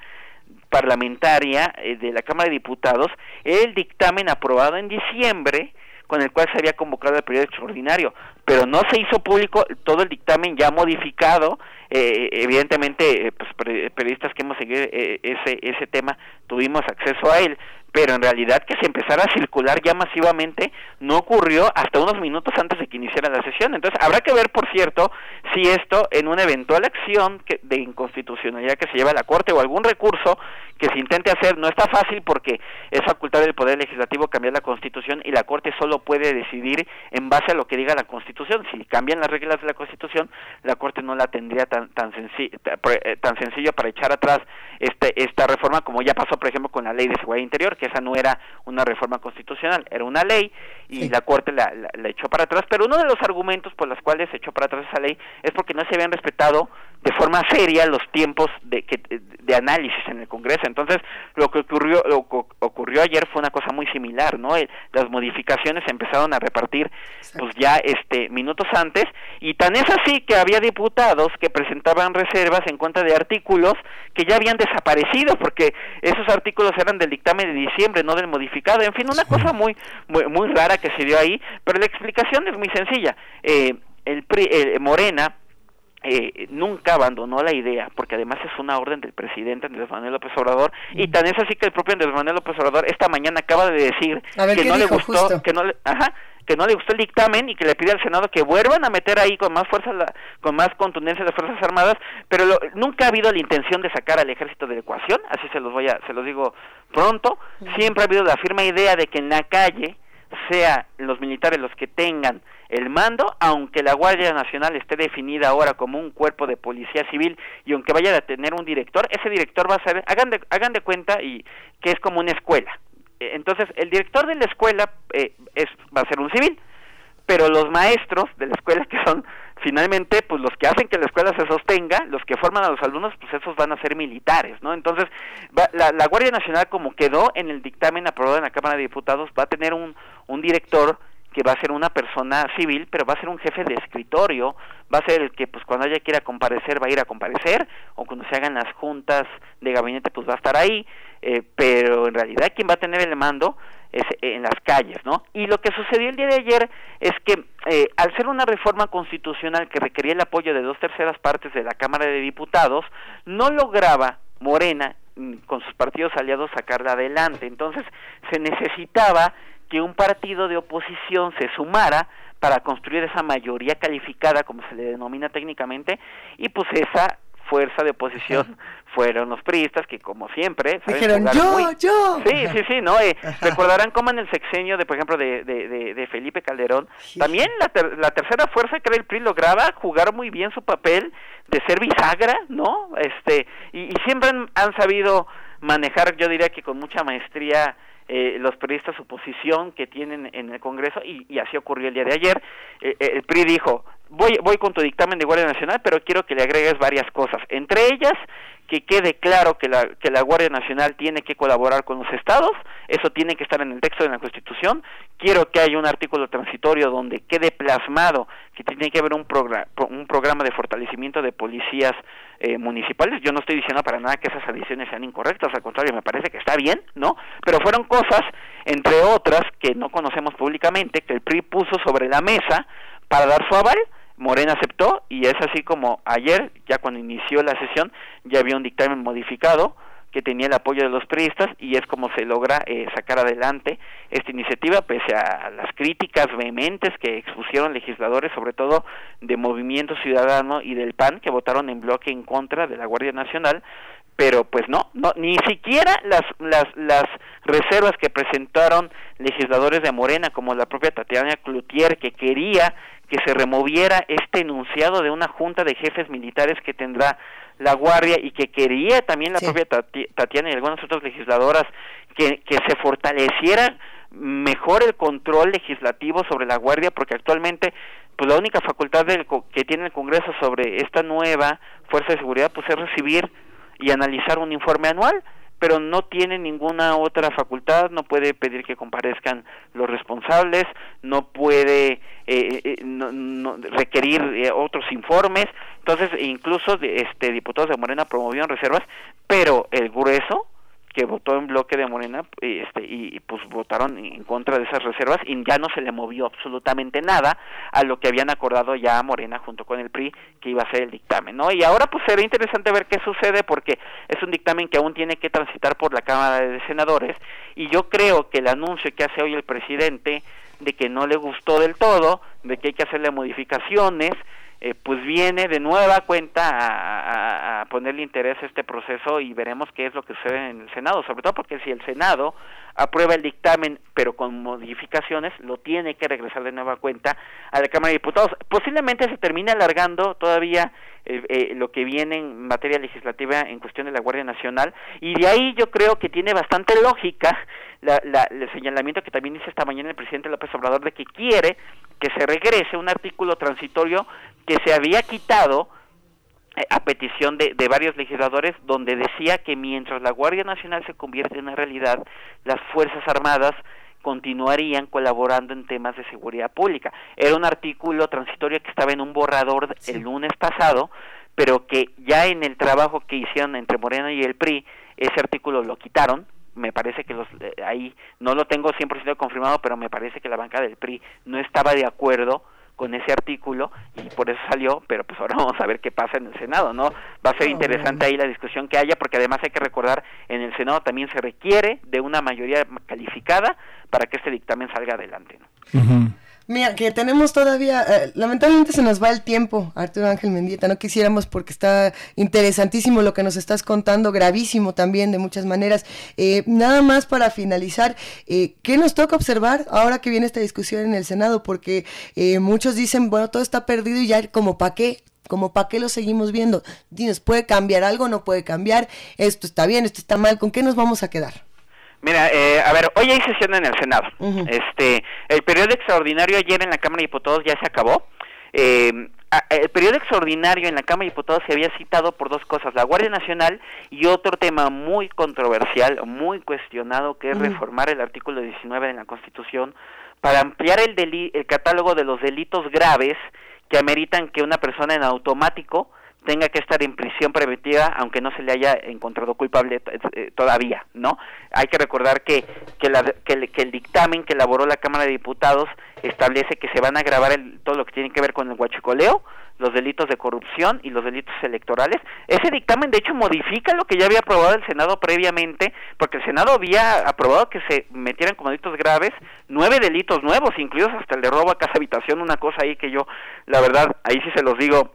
parlamentaria eh, de la Cámara de Diputados, el dictamen aprobado en diciembre, con el cual se había convocado el periodo extraordinario, pero no se hizo público todo el dictamen ya modificado. Eh, evidentemente, eh, pues, periodistas que hemos seguido eh, ese, ese tema tuvimos acceso a él, pero en realidad que se empezara a circular ya masivamente no ocurrió hasta unos minutos antes de que iniciara la sesión. Entonces, habrá que ver, por cierto, si esto en una eventual acción de inconstitucionalidad que se lleva a la Corte o algún recurso que se intente hacer, no está fácil porque es facultad del Poder Legislativo cambiar la Constitución y la Corte solo puede decidir en base a lo que diga la Constitución. Si cambian las reglas de la Constitución, la Corte no la tendría tan tan, eh, tan sencillo para echar atrás este esta reforma como ya pasó, por ejemplo, con la Ley de Seguridad Interior, que esa no era una reforma constitucional, era una ley y la Corte la, la, echó para atrás. Pero uno de los argumentos por los cuales se echó para atrás esa ley es porque no se habían respetado de forma seria los tiempos de, que, de análisis en el Congreso. Entonces, lo que ocurrió, lo que ocurrió ayer fue una cosa muy similar, ¿no? las modificaciones se empezaron a repartir pues ya este minutos antes y tan es así que había diputados que presentaban reservas en cuenta de artículos que ya habían desaparecido porque esos artículos eran del dictamen de diciembre, no del modificado. En fin, una cosa muy muy, muy rara que se dio ahí, pero la explicación es muy sencilla. Eh, el, el Morena eh, nunca abandonó la idea, porque además es una orden del presidente Andrés Manuel López Obrador, y tan es así que el propio Andrés Manuel López Obrador esta mañana acaba de decir que no le gustó, que no le, ajá, que no le gustó el dictamen y que le pide al Senado que vuelvan a meter ahí con más fuerza, con más contundencia las Fuerzas Armadas, pero nunca ha habido la intención de sacar al ejército de la ecuación, así se los voy a, se los digo pronto, siempre ha habido la firme idea de que en la calle sea los militares los que tengan el mando, aunque la Guardia Nacional esté definida ahora como un cuerpo de policía civil y aunque vaya a tener un director, ese director va a ser, hagan de, hagan de cuenta y que es como una escuela. E, entonces, el director de la escuela eh, es, va a ser un civil, pero los maestros de la escuela que son finalmente pues los que hacen que la escuela se sostenga, los que forman a los alumnos, pues esos van a ser militares, ¿no? Entonces, la, la Guardia Nacional como quedó en el dictamen aprobado en la Cámara de Diputados, va a tener un, un director que va a ser una persona civil, pero va a ser un jefe de escritorio, va a ser el que pues cuando ella quiera comparecer va a ir a comparecer, o cuando se hagan las juntas de gabinete pues va a estar ahí, eh, pero en realidad quien va a tener el mando es en las calles, ¿no? Y lo que sucedió el día de ayer es que eh, al ser una reforma constitucional que requería el apoyo de dos terceras partes de la Cámara de Diputados, no lograba Morena mm, con sus partidos aliados sacarla adelante. Entonces se necesitaba que un partido de oposición se sumara para construir esa mayoría calificada, como se le denomina técnicamente, y pues esa fuerza de oposición fueron los priistas que como siempre dijeron yo yo sí sí sí no eh, recordarán cómo en el sexenio de por ejemplo de, de, de, Felipe Calderón también la, la tercera fuerza que era el PRI lograba jugar muy bien su papel de ser bisagra no este y, y siempre han, han sabido manejar yo diría que con mucha maestría eh, los periodistas su posición que tienen en el Congreso y, y así ocurrió el día de ayer. Eh, eh, el PRI dijo, voy, voy con tu dictamen de Guardia Nacional, pero quiero que le agregues varias cosas, entre ellas que quede claro que la, que la Guardia Nacional tiene que colaborar con los estados, eso tiene que estar en el texto de la Constitución, quiero que haya un artículo transitorio donde quede plasmado que tiene que haber un, programa, un programa de fortalecimiento de policías eh, municipales, yo no estoy diciendo para nada que esas adiciones sean incorrectas, al contrario, me parece que está bien, ¿no? Pero fueron cosas, entre otras, que no conocemos públicamente, que el PRI puso sobre la mesa para dar su aval, Morena aceptó y es así como ayer, ya cuando inició la sesión, ya había un dictamen modificado que tenía el apoyo de los periodistas y es como se logra eh, sacar adelante esta iniciativa pese a las críticas vehementes que expusieron legisladores sobre todo de Movimiento Ciudadano y del PAN que votaron en bloque en contra de la Guardia Nacional pero pues no, no ni siquiera las, las, las reservas que presentaron legisladores de Morena como la propia Tatiana Cloutier que quería que se removiera este enunciado de una junta de jefes militares que tendrá la Guardia y que quería también la propia Tatiana y algunas otras legisladoras que, que se fortaleciera mejor el control legislativo sobre la Guardia porque actualmente pues la única facultad del, que tiene el Congreso sobre esta nueva fuerza de seguridad pues es recibir y analizar un informe anual pero no tiene ninguna otra facultad, no puede pedir que comparezcan los responsables, no puede eh, eh, no, requerir eh, otros informes, entonces incluso este diputados de Morena promovieron reservas, pero el grueso que votó en bloque de Morena este, y pues votaron en contra de esas reservas y ya no se le movió absolutamente nada a lo que habían acordado ya Morena junto con el PRI que iba a ser el dictamen, ¿no? Y ahora pues será interesante ver qué sucede porque es un dictamen que aún tiene que transitar por la Cámara de Senadores y yo creo que el anuncio que hace hoy el presidente de que no le gustó del todo, de que hay que hacerle modificaciones, eh, pues viene de nueva cuenta a, ponerle interés a este proceso y veremos qué es lo que sucede en el Senado, sobre todo porque si el Senado aprueba el dictamen pero con modificaciones, lo tiene que regresar de nueva cuenta a la Cámara de Diputados. Posiblemente se termine alargando todavía eh, eh, lo que viene en materia legislativa en cuestión de la Guardia Nacional y de ahí yo creo que tiene bastante lógica el señalamiento que también dice esta mañana el presidente López Obrador de que quiere que se regrese un artículo transitorio que se había quitado eh, a petición de, de, varios legisladores donde decía que mientras la Guardia Nacional se convierte en una realidad, las Fuerzas Armadas continuarían colaborando en temas de seguridad pública. Era un artículo transitorio que estaba en un borrador el lunes pasado, pero que ya en el trabajo que hicieron entre Morena y el PRI, ese artículo lo quitaron, me parece que los eh, ahí no lo tengo 100% confirmado, pero me parece que la banca del PRI no estaba de acuerdo con ese artículo y por eso salió, pero pues ahora <laughs> vamos a ver qué pasa en el Senado, ¿no? Va a ser interesante ahí la discusión que haya, porque además hay que recordar, en el Senado también se requiere de una mayoría calificada para que este dictamen salga adelante, ¿no? Mira, que tenemos todavía, eh, lamentablemente se nos va el tiempo, Arturo Ángel Mendieta, no quisiéramos porque está interesantísimo lo que nos estás contando, gravísimo también de muchas maneras. Eh, nada más para finalizar, eh, ¿qué nos toca observar ahora que viene esta discusión en el Senado? Porque muchos dicen, bueno, todo está perdido y ya como para qué, como para qué lo seguimos viendo. Dinos, ¿puede cambiar algo? ¿No puede cambiar? ¿Esto está bien? ¿Esto está mal? ¿Con qué nos vamos a quedar? Mira, eh, a ver, hoy hay sesión en el Senado. Este, el periodo extraordinario ayer en la Cámara de Diputados ya se acabó. Eh, el periodo extraordinario en la Cámara de Diputados se había citado por dos cosas, la Guardia Nacional y otro tema muy controversial, muy cuestionado, que es reformar el artículo 19 de la Constitución para ampliar el, el catálogo de los delitos graves que ameritan que una persona en automático tenga que estar en prisión preventiva aunque no se le haya encontrado culpable eh, todavía, ¿no? Hay que recordar que que, la, que, el, dictamen que elaboró la Cámara de Diputados establece que se van a grabar el, todo lo que tiene que ver con el huachicoleo, los delitos de corrupción y los delitos electorales. Ese dictamen, de hecho, modifica lo que ya había aprobado el Senado previamente, porque el Senado había aprobado que se metieran como delitos graves nueve delitos nuevos, incluidos hasta el de robo a casa habitación, una cosa ahí que yo, la verdad, ahí sí se los digo,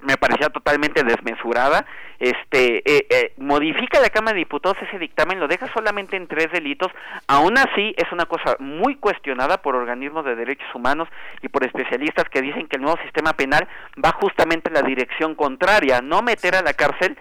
me parecía totalmente desmesurada. Este eh, eh, modifica la Cámara de Diputados ese dictamen, lo deja solamente en tres delitos. Aún así es una cosa muy cuestionada por organismos de derechos humanos y por especialistas que dicen que el nuevo sistema penal va justamente en la dirección contraria, no meter a la cárcel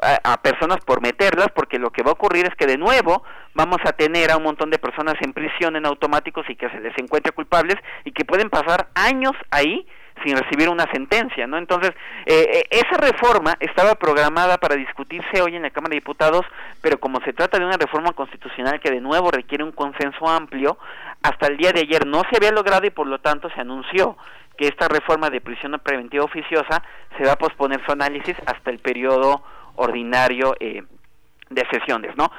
a, personas por meterlas, porque lo que va a ocurrir es que de nuevo vamos a tener a un montón de personas en prisión en automáticos y que se les encuentre culpables y que pueden pasar años ahí sin recibir una sentencia, ¿no? Entonces, eh, eh, esa reforma estaba programada para discutirse hoy en la Cámara de Diputados, pero como se trata de una reforma constitucional que de nuevo requiere un consenso amplio, hasta el día de ayer no se había logrado y por lo tanto se anunció que esta reforma de prisión preventiva oficiosa se va a posponer su análisis hasta el periodo ordinario eh, de sesiones, ¿no?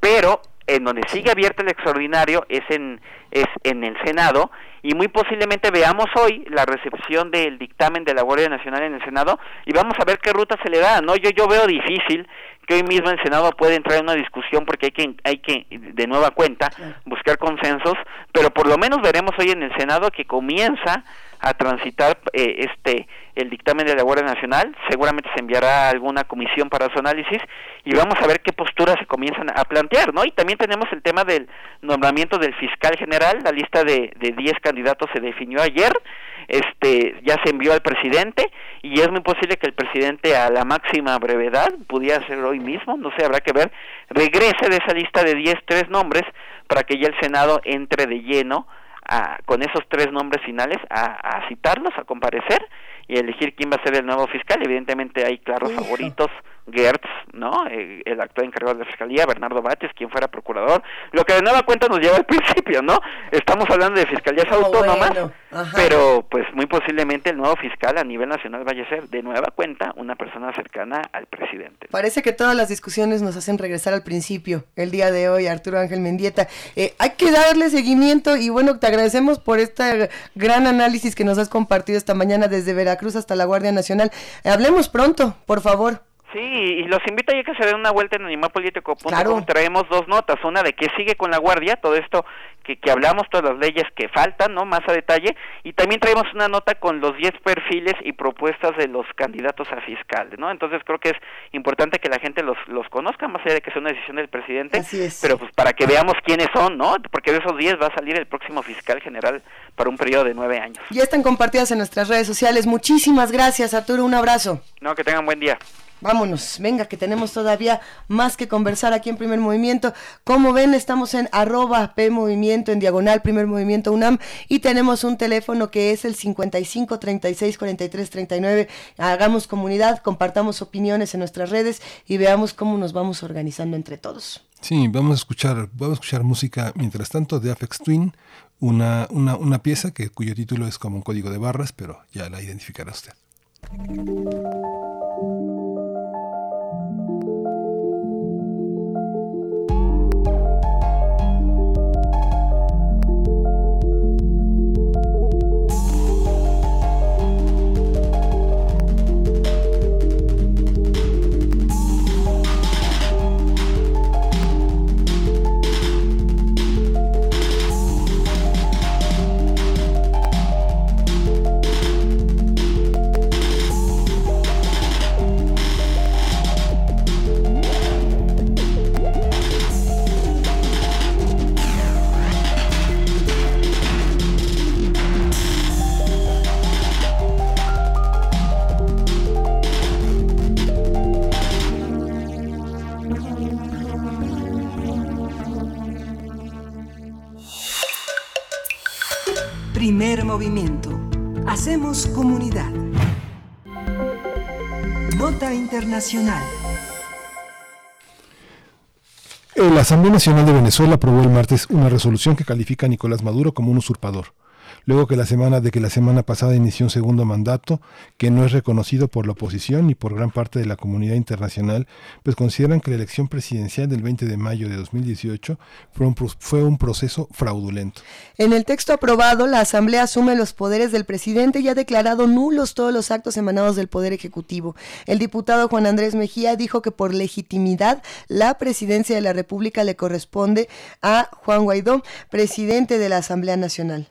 pero en donde sigue abierto el extraordinario es en es en el Senado y muy posiblemente veamos hoy la recepción del dictamen de la Guardia Nacional en el Senado y vamos a ver qué ruta se le da, ¿no? Yo yo veo difícil que hoy mismo el Senado puede entrar en una discusión porque hay que, hay que de nueva cuenta, buscar consensos, pero por lo menos veremos hoy en el Senado que comienza a transitar eh, este el dictamen de la Guardia Nacional, seguramente se enviará a alguna comisión para su análisis y vamos a ver qué posturas se comienzan a plantear, ¿no? Y también tenemos el tema del nombramiento del fiscal general, la lista de de 10 candidatos se definió ayer, este ya se envió al presidente y es muy posible que el presidente a la máxima brevedad pudiera ser hoy mismo, no sé, habrá que ver, regrese de esa lista de 10 tres nombres para que ya el Senado entre de lleno a, con esos tres nombres finales a, a citarlos, a comparecer y elegir quién va a ser el nuevo fiscal. Evidentemente hay claros favoritos, Gertz, ¿no? Eh, el actual encargado de la Fiscalía, Bernardo Bates, quien fuera procurador. Lo que de nueva cuenta nos lleva al <laughs> principio, ¿no? Estamos hablando de fiscalías Oh, autónomas, bueno, pero pues muy posiblemente el nuevo fiscal a nivel nacional vaya a ser de nueva cuenta una persona cercana al presidente. Parece que todas las discusiones nos hacen regresar al principio. El día de hoy, Arturo Ángel Mendieta. Eh, hay que darle seguimiento y bueno, te agradecemos por este gran análisis que nos has compartido esta mañana desde Veracruz hasta la Guardia Nacional. Eh, hablemos pronto, por favor. Sí, y los invito a que se den una vuelta en animalpolitico.com. Claro. Traemos dos notas, una de qué sigue con la Guardia, todo esto que, que hablamos, todas las leyes que faltan, ¿no? Más a detalle, y también traemos una nota con los 10 perfiles y propuestas de los candidatos a fiscal, ¿no? Entonces creo que es importante que la gente los, los conozca, más allá de que sea una decisión del presidente, Así es. pero pues para que veamos quiénes son, ¿no? Porque de esos 10 va a salir el próximo fiscal general para un periodo de nueve años. Ya están compartidas en nuestras redes sociales. Muchísimas gracias, Arturo. Un abrazo. No, que tengan buen día. Vámonos, venga, que tenemos todavía más que conversar aquí en Primer Movimiento. Como ven, estamos en arroba P Movimiento, en diagonal Primer Movimiento UNAM, y tenemos un teléfono que es el 55 36 43 39. Hagamos comunidad, compartamos opiniones en nuestras redes y veamos cómo nos vamos organizando entre todos. Sí, vamos a escuchar, vamos a escuchar música mientras tanto de Afex Twin, una, una, una pieza que, cuyo título es como un código de barras, pero ya la identificará usted. Movimiento. Hacemos comunidad. Nota internacional. Eh, La Asamblea Nacional de Venezuela aprobó el martes una resolución que califica a Nicolás Maduro como un usurpador. Luego que la semana de que la semana pasada inició un segundo mandato que no es reconocido por la oposición ni por gran parte de la comunidad internacional, pues consideran que la elección presidencial del 20 de mayo de 2018 fue un, fue un proceso fraudulento. En el texto aprobado, la Asamblea asume los poderes del presidente y ha declarado nulos todos los actos emanados del Poder Ejecutivo. El diputado Juan Andrés Mejía dijo que por legitimidad la presidencia de la República le corresponde a Juan Guaidó, presidente de la Asamblea Nacional.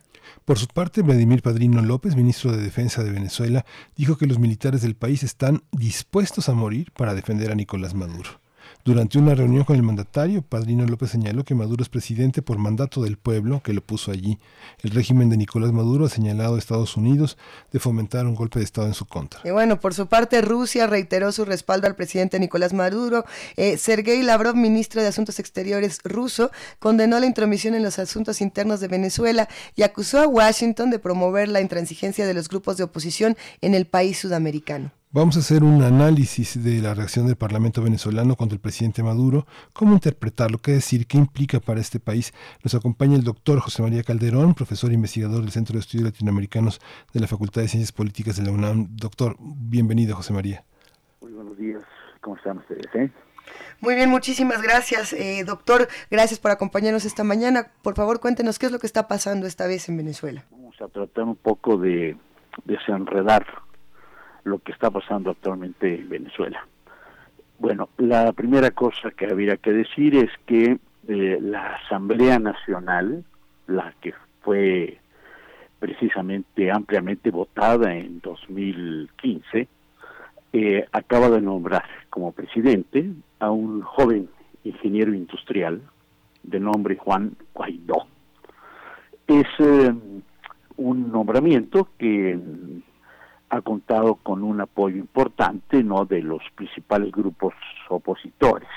Por su parte, Vladimir Padrino López, ministro de Defensa de Venezuela, dijo que los militares del país están dispuestos a morir para defender a Nicolás Maduro. Durante una reunión con el mandatario, Padrino López señaló que Maduro es presidente por mandato del pueblo que lo puso allí. El régimen de Nicolás Maduro ha señalado a Estados Unidos de fomentar un golpe de Estado en su contra. Y bueno, por su parte, Rusia reiteró su respaldo al presidente Nicolás Maduro. Eh, Sergei Lavrov, ministro de Asuntos Exteriores ruso, condenó la intromisión en los asuntos internos de Venezuela y acusó a Washington de promover la intransigencia de los grupos de oposición en el país sudamericano. Vamos a hacer un análisis de la reacción del Parlamento venezolano contra el presidente Maduro, cómo interpretarlo, qué decir, qué implica para este país. Nos acompaña el doctor José María Calderón, profesor e investigador del Centro de Estudios Latinoamericanos de la Facultad de Ciencias Políticas de la UNAM. Doctor, bienvenido, José María. Muy buenos días, ¿cómo están ustedes? eh? Muy bien, muchísimas gracias, eh, doctor. Gracias por acompañarnos esta mañana. Por favor, cuéntenos qué es lo que está pasando esta vez en Venezuela. Vamos a tratar un poco de desenredar lo que está pasando actualmente en Venezuela. Bueno, la primera cosa que habría que decir es que eh, la Asamblea Nacional, la que fue precisamente ampliamente votada en 2015, eh, acaba de nombrar como presidente a un joven ingeniero industrial de nombre Juan Guaidó. Es eh, un nombramiento que ha contado con un apoyo importante no de los principales grupos opositores.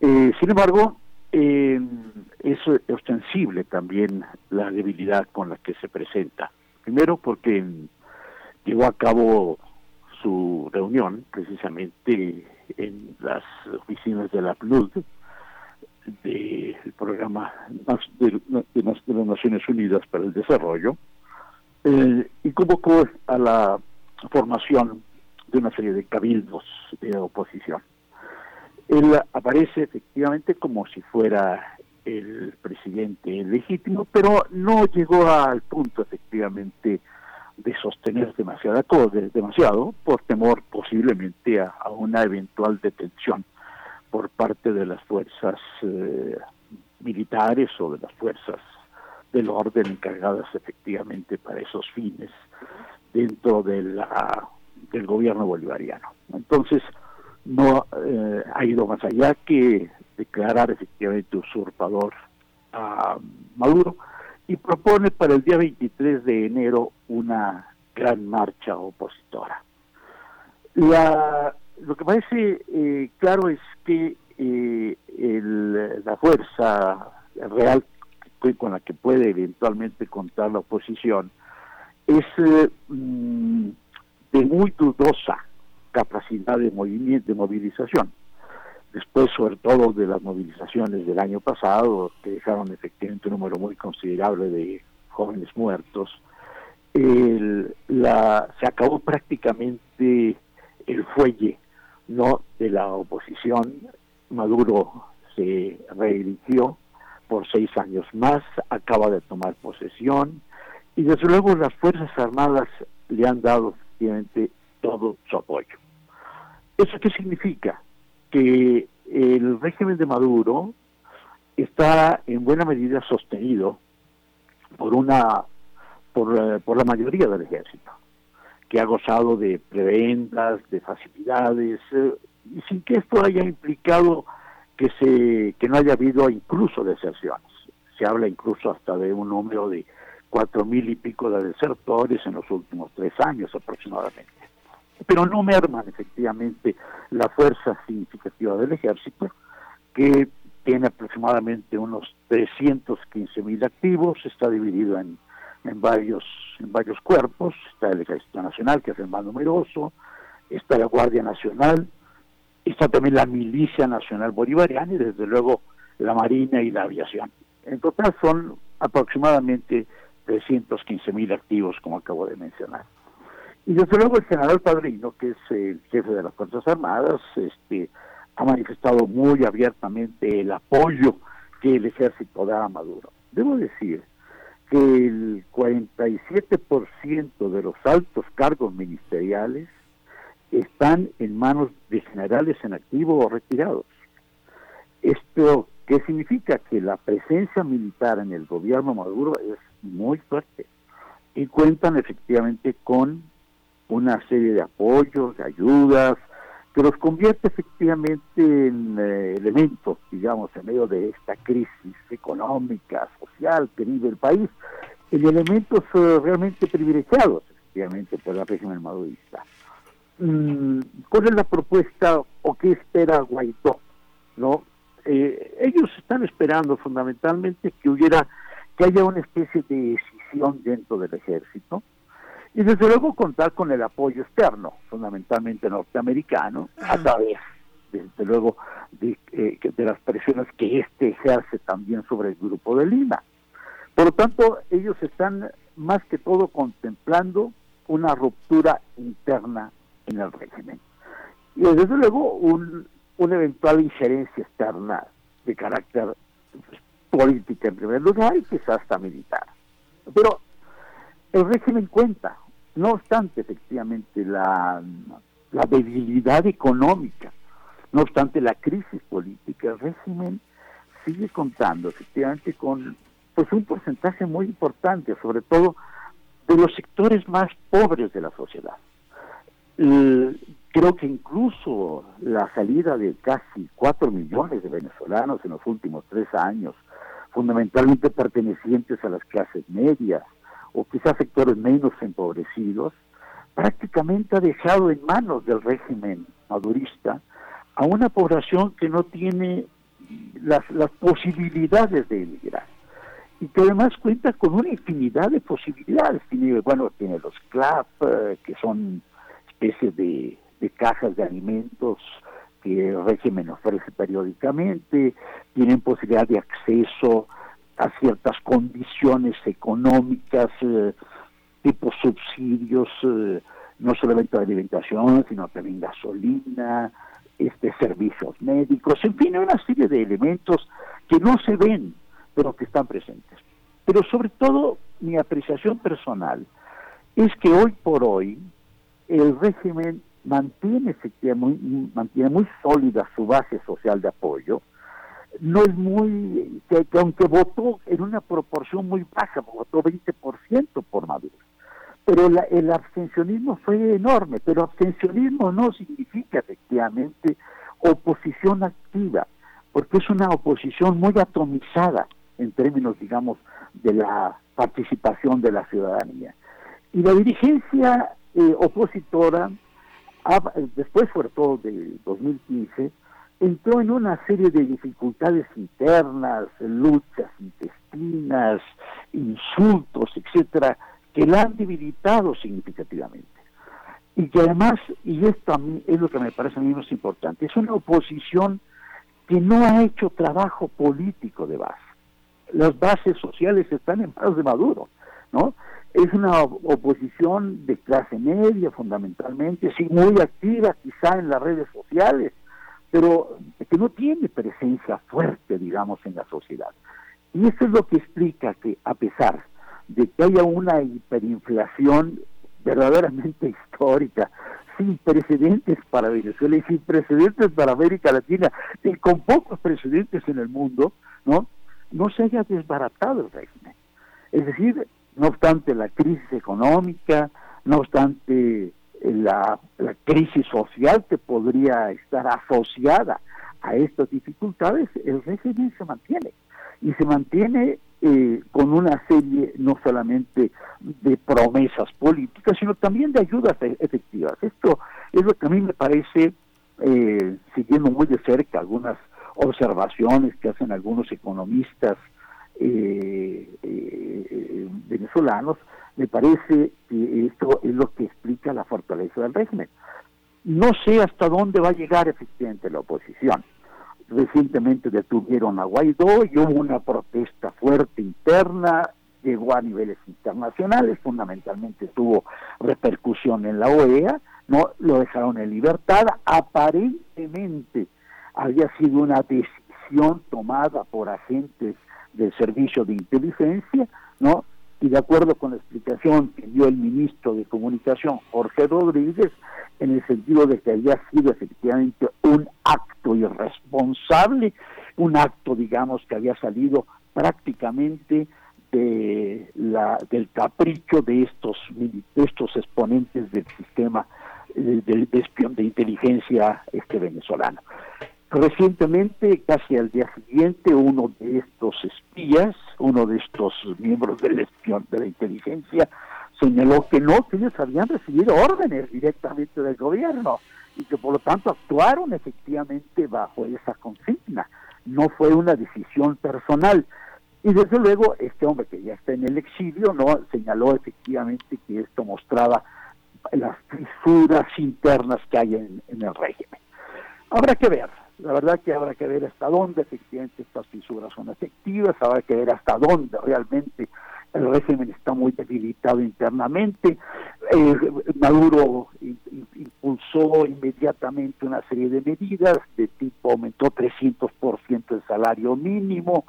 Eh, sin embargo, es ostensible también la debilidad con la que se presenta. Primero porque llevó a cabo su reunión precisamente en las oficinas de la PNUD, del programa de, las Naciones Unidas para el Desarrollo, eh, y convocó a la formación de una serie de cabildos de oposición. Él aparece efectivamente como si fuera el presidente legítimo, pero no llegó al punto efectivamente de sostener demasiado, demasiado por temor posiblemente a, una eventual detención por parte de las fuerzas eh, militares o de las fuerzas del orden encargadas efectivamente para esos fines dentro de la, del gobierno bolivariano. Entonces, no eh, ha ido más allá que declarar efectivamente usurpador a Maduro y propone para el día 23 de enero una gran marcha opositora. La, lo que parece eh, claro es que eh, el, la fuerza real con la que puede eventualmente contar la oposición es eh, mm, de muy dudosa capacidad de movilización. Después, sobre todo, de las movilizaciones del año pasado, que dejaron efectivamente un número muy considerable de jóvenes muertos, se acabó prácticamente el fuelle no de la oposición. Maduro se reeligió por seis años más, acaba de tomar posesión y desde luego las Fuerzas Armadas le han dado efectivamente todo su apoyo. ¿Eso qué significa? Que el régimen de Maduro está en buena medida sostenido por una por, eh, la mayoría del ejército, que ha gozado de prebendas, de facilidades, eh, y sin que esto haya implicado que se que no haya habido incluso deserciones. Se habla incluso hasta de un número de cuatro mil y pico de desertores en los últimos tres años aproximadamente. Pero no merman efectivamente la fuerza significativa del ejército, que tiene aproximadamente unos 315 mil activos, está dividido en, en, varios, en varios cuerpos, está el Ejército Nacional, que es el más numeroso, está la Guardia Nacional, está también la Milicia Nacional Bolivariana y desde luego la Marina y la Aviación. En total son aproximadamente 315 mil activos, como acabo de mencionar. Y desde luego el general Padrino, que es el jefe de las Fuerzas Armadas, este, ha manifestado muy abiertamente el apoyo que el ejército da a Maduro. Debo decir que el 47% de los altos cargos ministeriales están en manos de generales en activo o retirados. ¿Esto qué significa? Que la presencia militar en el gobierno Maduro es muy fuerte y cuentan efectivamente con una serie de apoyos, de ayudas, que los convierte efectivamente en eh, elementos, digamos, en medio de esta crisis económica, social que vive el país, en elementos eh, realmente privilegiados, efectivamente, por la régimen madurista. Mm, ¿cuál es la propuesta o qué espera Guaidó? ¿No? Eh, ellos están esperando fundamentalmente que hubiera, que haya una especie de decisión dentro del ejército y desde luego contar con el apoyo externo, fundamentalmente norteamericano, a través, desde luego, de, eh, de las presiones que este ejerce también sobre el grupo de Lima. Por lo tanto, ellos están más que todo contemplando una ruptura interna en el régimen. Y desde luego un, una eventual injerencia externa de carácter pues, política en primer lugar y quizás hasta militar. Pero el régimen cuenta, no obstante efectivamente la, la debilidad económica No obstante la crisis política, el régimen sigue contando efectivamente con pues un porcentaje muy importante, sobre todo de los sectores más pobres de la sociedad. Creo que incluso la salida de casi 4 millones de venezolanos en los últimos tres años, fundamentalmente pertenecientes a las clases medias o quizás sectores menos empobrecidos, prácticamente ha dejado en manos del régimen madurista a una población que no tiene las, las posibilidades de emigrar y que además cuenta con una infinidad de posibilidades. Tiene, bueno, tiene los CLAP, eh, que son especies de, de cajas de alimentos que el régimen ofrece periódicamente, tienen posibilidad de acceso a ciertas condiciones económicas, eh, tipo subsidios, eh, no solamente de alimentación, sino también gasolina, este, servicios médicos, en fin, una serie de elementos que no se ven, pero que están presentes. Pero sobre todo, mi apreciación personal es que hoy por hoy el régimen mantiene, muy, mantiene muy sólida su base social de apoyo, no es muy, que, aunque votó en una proporción muy baja, votó 20% por Maduro, pero el abstencionismo fue enorme, pero abstencionismo no significa efectivamente oposición activa, porque es una oposición muy atomizada en términos, digamos, de la participación de la ciudadanía. Y la dirigencia eh, opositora, después sobre todo de 2015, entró en una serie de dificultades internas, luchas intestinas, insultos, etcétera, que la han debilitado significativamente. Y que además, y esto a mí es lo que me parece a mí más importante, es una oposición que no ha hecho trabajo político de base. Las bases sociales están en manos de Maduro, ¿no? Es una oposición de clase media fundamentalmente, sí muy activa quizá en las redes sociales, pero que no tiene presencia fuerte, digamos, en la sociedad. Y eso es lo que explica que a pesar de que haya una hiperinflación verdaderamente histórica, sin precedentes para Venezuela y sin precedentes para América Latina, y con pocos precedentes en el mundo, ¿no? No se haya desbaratado el régimen. Es decir, no obstante la crisis económica, no obstante la, la crisis social que podría estar asociada a estas dificultades, el régimen se mantiene. Y se mantiene eh, con una serie no solamente de promesas políticas, sino también de ayudas e-, efectivas. Esto es lo que a mí me parece, eh, siguiendo muy de cerca algunas observaciones que hacen algunos economistas eh, venezolanos, me parece que esto es lo que explica la fortaleza del régimen. No sé hasta dónde va a llegar efectivamente la oposición. Recientemente detuvieron a Guaidó y hubo una protesta fuerte interna, llegó a niveles internacionales, fundamentalmente tuvo repercusión en la OEA, no lo dejaron en libertad, aparentemente había sido una decisión tomada por agentes del servicio de inteligencia, ¿no? Y de acuerdo con la explicación que dio el ministro de Comunicación, Jorge Rodríguez, en el sentido de que había sido efectivamente un acto irresponsable, un acto, digamos, que había salido prácticamente de la, del capricho de estos, de estos exponentes del sistema eh, de, de, de inteligencia este venezolano. Recientemente, casi al día siguiente, uno de estos espías, uno de estos miembros del espión de la inteligencia, señaló que no, que ellos habían recibido órdenes directamente del gobierno y que por lo tanto actuaron efectivamente bajo esa consigna. No fue una decisión personal. Y desde luego este hombre que ya está en el exilio no señaló efectivamente que esto mostraba las fisuras internas que hay en, en el régimen. Habrá que ver, la verdad que habrá que ver hasta dónde efectivamente estas fisuras son efectivas, habrá que ver hasta dónde realmente el régimen está muy debilitado internamente. Eh, Maduro impulsó inmediatamente una serie de medidas de tipo aumentó 300% el salario mínimo,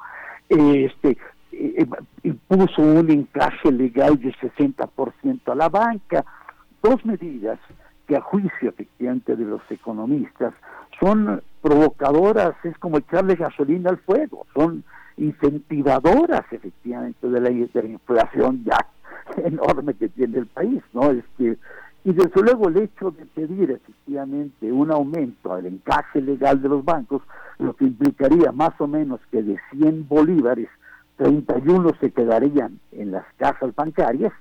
este eh, impuso un encaje legal de 60% a la banca, dos medidas que a juicio efectivamente de los economistas son provocadoras, es como echarle gasolina al fuego, son incentivadoras efectivamente de la, de la inflación ya <laughs> enorme que tiene el país, ¿no? Este, y desde luego el hecho de pedir efectivamente un aumento al encaje legal de los bancos, lo que implicaría más o menos que de 100 bolívares, 31 se quedarían en las cajas bancarias,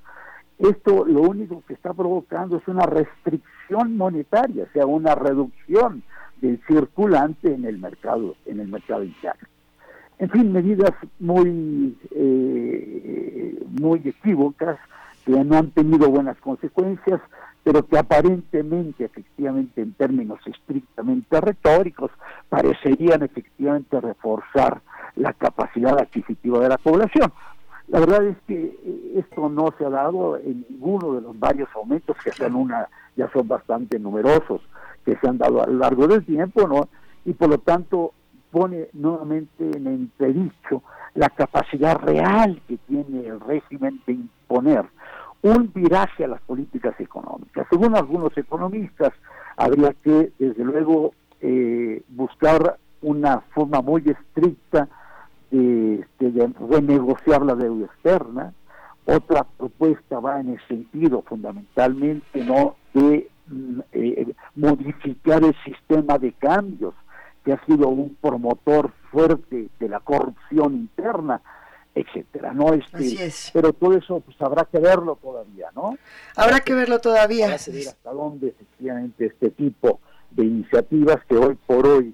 esto lo único que está provocando es una restricción monetaria, o sea, una reducción del circulante en el mercado, en el mercado interno. En fin, medidas muy, eh, muy equívocas que no han tenido buenas consecuencias, pero que aparentemente, efectivamente, en términos estrictamente retóricos, parecerían efectivamente reforzar la capacidad adquisitiva de la población. La verdad es que eh, esto no se ha dado en ninguno de los varios aumentos que sean una, ya son bastante numerosos, que se han dado a lo largo del tiempo, ¿no? Y por lo tanto pone nuevamente en entredicho la capacidad real que tiene el régimen de imponer un viraje a las políticas económicas. Según algunos economistas, habría que, desde luego, eh, buscar una forma muy estricta de, de, renegociar la deuda externa. Otra propuesta va en el sentido fundamentalmente no de mm, eh, modificar el sistema de cambios, que ha sido un promotor fuerte de la corrupción interna, etcétera, ¿no? Este, Así es. Pero todo eso pues habrá que verlo todavía, ¿no? Habrá que verlo todavía. Habrá que ver hasta dónde efectivamente este tipo de iniciativas que hoy por hoy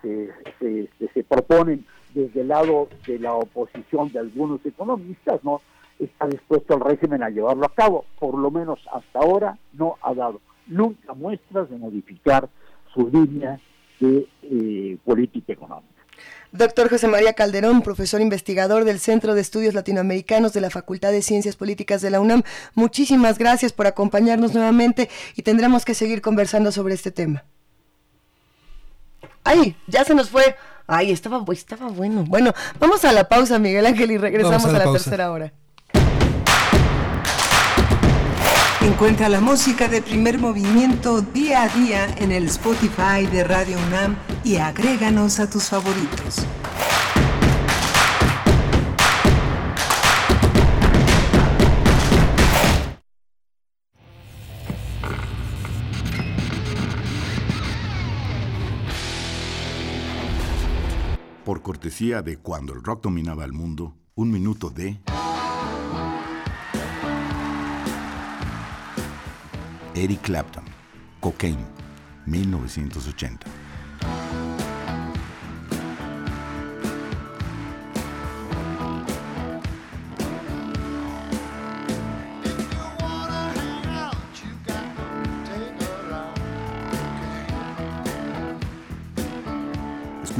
se, se, se, se proponen desde el lado de la oposición de algunos economistas, ¿no? Está dispuesto el régimen a llevarlo a cabo. Por lo menos hasta ahora no ha dado nunca muestras de modificar su línea de eh, política económica. Doctor José María Calderón, profesor investigador del Centro de Estudios Latinoamericanos de la Facultad de Ciencias Políticas de la UNAM, muchísimas gracias por acompañarnos nuevamente y tendremos que seguir conversando sobre este tema. ¡Ay! Ya se nos fue. Ay, estaba, estaba bueno. Bueno, vamos a la pausa, Miguel Ángel, y regresamos a la, a la tercera hora. Encuentra la música de primer movimiento día a día en el Spotify de Radio UNAM y agréganos a tus favoritos. Por cortesía de Cuando el rock dominaba el mundo, un minuto de... Eric Clapton, Cocaine, 1980.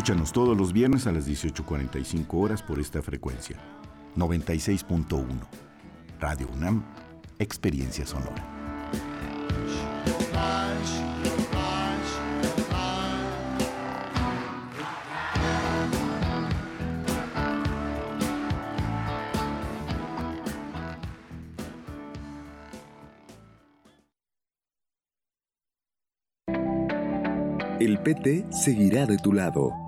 Escúchanos todos los viernes a las 18.45 horas por esta frecuencia. 96.1. Radio UNAM, Experiencia Sonora. El PT seguirá de tu lado.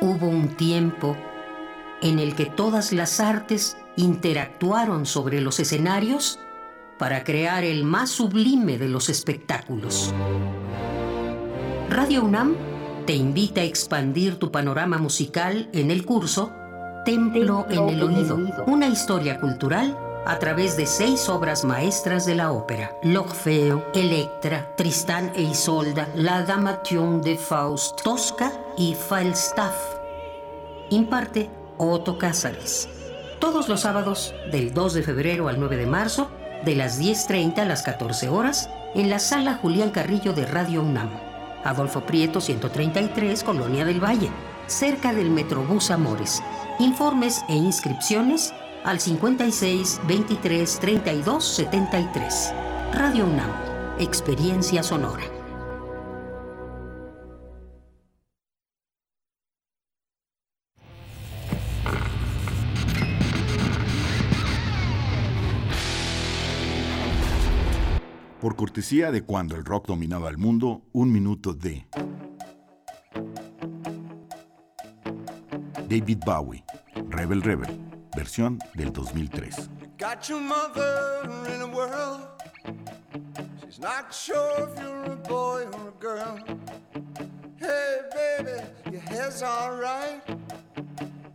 Hubo un tiempo en el que todas las artes interactuaron sobre los escenarios para crear el más sublime de los espectáculos. Radio UNAM te invita a expandir tu panorama musical en el curso Templo en el Oído, una historia cultural a través de seis obras maestras de la ópera: L'Orfeo, Electra, Tristán e Isolda, La Damation de Faust, Tosca y Falstaff. Imparte Otto Cázares. Todos los sábados, del 2 de febrero al 9 de marzo, de las 10.30 a las 14 horas, en la sala Julián Carrillo de Radio UNAM. Adolfo Prieto 133, Colonia del Valle, cerca del Metrobús Amores. Informes e inscripciones al 56 23 32 73. Radio UNAM, Experiencia Sonora. Por cortesía de cuando el rock dominaba el mundo, un minuto de David Bowie, Rebel Rebel, versión del 2003. Got your mother in a world. She's not sure if you're a boy or a girl. Hey, baby, your hair's alright.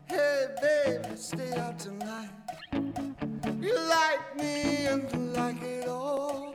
Hey, baby, stay out tonight. You like me and you like it all.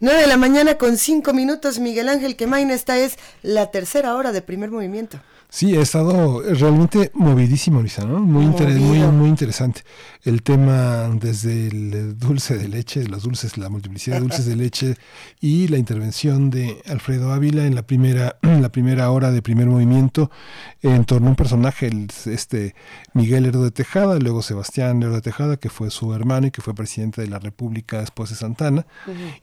9 de la mañana con 5 minutos, Miguel Ángel Quemain. Esta es la tercera hora de primer movimiento. Sí, ha estado realmente movidísimo, Luisa, ¿no? Muy, interes- muy, muy interesante. El tema desde el dulce de leche, los dulces, la multiplicidad de dulces de leche <laughs> y la intervención de Alfredo Ávila en la primera, en la primera hora de primer movimiento en torno a un personaje, el- este Miguel Lerdo de Tejada, luego Sebastián Lerdo de Tejada, que fue su hermano y que fue presidente de la República después de Santana.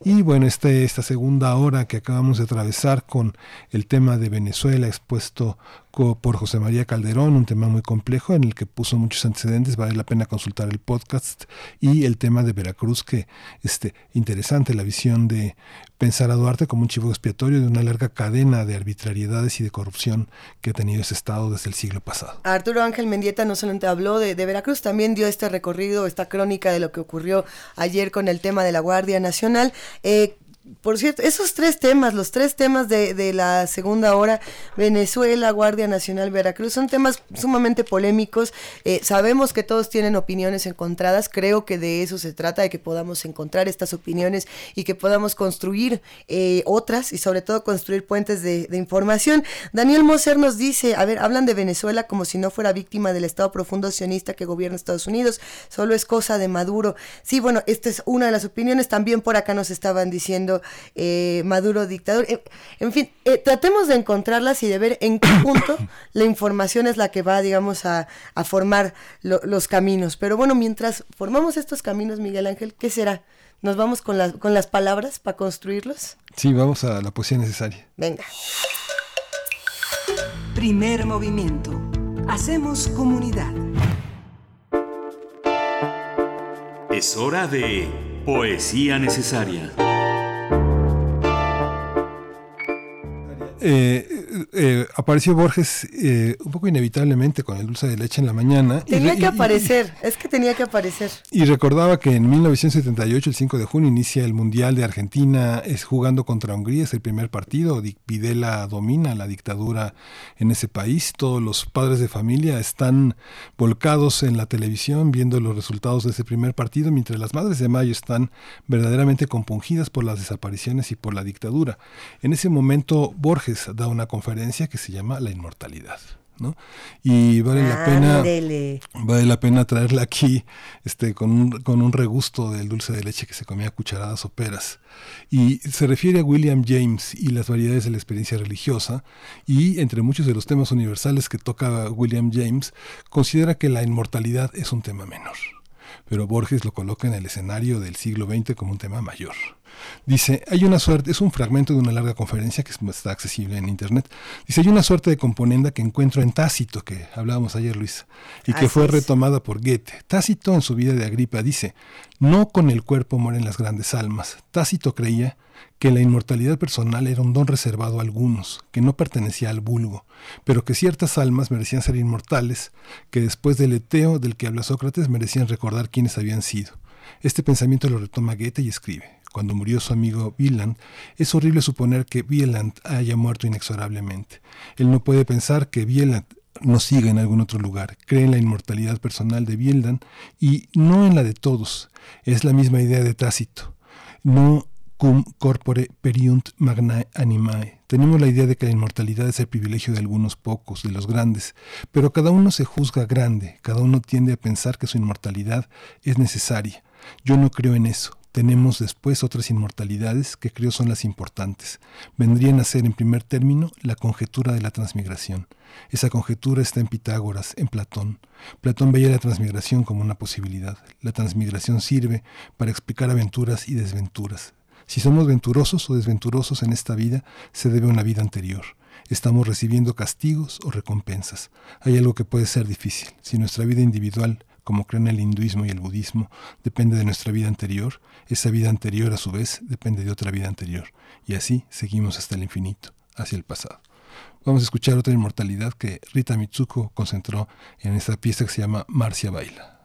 Y bueno, este, esta segunda hora que acabamos de atravesar con el tema de Venezuela expuesto por José María Calderón, un tema muy complejo en el que puso muchos antecedentes, vale la pena consultar el podcast y el tema de Veracruz que este interesante la visión de pensar a Duarte como un chivo expiatorio de una larga cadena de arbitrariedades y de corrupción que ha tenido ese estado desde el siglo pasado. Arturo Ángel Mendieta no solamente habló de, de Veracruz, también dio este recorrido, esta crónica de lo que ocurrió ayer con el tema de la Guardia Nacional. Eh, por cierto, esos tres temas, los tres temas de, de la segunda hora, Venezuela, Guardia Nacional, Veracruz, son temas sumamente polémicos. Eh, sabemos que todos tienen opiniones encontradas, creo que de eso se trata, de que podamos encontrar estas opiniones y que podamos construir eh, otras y sobre todo construir puentes de, información. Daniel Moser nos dice, a ver, hablan de Venezuela como si no fuera víctima del Estado profundo sionista que gobierna Estados Unidos, solo es cosa de Maduro. Sí, bueno, esta es una de las opiniones, también por acá nos estaban diciendo eh, Maduro dictador. En, en fin, eh, tratemos de encontrarlas y de ver en qué punto <coughs> la información es la que va, digamos, a, a formar lo- los caminos. Pero bueno, mientras formamos estos caminos, Miguel Ángel, ¿qué será? ¿Nos vamos con, las con las palabras para construirlos? Sí, vamos a la poesía necesaria. Venga. Primer movimiento. Hacemos comunidad. Es hora de poesía necesaria. Eh, eh, apareció Borges eh, un poco inevitablemente con el dulce de leche en la mañana. y Tenía re- que y- aparecer, es que tenía que aparecer. Y recordaba que en 1978, el 5 de junio, inicia el Mundial de Argentina, es jugando contra Hungría, es el primer partido. Videla domina la dictadura en ese país. Todos los padres de familia están volcados en la televisión viendo los resultados de ese primer partido, mientras las madres de mayo están verdaderamente compungidas por las desapariciones y por la dictadura. En ese momento, Borges da una conferencia que se llama La inmortalidad. ¿no? Y vale la pena vale la pena traerla aquí este con un, con un regusto del dulce de leche que se comía a cucharadas o peras. Y se refiere a William James y las variedades de la experiencia religiosa y entre muchos de los temas universales que toca William James, considera que la inmortalidad es un tema menor. Pero Borges lo coloca en el escenario del siglo XX como un tema mayor. Dice, hay una suerte, es un fragmento de una larga conferencia que está accesible en internet. Dice, hay una suerte de componenda que encuentro en Tácito, que hablábamos ayer, Luis, y que Así fue es. retomada por Goethe. Tácito en su vida de Agripa dice, no con el cuerpo mueren las grandes almas. Tácito creía que la inmortalidad personal era un don reservado a algunos, que no pertenecía al vulgo, pero que ciertas almas merecían ser inmortales, que después del eteo del que habla Sócrates merecían recordar quiénes habían sido. Este pensamiento lo retoma Goethe y escribe. Cuando murió su amigo Wieland, es horrible suponer que Wieland haya muerto inexorablemente. Él no puede pensar que Wieland no siga en algún otro lugar. Cree en la inmortalidad personal de Wieland y no en la de todos. Es la misma idea de Tácito. No cum corpore periunt magnae animae. Tenemos la idea de que la inmortalidad es el privilegio de algunos pocos, de los grandes, pero cada uno se juzga grande, cada uno tiende a pensar que su inmortalidad es necesaria. Yo no creo en eso. Tenemos después otras inmortalidades que creo son las importantes. Vendrían a ser en primer término la conjetura de la transmigración. Esa conjetura está en Pitágoras, en Platón. Platón veía la transmigración como una posibilidad. La transmigración sirve para explicar aventuras y desventuras. Si somos venturosos o desventurosos en esta vida, se debe a una vida anterior. Estamos recibiendo castigos o recompensas. Hay algo que puede ser difícil. Si nuestra vida individual, como creen el hinduismo y el budismo, depende de nuestra vida anterior, esa vida anterior a su vez depende de otra vida anterior. Y así seguimos hasta el infinito, hacia el pasado. Vamos a escuchar otra inmortalidad que Rita Mitsuko concentró en esta pieza que se llama Marcia Baila.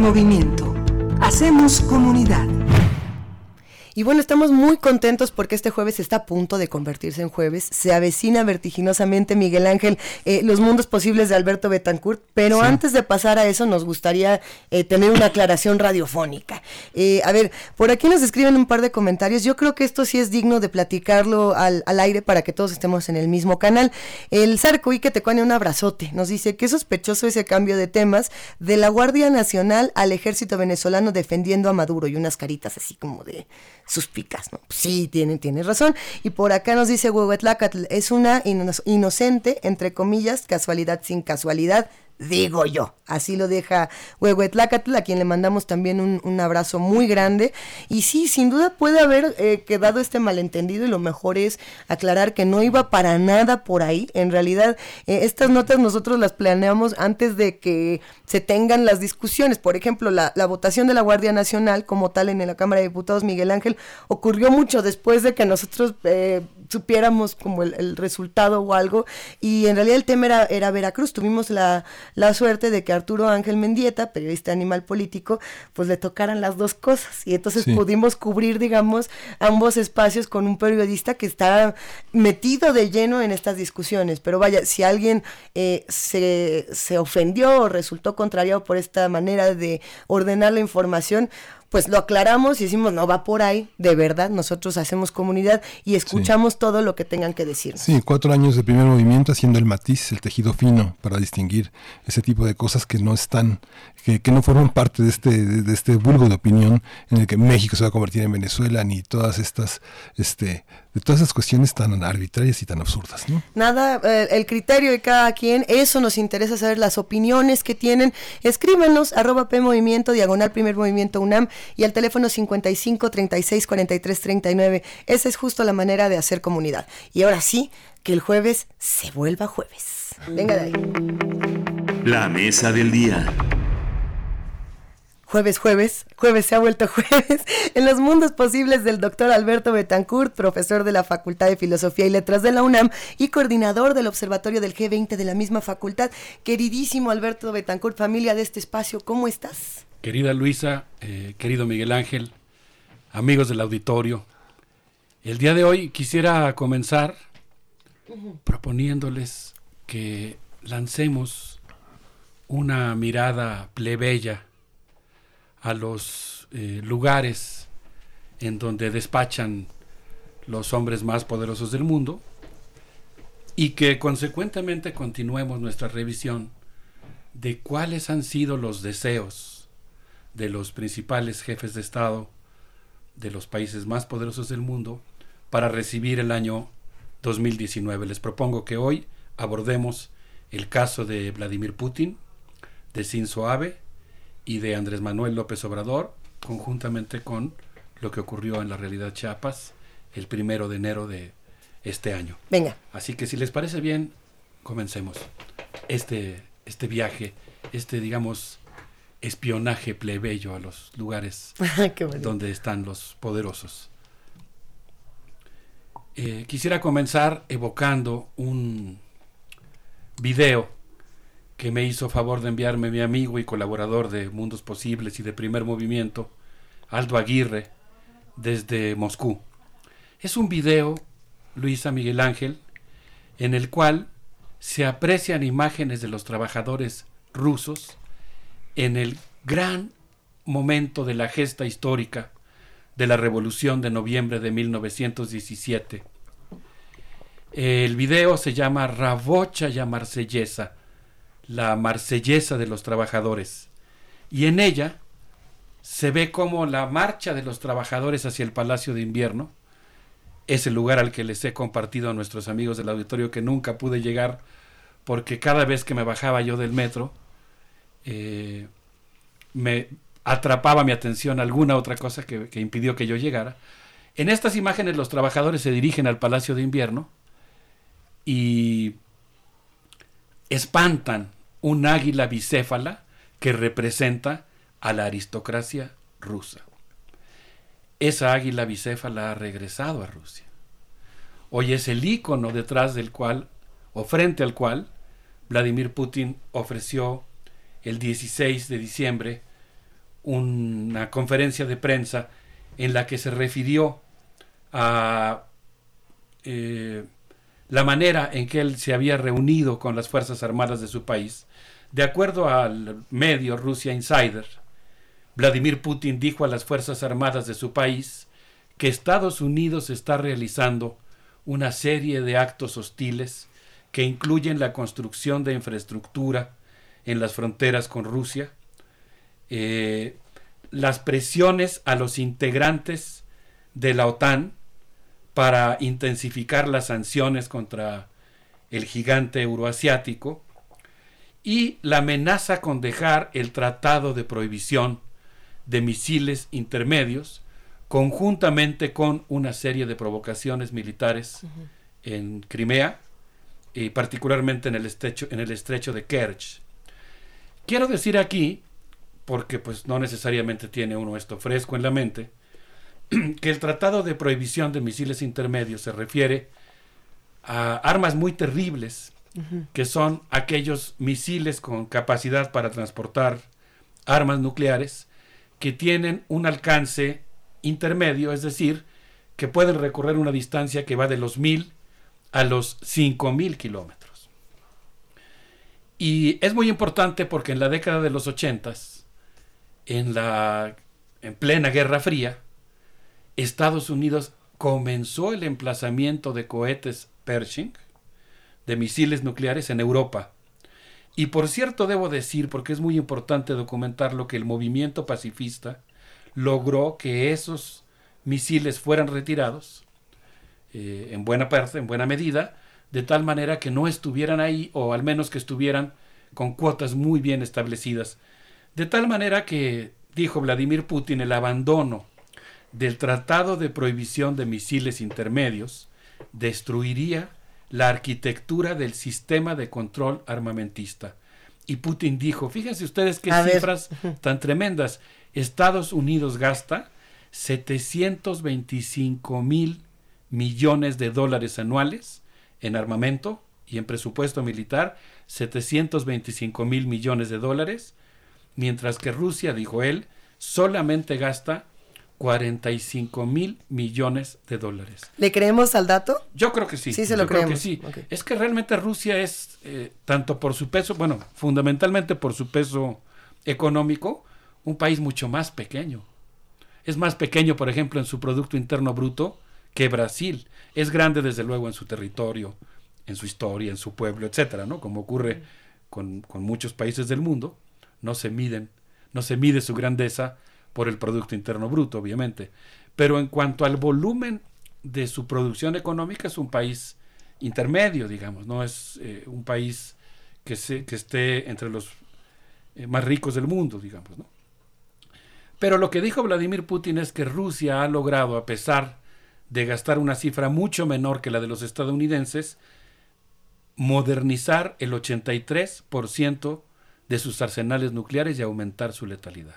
Movimiento. Hacemos comunidad. Y bueno, estamos muy contentos porque este jueves está a punto de convertirse en jueves. Se avecina vertiginosamente Miguel Ángel eh, los mundos posibles de Alberto Betancourt. Pero antes de pasar a eso, nos gustaría eh, tener una aclaración radiofónica. Eh, a ver, por aquí nos escriben un par de comentarios. Yo creo que esto sí es digno de platicarlo al, al aire para que todos estemos en el mismo canal. El Zarco y que te pone un abrazote. Nos dice que sospechoso ese cambio de temas de la Guardia Nacional al ejército venezolano defendiendo a Maduro y unas caritas así como de suspicaz, ¿no? Sí, tiene, tiene razón. Y por acá nos dice Huehuetlacatl, es una inocente, entre comillas, casualidad sin casualidad, digo yo. Así lo deja Huehuetlacatl, a quien le mandamos también un, un, abrazo muy grande. Y sí, sin duda puede haber eh, quedado este malentendido y lo mejor es aclarar que no iba para nada por ahí. En realidad, eh, estas notas nosotros las planeamos antes de que se tengan las discusiones. Por ejemplo, la, votación de la Guardia Nacional como tal en la Cámara de Diputados, Miguel Ángel, ocurrió mucho después de que nosotros... Eh, supiéramos como el, el, resultado o algo y en realidad el tema era, era Veracruz tuvimos la, la suerte de que Arturo Ángel Mendieta, periodista animal político, pues le tocaran las dos cosas. Y entonces sí. pudimos cubrir, digamos, ambos espacios con un periodista que está metido de lleno en estas discusiones. Pero vaya, si alguien eh, se, se ofendió o resultó contrariado por esta manera de ordenar la información, pues lo aclaramos y decimos, no va por ahí, de verdad, nosotros hacemos comunidad y escuchamos sí. todo lo que tengan que decir. Sí, cuatro años de primer movimiento haciendo el matiz, el tejido fino para distinguir ese tipo de cosas que no están, que, que no forman parte de este, de, de, este vulgo de opinión en el que México se va a convertir en Venezuela, ni todas estas, este, de todas esas cuestiones tan arbitrarias y tan absurdas, ¿no? Nada, eh, el criterio de cada quien, eso nos interesa saber las opiniones que tienen. Escríbanos, arroba P Movimiento, diagonal primer movimiento UNAM y al teléfono 55 36 43 39. Esa es justo la manera de hacer comunidad. Y ahora sí, que el jueves se vuelva jueves. Venga de ahí. La mesa del día jueves, jueves, jueves se ha vuelto <laughs> jueves, en los mundos posibles del doctor Alberto Betancourt, profesor de la Facultad de Filosofía y Letras de la UNAM y coordinador del Observatorio del G20 de la misma facultad. Queridísimo Alberto Betancourt, familia de este espacio, ¿cómo estás? Querida Luisa, eh, querido Miguel Ángel, amigos del auditorio, el día de hoy quisiera comenzar proponiéndoles que lancemos una mirada plebeya a los eh, lugares en donde despachan los hombres más poderosos del mundo y que consecuentemente continuemos nuestra revisión de cuáles han sido los deseos de los principales jefes de Estado de los países más poderosos del mundo para recibir el año 2019. Les propongo que hoy abordemos el caso de Vladimir Putin, de Shinzo Abe, y de Andrés Manuel López Obrador, conjuntamente con lo que ocurrió en la realidad Chiapas el primero de enero de este año. Venga. Así que si les parece bien, comencemos este, este viaje, este, digamos, espionaje plebeyo a los lugares <laughs> donde están los poderosos. Eh, quisiera comenzar evocando un video que me hizo favor de enviarme mi amigo y colaborador de Mundos Posibles y de Primer Movimiento, Aldo Aguirre, desde Moscú. Es un video, Luisa Miguel Ángel, en el cual se aprecian imágenes de los trabajadores rusos en el gran momento de la gesta histórica de la Revolución de noviembre de 1917. El video se llama Rabocha y Marsellesa la marsellesa de los trabajadores. Y en ella se ve como la marcha de los trabajadores hacia el Palacio de Invierno, ese lugar al que les he compartido a nuestros amigos del auditorio que nunca pude llegar porque cada vez que me bajaba yo del metro eh, me atrapaba mi atención alguna otra cosa que, que impidió que yo llegara. En estas imágenes los trabajadores se dirigen al Palacio de Invierno y espantan un águila bicéfala que representa a la aristocracia rusa. Esa águila bicéfala ha regresado a Rusia. Hoy es el ícono detrás del cual, o frente al cual, Vladimir Putin ofreció el 16 de diciembre una conferencia de prensa en la que se refirió a eh, la manera en que él se había reunido con las Fuerzas Armadas de su país. De acuerdo al medio Rusia Insider, Vladimir Putin dijo a las Fuerzas Armadas de su país que Estados Unidos está realizando una serie de actos hostiles que incluyen la construcción de infraestructura en las fronteras con Rusia, eh, las presiones a los integrantes de la OTAN para intensificar las sanciones contra el gigante euroasiático y la amenaza con dejar el tratado de prohibición de misiles intermedios conjuntamente con una serie de provocaciones militares en Crimea y particularmente en el estrecho, en el estrecho de Kerch. Quiero decir aquí, porque pues no necesariamente tiene uno esto fresco en la mente, <clears throat> que el Tratado de Prohibición de Misiles Intermedios se refiere a armas muy terribles, que son aquellos misiles con capacidad para transportar armas nucleares que tienen un alcance intermedio, es decir, que pueden recorrer una distancia que va de los mil a los cinco mil kilómetros. Y es muy importante porque en la década de los ochentas, en la en plena Guerra Fría, Estados Unidos comenzó el emplazamiento de cohetes Pershing, de misiles nucleares en Europa. Y por cierto debo decir, porque es muy importante documentarlo, que el movimiento pacifista logró que esos misiles fueran retirados eh, en buena parte, en buena medida, de tal manera que no estuvieran ahí o al menos que estuvieran con cuotas muy bien establecidas. De tal manera que, dijo Vladimir Putin, el abandono del Tratado de Prohibición de Misiles Intermedios destruiría la arquitectura del sistema de control armamentista. Y Putin dijo, fíjense ustedes qué cifras <laughs> tan tremendas. Estados Unidos gasta 725 mil millones de dólares anuales en armamento y en presupuesto militar, 725 mil millones de dólares, mientras que Rusia, dijo él, solamente gasta 45 mil millones de dólares. ¿Le creemos al dato? Yo creo que sí. Sí, se lo creemos. sí. Es que realmente Rusia es, eh, tanto por su peso, bueno, fundamentalmente por su peso económico, un país mucho más pequeño. Es más pequeño, por ejemplo, en su Producto Interno Bruto que Brasil. Es grande, desde luego, en su territorio, en su historia, en su pueblo, etcétera, ¿no? Como ocurre con, con muchos países del mundo, no se miden, no se mide su grandeza por el Producto Interno Bruto, obviamente. Pero en cuanto al volumen de su producción económica, es un país intermedio, digamos, no es eh, un país que, se, que esté entre los eh, más ricos del mundo, digamos, ¿no? Pero lo que dijo Vladimir Putin es que Rusia ha logrado, a pesar de gastar una cifra mucho menor que la de los estadounidenses, modernizar el 83% de sus arsenales nucleares y aumentar su letalidad.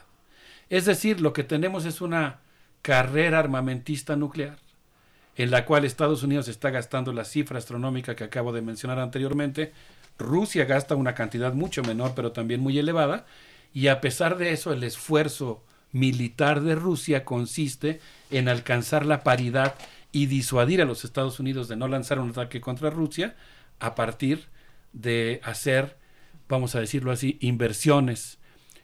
Es decir, lo que tenemos es una carrera armamentista nuclear en la cual Estados Unidos está gastando la cifra astronómica que acabo de mencionar anteriormente, Rusia gasta una cantidad mucho menor pero también muy elevada, y a pesar de eso el esfuerzo militar de Rusia consiste en alcanzar la paridad y disuadir a los Estados Unidos de no lanzar un ataque contra Rusia a partir de hacer, vamos a decirlo así, inversiones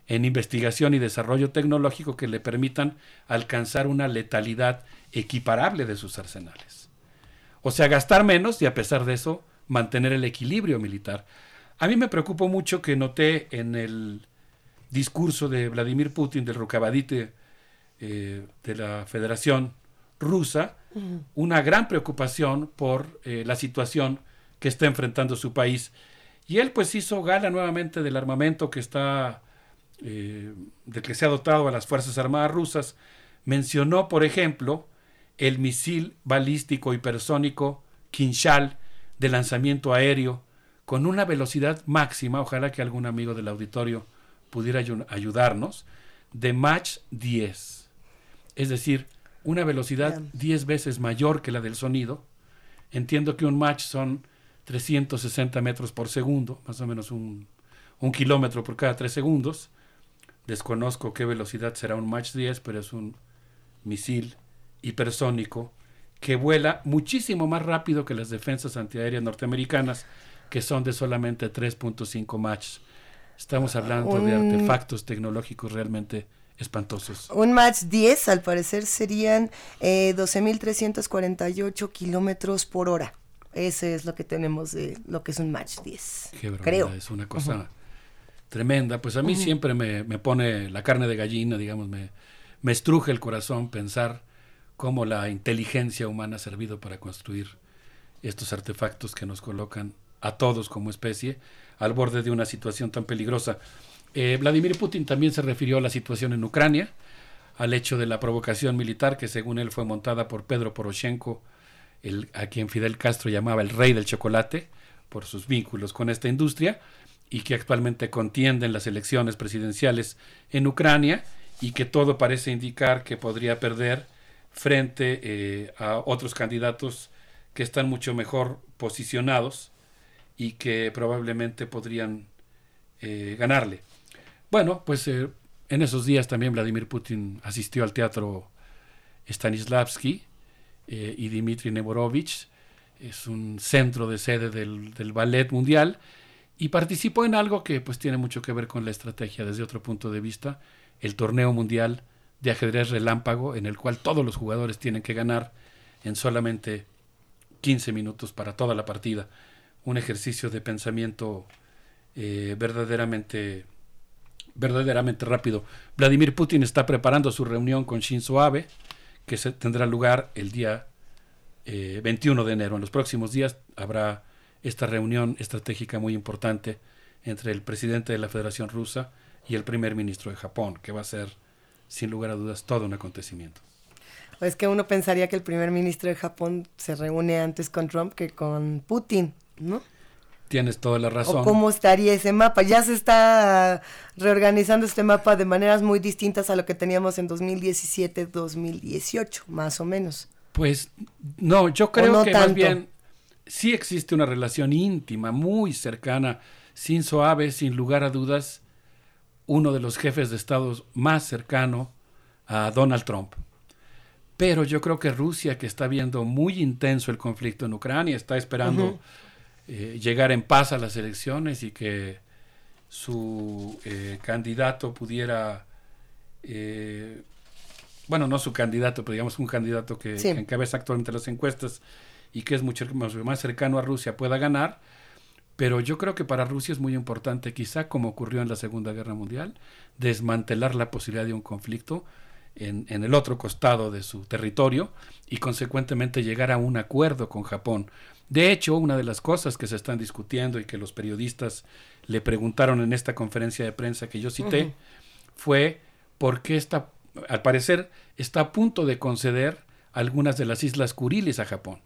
en investigación y desarrollo tecnológico que le permitan alcanzar una letalidad equiparable de sus arsenales. O sea, gastar menos y a pesar de eso mantener el equilibrio militar. A mí me preocupó mucho que noté en el discurso de Vladimir Putin, del Rukavadite eh, de la Federación Rusa, una gran preocupación por eh, la situación que está enfrentando su país. Y él pues hizo gala nuevamente del armamento que está, eh, del que se ha dotado a las Fuerzas Armadas rusas. Mencionó, por ejemplo, el misil balístico hipersónico Kinshal de lanzamiento aéreo con una velocidad máxima, ojalá que algún amigo del auditorio pudiera ayudarnos, de Mach 10. Es decir, una velocidad 10 veces mayor que la del sonido. Entiendo que un Mach son 360 metros por segundo, más o menos un, un kilómetro por cada 3 segundos. Desconozco qué velocidad será un Mach 10, pero es un misil hipersónico que vuela muchísimo más rápido que las defensas antiaéreas norteamericanas, que son de solamente 3.5 Mach. Estamos hablando de Un- artefactos tecnológicos realmente espantosos. Un Mach 10, al parecer, serían eh, 12.348 kilómetros por hora. Ese es lo que tenemos de lo que es un Mach 10. Qué creo. es una cosa Ujú. Tremenda. Pues a mí siempre me, me pone la carne de gallina, digamos, me, me estruje el corazón pensar cómo la inteligencia humana ha servido para construir estos artefactos que nos colocan a todos como especie al borde de una situación tan peligrosa. Eh, Vladimir Putin también se refirió a la situación en Ucrania, al hecho de la provocación militar que según él fue montada por Pedro Poroshenko, el, a quien Fidel Castro llamaba el rey del chocolate, por sus vínculos con esta industria, y que actualmente contiende en las elecciones presidenciales en Ucrania, y que todo parece indicar que podría perder frente eh, a otros candidatos que están mucho mejor posicionados y que probablemente podrían eh, ganarle. Bueno, pues eh, en esos días también Vladimir Putin asistió al teatro Stanislavski y Dmitry Nemorovich, es un centro de sede del, del ballet mundial, y participó en algo que pues tiene mucho que ver con la estrategia desde otro punto de vista, el torneo mundial de ajedrez relámpago, en el cual todos los jugadores tienen que ganar en solamente 15 minutos para toda la partida. Un ejercicio de pensamiento eh, verdaderamente, verdaderamente rápido. Vladimir Putin está preparando su reunión con Shinzo Abe, que se tendrá lugar el día eh, 21 de enero. En los próximos días habrá esta reunión estratégica muy importante entre el presidente de la Federación Rusa y el primer ministro de Japón, que va a ser, sin lugar a dudas, todo un acontecimiento. Es que uno pensaría que el primer ministro de Japón se reúne antes con Trump que con Putin, ¿no? Tienes toda la razón. ¿O cómo estaría ese mapa? Ya se está reorganizando este mapa de maneras muy distintas a lo que teníamos en 2017-2018, más o menos. Pues no, yo creo no que más tanto? bien sí existe una relación íntima, muy cercana, sin Abe, sin lugar a dudas, uno de los jefes de Estado más cercano a Donald Trump. Pero yo creo que Rusia, que está viendo muy intenso el conflicto en Ucrania, está esperando eh, llegar en paz a las elecciones y que su eh, candidato pudiera, eh, bueno, no su candidato, pero digamos un candidato que, Sí. que encabeza actualmente las encuestas y que es mucho más, cercano a Rusia pueda ganar. Pero yo creo que para Rusia es muy importante, quizá como ocurrió en la Segunda Guerra Mundial, desmantelar la posibilidad de un conflicto en, en el otro costado de su territorio y consecuentemente llegar a un acuerdo con Japón. De hecho, una de las cosas que se están discutiendo y que los periodistas le preguntaron en esta conferencia de prensa que yo cité fue por qué está, al parecer, está a punto de conceder algunas de las islas Kuriles a Japón.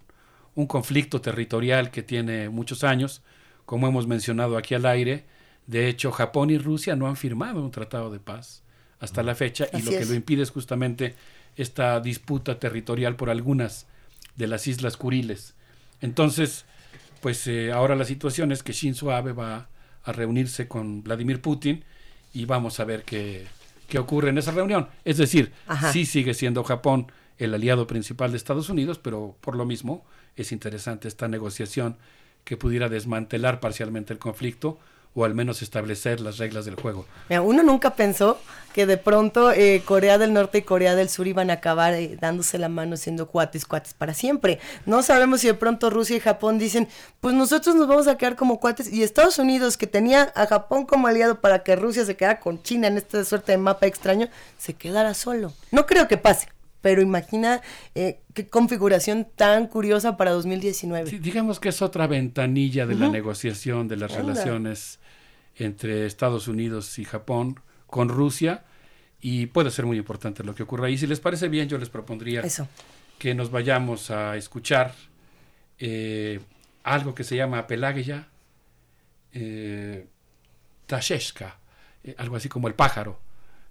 Un conflicto territorial que tiene muchos años, como hemos mencionado aquí al aire. De hecho, Japón y Rusia no han firmado un tratado de paz hasta la fecha y lo que lo impide es justamente esta disputa territorial por algunas de las islas Kuriles. Entonces, pues eh, ahora la situación es que Shinzo Abe va a reunirse con Vladimir Putin y vamos a ver qué, qué ocurre en esa reunión. Es decir, Ajá. sí sigue siendo Japón el aliado principal de Estados Unidos, pero por lo mismo es interesante esta negociación que pudiera desmantelar parcialmente el conflicto o al menos establecer las reglas del juego. Mira, uno nunca pensó que de pronto eh, Corea del Norte y Corea del Sur iban a acabar eh, dándose la mano siendo cuates, cuates para siempre. No sabemos si de pronto Rusia y Japón dicen, pues nosotros nos vamos a quedar como cuates y Estados Unidos, que tenía a Japón como aliado para que Rusia se quedara con China en esta suerte de mapa extraño, se quedara solo. No creo que pase, pero imagina eh, qué configuración tan curiosa para 2019. Sí, digamos que es otra ventanilla de la negociación de las Anda. relaciones entre Estados Unidos y Japón con Rusia y puede ser muy importante lo que ocurra ahí. Si les parece bien, yo les propondría Eso. que nos vayamos a escuchar eh, algo que se llama Pelageya eh, Tasheshka, eh, algo así como el pájaro.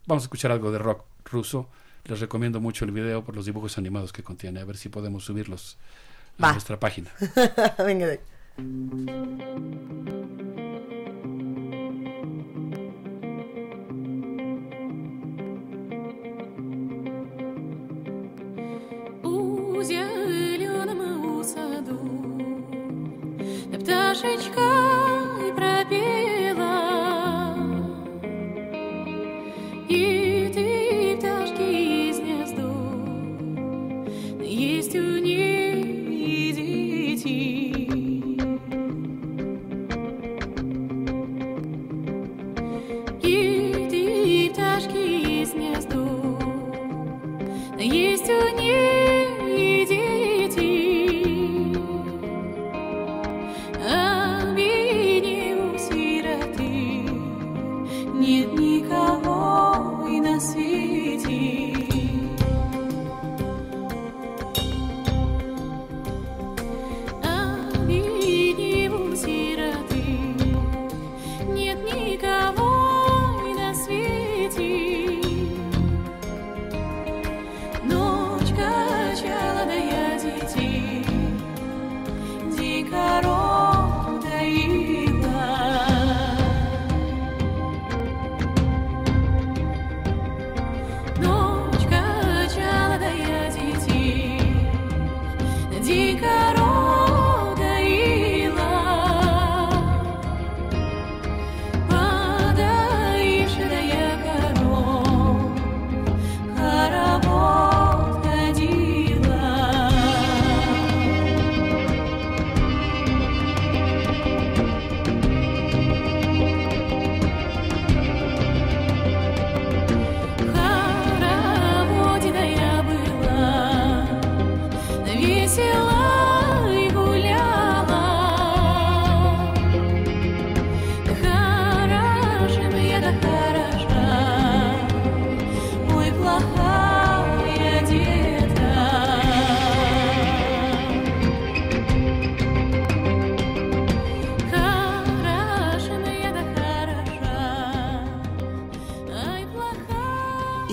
Vamos a escuchar algo de rock ruso. Les recomiendo mucho el video por los dibujos animados que contiene. A ver si podemos subirlos a nuestra página. <laughs> Venga. De. пташечка и.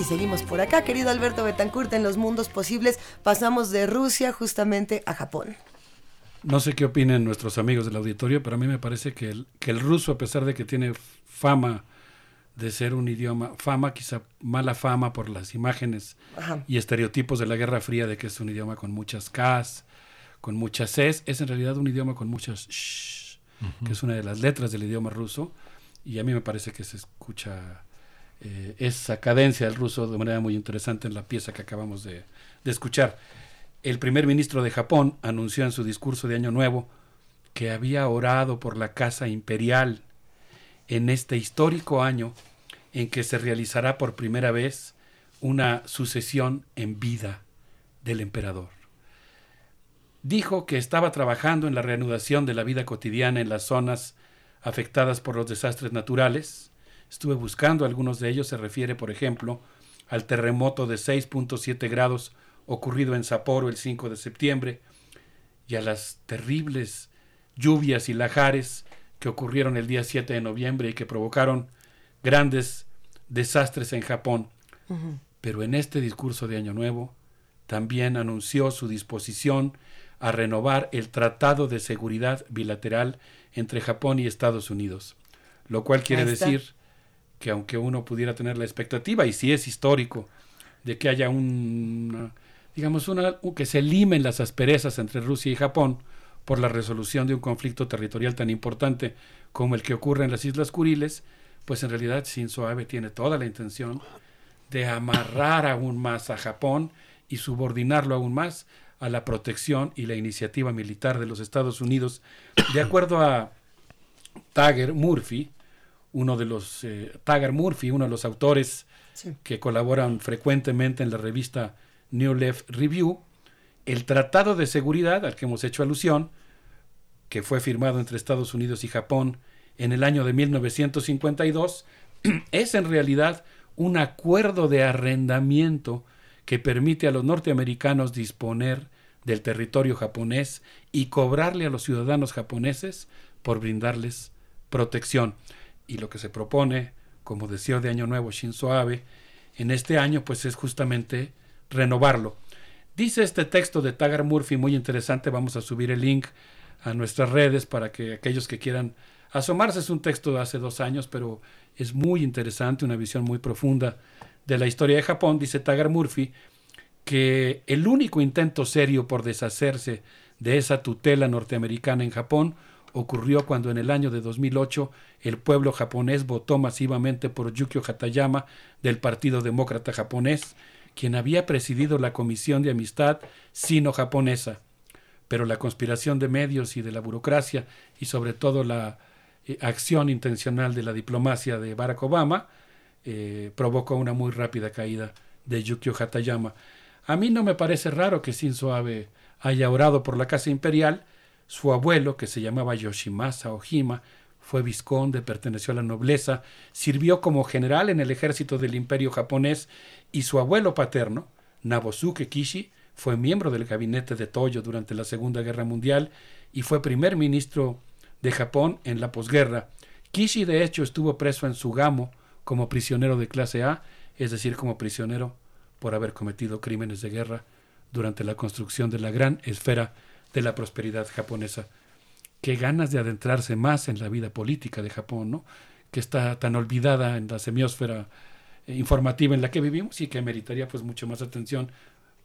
Y seguimos por acá, querido Alberto Betancourt, en los mundos posibles. Pasamos de Rusia justamente a Japón. No sé qué opinen nuestros amigos del auditorio, pero a mí me parece que el, que el ruso, a pesar de que tiene fama de ser un idioma, fama, quizá mala fama por las imágenes Ajá. y estereotipos de la Guerra Fría de que es un idioma con muchas Ks, con muchas Cs, es en realidad un idioma con muchas sh, que es una de las letras del idioma ruso, y a mí me parece que se escucha eh, esa cadencia del ruso de manera muy interesante en la pieza que acabamos de, de escuchar. El primer ministro de Japón anunció en su discurso de Año Nuevo que había orado por la Casa Imperial en este histórico año en que se realizará por primera vez una sucesión en vida del emperador. Dijo que estaba trabajando en la reanudación de la vida cotidiana en las zonas afectadas por los desastres naturales. Estuve buscando algunos de ellos, se refiere, por ejemplo, al terremoto de 6.7 grados ocurrido en Sapporo el 5 de septiembre y a las terribles lluvias y lajares que ocurrieron el día 7 de noviembre y que provocaron grandes desastres en Japón. Pero en este discurso de Año Nuevo también anunció su disposición a renovar el Tratado de Seguridad Bilateral entre Japón y Estados Unidos, lo cual quiere decir que aunque uno pudiera tener la expectativa, y si es histórico, de que haya un, digamos, una, que se limen las asperezas entre Rusia y Japón por la resolución de un conflicto territorial tan importante como el que ocurre en las Islas Kuriles, pues en realidad Shinzo Abe tiene toda la intención de amarrar aún más a Japón y subordinarlo aún más a la protección y la iniciativa militar de los Estados Unidos, de acuerdo a Tager Murphy, uno de los eh, Tager Murphy, uno de los autores Sí. que colaboran frecuentemente en la revista New Left Review, el Tratado de Seguridad al que hemos hecho alusión, que fue firmado entre Estados Unidos y Japón en el año de 1952, <clears throat> es en realidad un acuerdo de arrendamiento que permite a los norteamericanos disponer del territorio japonés y cobrarle a los ciudadanos japoneses por brindarles protección. Y lo que se propone como deseo de Año Nuevo Shinzo Abe, en este año pues es justamente renovarlo. Dice este texto de Tagar Murphy muy interesante, vamos a subir el link a nuestras redes para que aquellos que quieran asomarse, es un texto de hace dos años, pero es muy interesante, una visión muy profunda de la historia de Japón, dice Tagar Murphy, que el único intento serio por deshacerse de esa tutela norteamericana en Japón ocurrió cuando en el año de 2008 el pueblo japonés votó masivamente por Yukio Hatayama del Partido Demócrata Japonés, quien había presidido la Comisión de Amistad Sino-Japonesa. Pero la conspiración de medios y de la burocracia y sobre todo la eh, acción intencional de la diplomacia de Barack Obama eh, provocó una muy rápida caída de Yukio Hatayama. A mí no me parece raro que Shinzo Abe haya orado por la Casa Imperial. Su abuelo, que se llamaba Yoshimasa Ojima, fue vizconde, perteneció a la nobleza, sirvió como general en el ejército del imperio japonés y su abuelo paterno, Nabosuke Kishi, fue miembro del gabinete de Toyo durante la Segunda Guerra Mundial y fue primer ministro de Japón en la posguerra. Kishi de hecho estuvo preso en Sugamo como prisionero de clase A, es decir, como prisionero por haber cometido crímenes de guerra durante la construcción de la gran esfera de la prosperidad japonesa. Qué ganas de adentrarse más en la vida política de Japón, ¿no? que está tan olvidada en la semiosfera eh, informativa en la que vivimos y que meritaría pues mucho más atención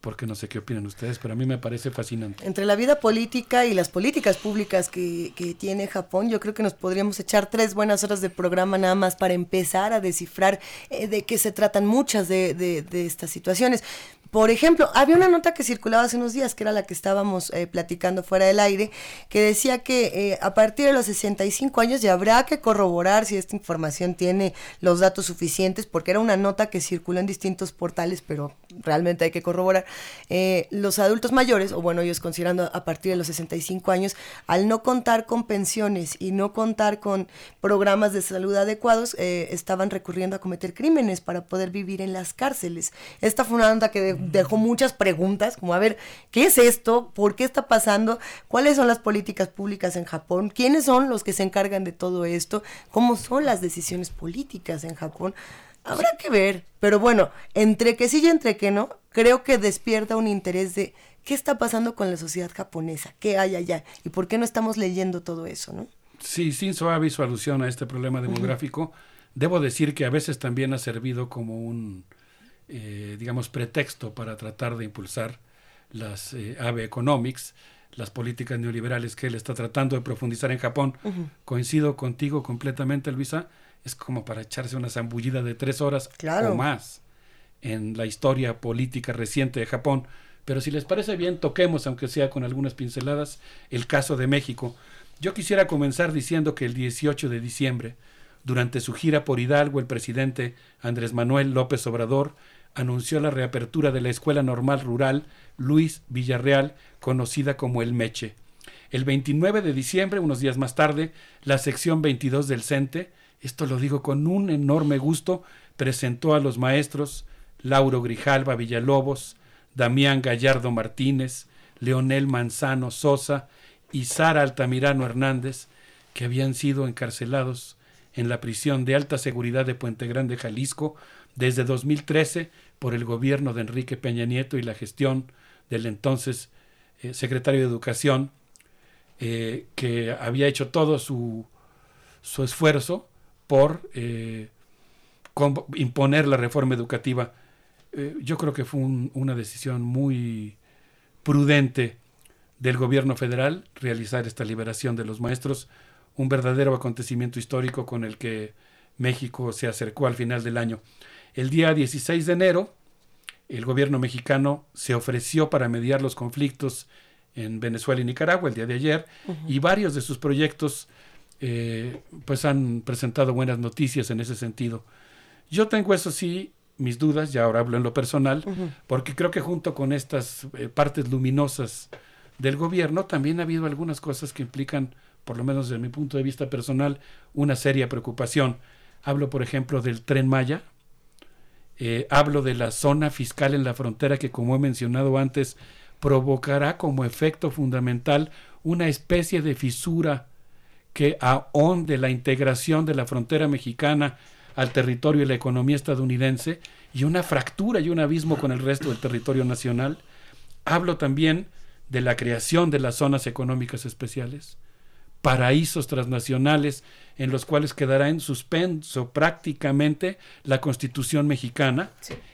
porque no sé qué opinan ustedes, pero a mí me parece fascinante. Entre la vida política y las políticas públicas que, que, tiene Japón, yo creo que nos podríamos echar tres buenas horas de programa nada más para empezar a descifrar eh, de qué se tratan muchas de, de, de estas situaciones. Por ejemplo, había una nota que circulaba hace unos días, que era la que estábamos eh, platicando fuera del aire, que decía que eh, a partir de los 65 años ya habrá que corroborar si esta información tiene los datos suficientes, porque era una nota que circuló en distintos portales, pero realmente hay que corroborar. Eh, los adultos mayores, o bueno, ellos considerando a partir de los 65 años, al no contar con pensiones y no contar con programas de salud adecuados, estaban recurriendo a cometer crímenes para poder vivir en las cárceles. Esta fue una nota que dejó muchas preguntas, como a ver, ¿qué es esto? ¿Por qué está pasando? ¿Cuáles son las políticas públicas en Japón? ¿Quiénes son los que se encargan de todo esto? ¿Cómo son las decisiones políticas en Japón? Habrá que ver, pero bueno, entre que sí y entre que no, creo que despierta un interés de qué está pasando con la sociedad japonesa, qué hay allá y por qué no estamos leyendo todo eso, ¿no? Sí, sin suave su alusión a este problema demográfico, debo decir que a veces también ha servido como un, eh, digamos, pretexto para tratar de impulsar las eh, AVE Economics, las políticas neoliberales que él está tratando de profundizar en Japón. Coincido contigo completamente, Luisa. Es como para echarse una zambullida de tres horas Claro. o más en la historia política reciente de Japón. Pero si les parece bien, toquemos, aunque sea con algunas pinceladas, el caso de México. Yo quisiera comenzar diciendo que el 18 de diciembre, durante su gira por Hidalgo, el presidente Andrés Manuel López Obrador anunció la reapertura de la Escuela Normal Rural Luis Villarreal, conocida como El Meche. El 29 de diciembre, unos días más tarde, la sección 22 del CENTE, esto lo digo con un enorme gusto, presentó a los maestros Lauro Grijalva Villalobos, Damián Gallardo Martínez, Leonel Manzano Sosa y Sara Altamirano Hernández, que habían sido encarcelados en la prisión de alta seguridad de Puente Grande, Jalisco, desde 2013 por el gobierno de Enrique Peña Nieto y la gestión del entonces eh, secretario de Educación, eh, que había hecho todo su, su esfuerzo por eh, imponer la reforma educativa. Eh, yo creo que fue un- una decisión muy prudente del gobierno federal realizar esta liberación de los maestros, un verdadero acontecimiento histórico con el que México se acercó al final del año. El día 16 de enero, el gobierno mexicano se ofreció para mediar los conflictos en Venezuela y Nicaragua el día de ayer y varios de sus proyectos eh, pues han presentado buenas noticias en ese sentido. Yo tengo eso sí mis dudas, ya ahora hablo en lo personal, porque creo que junto con estas eh, partes luminosas del gobierno también ha habido algunas cosas que implican, por lo menos desde mi punto de vista personal, una seria preocupación. Hablo, por ejemplo, del tren Maya, eh, hablo de la zona fiscal en la frontera que, como he mencionado antes, provocará como efecto fundamental una especie de fisura que ahonde la integración de la frontera mexicana al territorio y la economía estadounidense y una fractura y un abismo con el resto del territorio nacional. Hablo también de la creación de las zonas económicas especiales, paraísos transnacionales en los cuales quedará en suspenso prácticamente la constitución mexicana.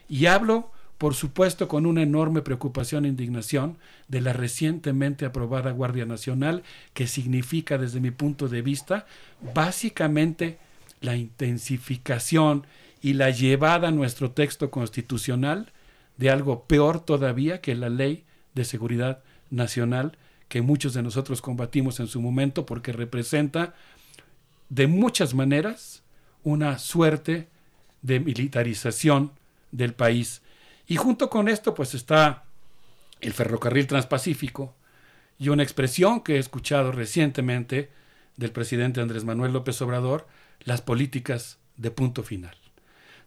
Y hablo por supuesto con una enorme preocupación e indignación de la recientemente aprobada Guardia Nacional, que significa desde mi punto de vista básicamente la intensificación y la llevada a nuestro texto constitucional de algo peor todavía que la ley de seguridad nacional que muchos de nosotros combatimos en su momento porque representa de muchas maneras una suerte de militarización del país. Y junto con esto pues está el ferrocarril transpacífico y una expresión que he escuchado recientemente del presidente Andrés Manuel López Obrador, las políticas de punto final.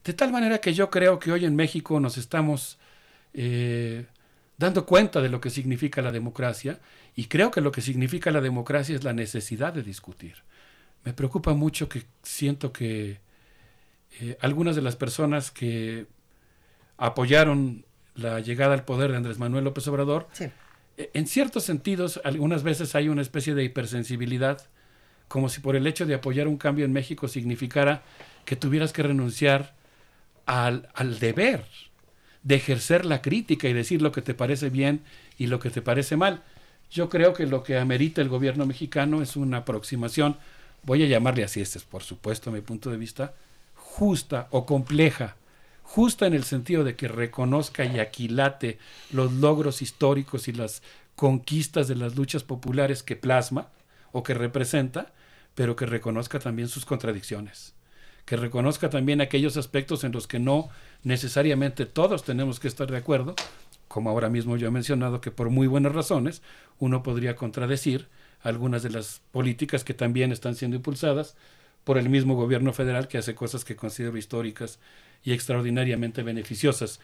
De tal manera que yo creo que hoy en México nos estamos eh, dando cuenta de lo que significa la democracia y creo que lo que significa la democracia es la necesidad de discutir. Me preocupa mucho que siento que eh, algunas de las personas que apoyaron la llegada al poder de Andrés Manuel López Obrador, eh, en ciertos sentidos, algunas veces hay una especie de hipersensibilidad, como si por el hecho de apoyar un cambio en México significara que tuvieras que renunciar al, al deber de ejercer la crítica y decir lo que te parece bien y lo que te parece mal. Yo creo que lo que amerita el gobierno mexicano es una aproximación, voy a llamarle así, este es por supuesto mi punto de vista, justa o compleja. Justa en el sentido de que reconozca y aquilate los logros históricos y las conquistas de las luchas populares que plasma o que representa, pero que reconozca también sus contradicciones que reconozca también aquellos aspectos en los que no necesariamente todos tenemos que estar de acuerdo, como ahora mismo yo he mencionado que por muy buenas razones uno podría contradecir algunas de las políticas que también están siendo impulsadas por el mismo gobierno federal que hace cosas que considero históricas y extraordinariamente beneficiosas.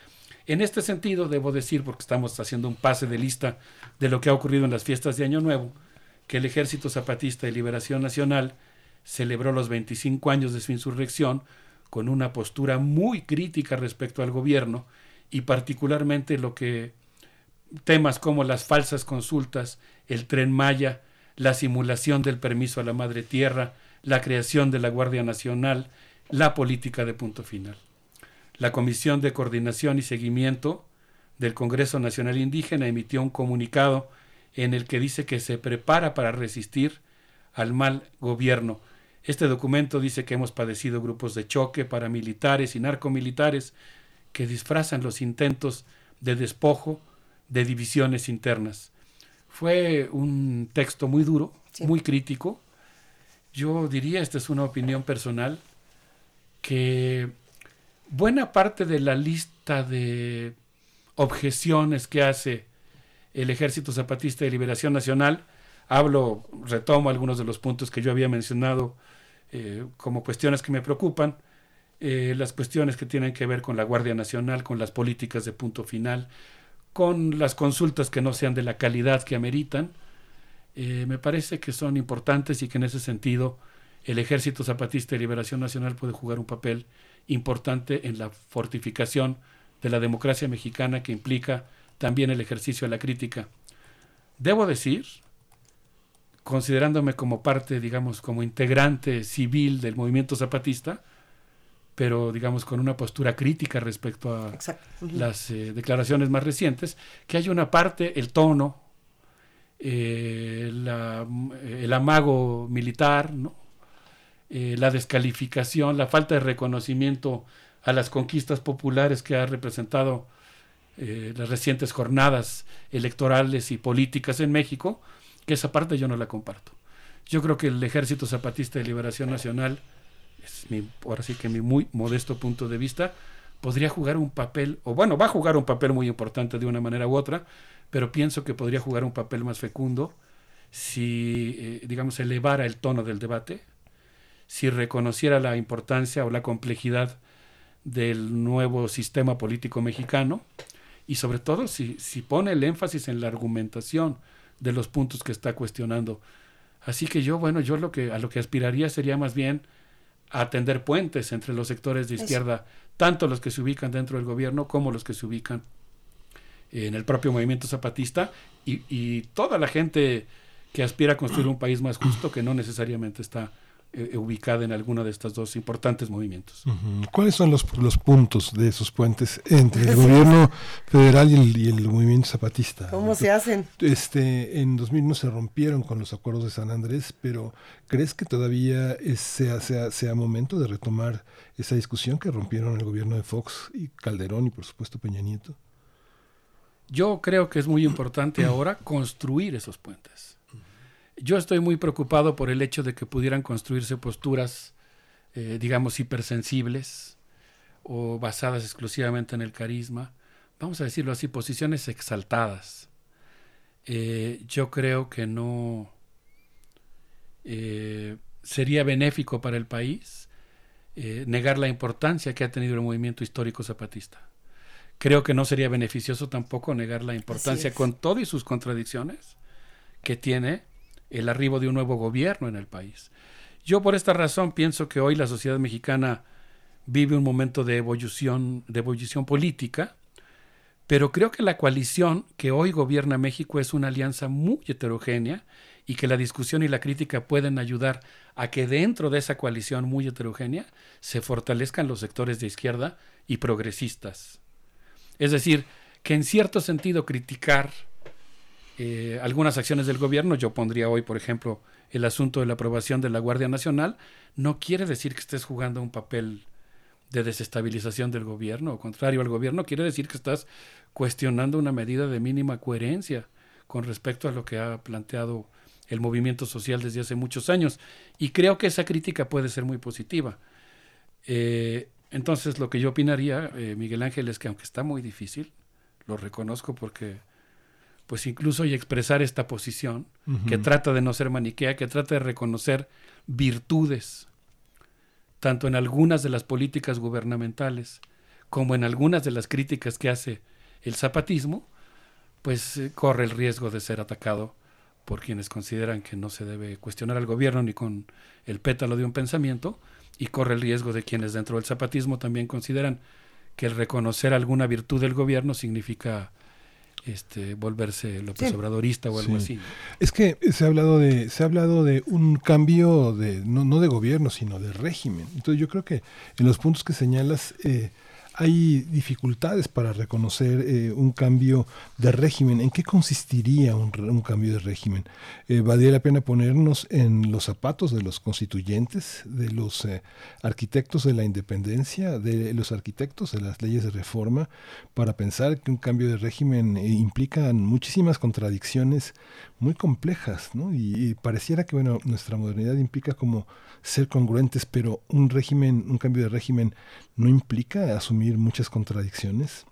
En este sentido, debo decir, porque estamos haciendo un pase de lista de lo que ha ocurrido en las fiestas de Año Nuevo, que el Ejército Zapatista de Liberación Nacional celebró los 25 años de su insurrección con una postura muy crítica respecto al gobierno y particularmente lo que temas como las falsas consultas, el tren Maya, la simulación del permiso a la madre tierra, la creación de la Guardia Nacional, la política de punto final. La Comisión de Coordinación y Seguimiento del Congreso Nacional Indígena emitió un comunicado en el que dice que se prepara para resistir al mal gobierno. Este documento dice que hemos padecido grupos de choque paramilitares y narcomilitares que disfrazan los intentos de despojo de divisiones internas. Fue un texto muy duro, muy crítico. Yo diría, esta es una opinión personal, que buena parte de la lista de objeciones que hace el Ejército Zapatista de Liberación Nacional, hablo, retomo algunos de los puntos que yo había mencionado eh, como cuestiones que me preocupan, eh, las cuestiones que tienen que ver con la Guardia Nacional, con las políticas de punto final, con las consultas que no sean de la calidad que ameritan, eh, me parece que son importantes y que en ese sentido el Ejército Zapatista de Liberación Nacional puede jugar un papel importante en la fortificación de la democracia mexicana que implica también el ejercicio de la crítica. Debo decir, considerándome como parte, digamos, como integrante civil del movimiento zapatista, pero digamos con una postura crítica respecto a las eh, declaraciones más recientes, que hay una parte, el tono, eh, el amago militar, ¿no? Eh, la descalificación, la falta de reconocimiento a las conquistas populares que ha representado las recientes jornadas electorales y políticas en México, que esa parte yo no la comparto. Yo creo que el Ejército Zapatista de Liberación Nacional, es mi, ahora sí que mi muy modesto punto de vista, podría jugar un papel, o bueno, va a jugar un papel muy importante de una manera u otra, pero pienso que podría jugar un papel más fecundo si, eh, digamos, elevara el tono del debate, si reconociera la importancia o la complejidad del nuevo sistema político mexicano y sobre todo si, si pone el énfasis en la argumentación, de los puntos que está cuestionando. Así que yo, bueno, yo lo que a lo que aspiraría sería más bien a atender puentes entre los sectores de izquierda, tanto los que se ubican dentro del gobierno como los que se ubican en el propio movimiento zapatista y, y toda la gente que aspira a construir un país más justo que no necesariamente está eh, ubicada en alguno de estos dos importantes movimientos. ¿Cuáles son los, los puntos de esos puentes entre el <laughs> gobierno federal y el, y el movimiento zapatista? ¿Cómo se hacen? Este, en 2001 se rompieron con los acuerdos de San Andrés, pero ¿crees que todavía es- sea, sea, sea momento de retomar esa discusión que rompieron el gobierno de Fox y Calderón y por supuesto Peña Nieto? Yo creo que es muy importante ahora construir esos puentes. Yo estoy muy preocupado por el hecho de que pudieran construirse posturas, eh, digamos, hipersensibles o basadas exclusivamente en el carisma. Vamos a decirlo así, posiciones exaltadas. Eh, yo creo que no eh, sería benéfico para el país negar la importancia que ha tenido el movimiento histórico zapatista. Creo que no sería beneficioso tampoco negar la importancia con todo y sus contradicciones que tiene el arribo de un nuevo gobierno en el país. Yo por esta razón pienso que hoy la sociedad mexicana vive un momento de evolución, de evolución política, pero creo que la coalición que hoy gobierna México es una alianza muy heterogénea y que la discusión y la crítica pueden ayudar a que dentro de esa coalición muy heterogénea se fortalezcan los sectores de izquierda y progresistas. Es decir, que en cierto sentido criticar eh, algunas acciones del gobierno, yo pondría hoy, por ejemplo, el asunto de la aprobación de la Guardia Nacional, no quiere decir que estés jugando un papel de desestabilización del gobierno, o contrario al gobierno, quiere decir que estás cuestionando una medida de mínima coherencia con respecto a lo que ha planteado el movimiento social desde hace muchos años. Y creo que esa crítica puede ser muy positiva. Eh, entonces, lo que yo opinaría, eh, Miguel Ángel, es que aunque está muy difícil, lo reconozco porque, pues incluso y expresar esta posición, que trata de no ser maniquea, que trata de reconocer virtudes, tanto en algunas de las políticas gubernamentales como en algunas de las críticas que hace el zapatismo, pues eh, corre el riesgo de ser atacado por quienes consideran que no se debe cuestionar al gobierno ni con el pétalo de un pensamiento, y corre el riesgo de quienes dentro del zapatismo también consideran que el reconocer alguna virtud del gobierno significa este volverse López Sí. Obradorista o algo Sí. así. Es que se ha hablado de, se ha hablado de un cambio de, no, no de gobierno, sino de régimen. Entonces yo creo que en los puntos que señalas eh, hay dificultades para reconocer eh, un cambio de régimen. ¿En qué consistiría un, un cambio de régimen? Eh, valdría la pena ponernos en los zapatos de los constituyentes, de los eh, arquitectos de la independencia, de los arquitectos de las leyes de reforma, para pensar que un cambio de régimen eh, implica muchísimas contradicciones muy complejas, ¿no? Y, y pareciera que bueno, nuestra modernidad implica como ser congruentes, pero un régimen, un cambio de régimen no implica asumir muchas contradicciones.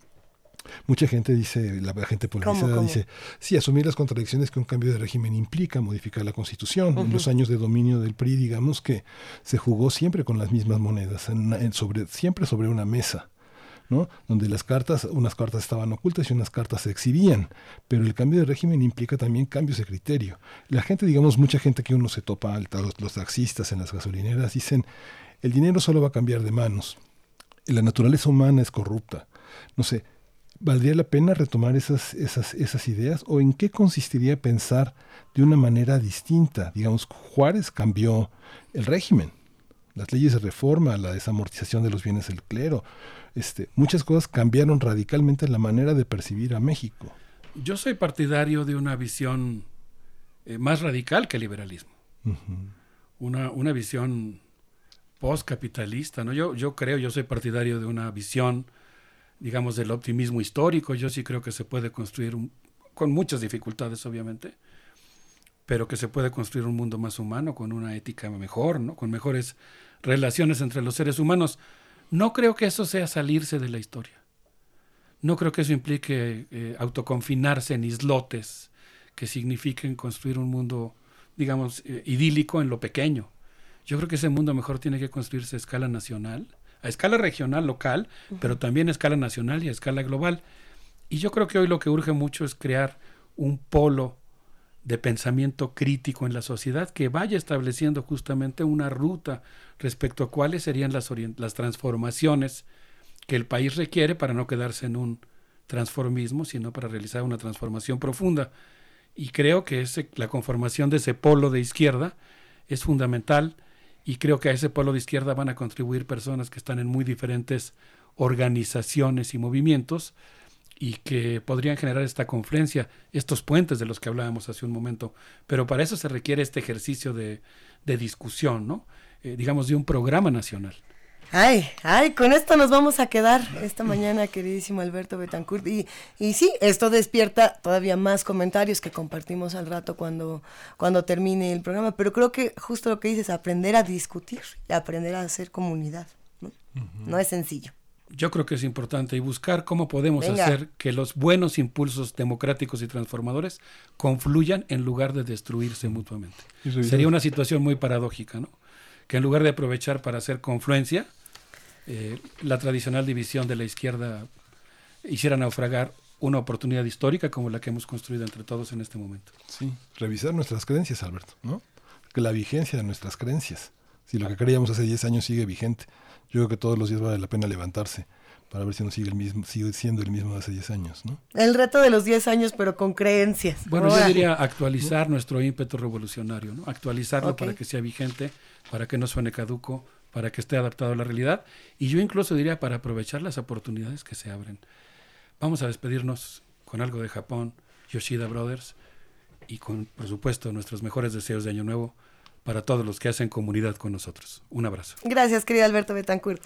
Mucha gente dice, la gente polarizada cómo? dice, sí, asumir las contradicciones que un cambio de régimen implica, modificar la constitución. En los años de dominio del PRI, digamos que se jugó siempre con las mismas monedas, en una- en sobre, siempre sobre una mesa. Donde las cartas, unas cartas estaban ocultas y unas cartas se exhibían, pero el cambio de régimen implica también cambios de criterio. La gente, digamos, mucha gente que uno se topa, los, los taxistas en las gasolineras, dicen, el dinero solo va a cambiar de manos, la naturaleza humana es corrupta. No sé, ¿valdría la pena retomar esas, esas, esas ideas? ¿O en qué consistiría pensar de una manera distinta? Digamos, Juárez cambió el régimen, las leyes de reforma, la desamortización de los bienes del clero, este, muchas cosas cambiaron radicalmente la manera de percibir a México. Yo soy partidario de una visión eh, más radical que el liberalismo. Una, una visión postcapitalista, ¿no? Yo, yo creo, yo soy partidario de una visión, digamos, del optimismo histórico. Yo sí creo que se puede construir, un- con muchas dificultades, obviamente, pero que se puede construir un mundo más humano, con una ética mejor, ¿no? Con mejores relaciones entre los seres humanos. No creo que eso sea salirse de la historia. No creo que eso implique eh, autoconfinarse en islotes que signifiquen construir un mundo, digamos, eh, idílico en lo pequeño. Yo creo que ese mundo mejor tiene que construirse a escala nacional, a escala regional, local, pero también a escala nacional y a escala global. Y yo creo que hoy lo que urge mucho es crear un polo de pensamiento crítico en la sociedad que vaya estableciendo justamente una ruta respecto a cuáles serían las, las transformaciones que el país requiere para no quedarse en un transformismo, sino para realizar una transformación profunda. Y creo que ese, la conformación de ese polo de izquierda es fundamental y creo que a ese polo de izquierda van a contribuir personas que están en muy diferentes organizaciones y movimientos y que podrían generar esta confluencia, estos puentes de los que hablábamos hace un momento. Pero para eso se requiere este ejercicio de, de discusión, ¿no? Eh, digamos, de un programa nacional. Ay, ay, con esto nos vamos a quedar esta mañana, queridísimo Alberto Betancourt. Y, y sí, esto despierta todavía más comentarios que compartimos al rato cuando, cuando termine el programa. Pero creo que justo lo que dices, aprender a discutir y aprender a hacer comunidad. No, no es sencillo. Yo creo que es importante y buscar cómo podemos Venga. hacer que los buenos impulsos democráticos y transformadores confluyan en lugar de destruirse mutuamente. Sería una situación muy paradójica, ¿no? Que en lugar de aprovechar para hacer confluencia, eh, la tradicional división de la izquierda hiciera naufragar una oportunidad histórica como la que hemos construido entre todos en este momento. Sí, revisar nuestras creencias, Alberto, ¿no? Que la vigencia de nuestras creencias. Si lo que creíamos hace 10 años sigue vigente, yo creo que todos los días vale la pena levantarse para ver si no sigue el mismo, sigue siendo el mismo de hace 10 años, ¿no? El reto de los 10 años, pero con creencias. Bueno, yo diría actualizar nuestro ímpetu revolucionario, ¿no? Actualizarlo para que sea vigente, para que no suene caduco, para que esté adaptado a la realidad. Y yo incluso diría para aprovechar las oportunidades que se abren. Vamos a despedirnos con algo de Japón, Yoshida Brothers, y con, por supuesto, nuestros mejores deseos de Año Nuevo para todos los que hacen comunidad con nosotros. Un abrazo. Gracias, querido Alberto Betancourt.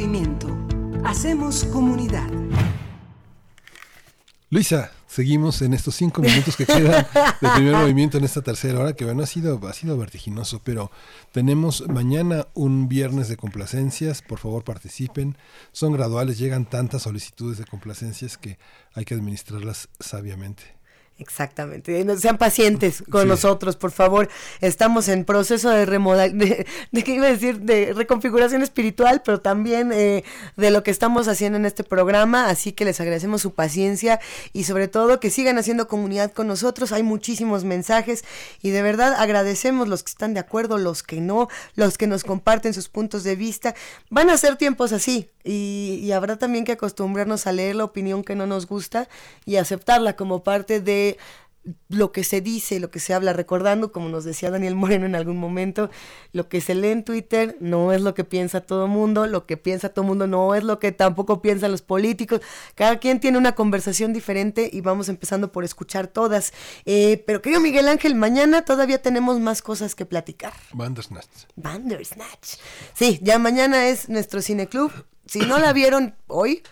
Movimiento. Hacemos comunidad. Luisa, seguimos en estos cinco minutos que quedan de primer <laughs> movimiento en esta tercera hora, que bueno, ha sido, ha sido vertiginoso, pero tenemos mañana un viernes de complacencias, por favor participen, son graduales, llegan tantas solicitudes de complacencias que hay que administrarlas sabiamente. Exactamente. No Sean pacientes <laughs> con nosotros, por favor. Estamos en proceso de remodel <laughs> de, de qué iba a decir, de reconfiguración espiritual, pero también eh, de lo que estamos haciendo en este programa. Así que les agradecemos su paciencia y sobre todo que sigan haciendo comunidad con nosotros. Hay muchísimos mensajes y de verdad agradecemos los que están de acuerdo, los que no, los que nos comparten sus puntos de vista. Van a ser tiempos así y, y habrá también que acostumbrarnos a leer la opinión que no nos gusta y aceptarla como parte de lo que se dice, lo que se habla, recordando, como nos decía Daniel Moreno en algún momento, lo que se lee en Twitter no es lo que piensa todo mundo, lo que piensa todo mundo no es lo que tampoco piensan los políticos, cada quien tiene una conversación diferente y vamos empezando por escuchar todas. Eh, pero querido Miguel Ángel, mañana todavía tenemos más cosas que platicar. Bandersnatch. Bandersnatch. Sí, ya mañana es nuestro cineclub. Si no la vieron hoy,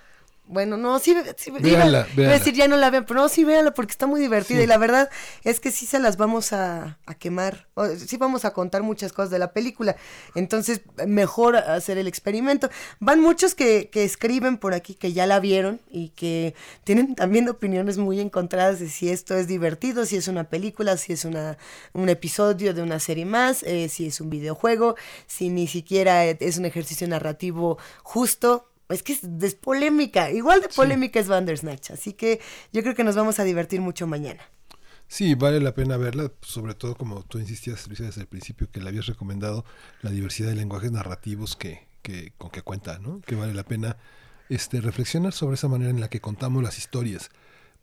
bueno, no, sí, sí Véanla, iba a véanla. decir ya no la vean, pero no, sí véanla porque está muy divertida Sí. y la verdad es que sí se las vamos a, a quemar, o, sí vamos a contar muchas cosas de la película, entonces mejor hacer el experimento. Van muchos que, que escriben por aquí que ya la vieron y que tienen también opiniones muy encontradas de si esto es divertido, si es una película, si es una, un episodio de una serie más, eh, si es un videojuego, si ni siquiera es un ejercicio narrativo justo. Es que es, es polémica, igual de polémica es Bandersnatch, así que yo creo que nos vamos a divertir mucho mañana. Sí, vale la pena verla, sobre todo como tú insistías, Luisa, desde el principio, que le habías recomendado la diversidad de lenguajes narrativos que, que, con que cuenta, ¿no? Que vale la pena este, reflexionar sobre esa manera en la que contamos las historias,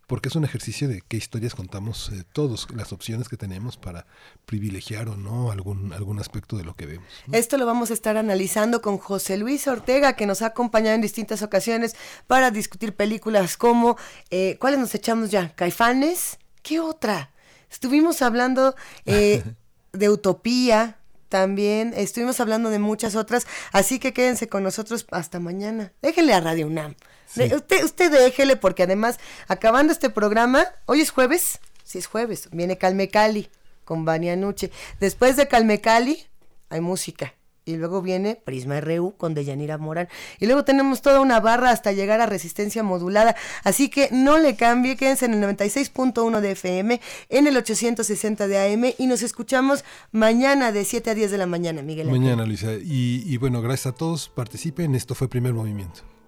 porque es un ejercicio de qué historias contamos eh, todos, las opciones que tenemos para privilegiar o no algún, algún aspecto de lo que vemos. Esto lo vamos a estar analizando con José Luis Ortega, que nos ha acompañado en distintas ocasiones para discutir películas como, eh, ¿cuáles nos echamos ya? ¿Caifanes? ¿Qué otra? Estuvimos hablando eh, <laughs> de Utopía, también estuvimos hablando de muchas otras, así que quédense con nosotros hasta mañana. Déjenle a Radio UNAM. De- usted, usted déjele, porque además, acabando este programa, hoy es jueves, sí es jueves, viene Calme Cali con Vania Nuche. Después de Calme Cali, hay música. Y luego viene Prisma RU con Deyanira Morán. Y luego tenemos toda una barra hasta llegar a resistencia modulada. Así que no le cambie, quédense en el 96.1 de FM, en el 860 de AM y nos escuchamos mañana de 7 a 10 de la mañana, Miguel. Ángel. Mañana, Luisa. Y, y bueno, gracias a todos, participen, esto fue Primer Movimiento.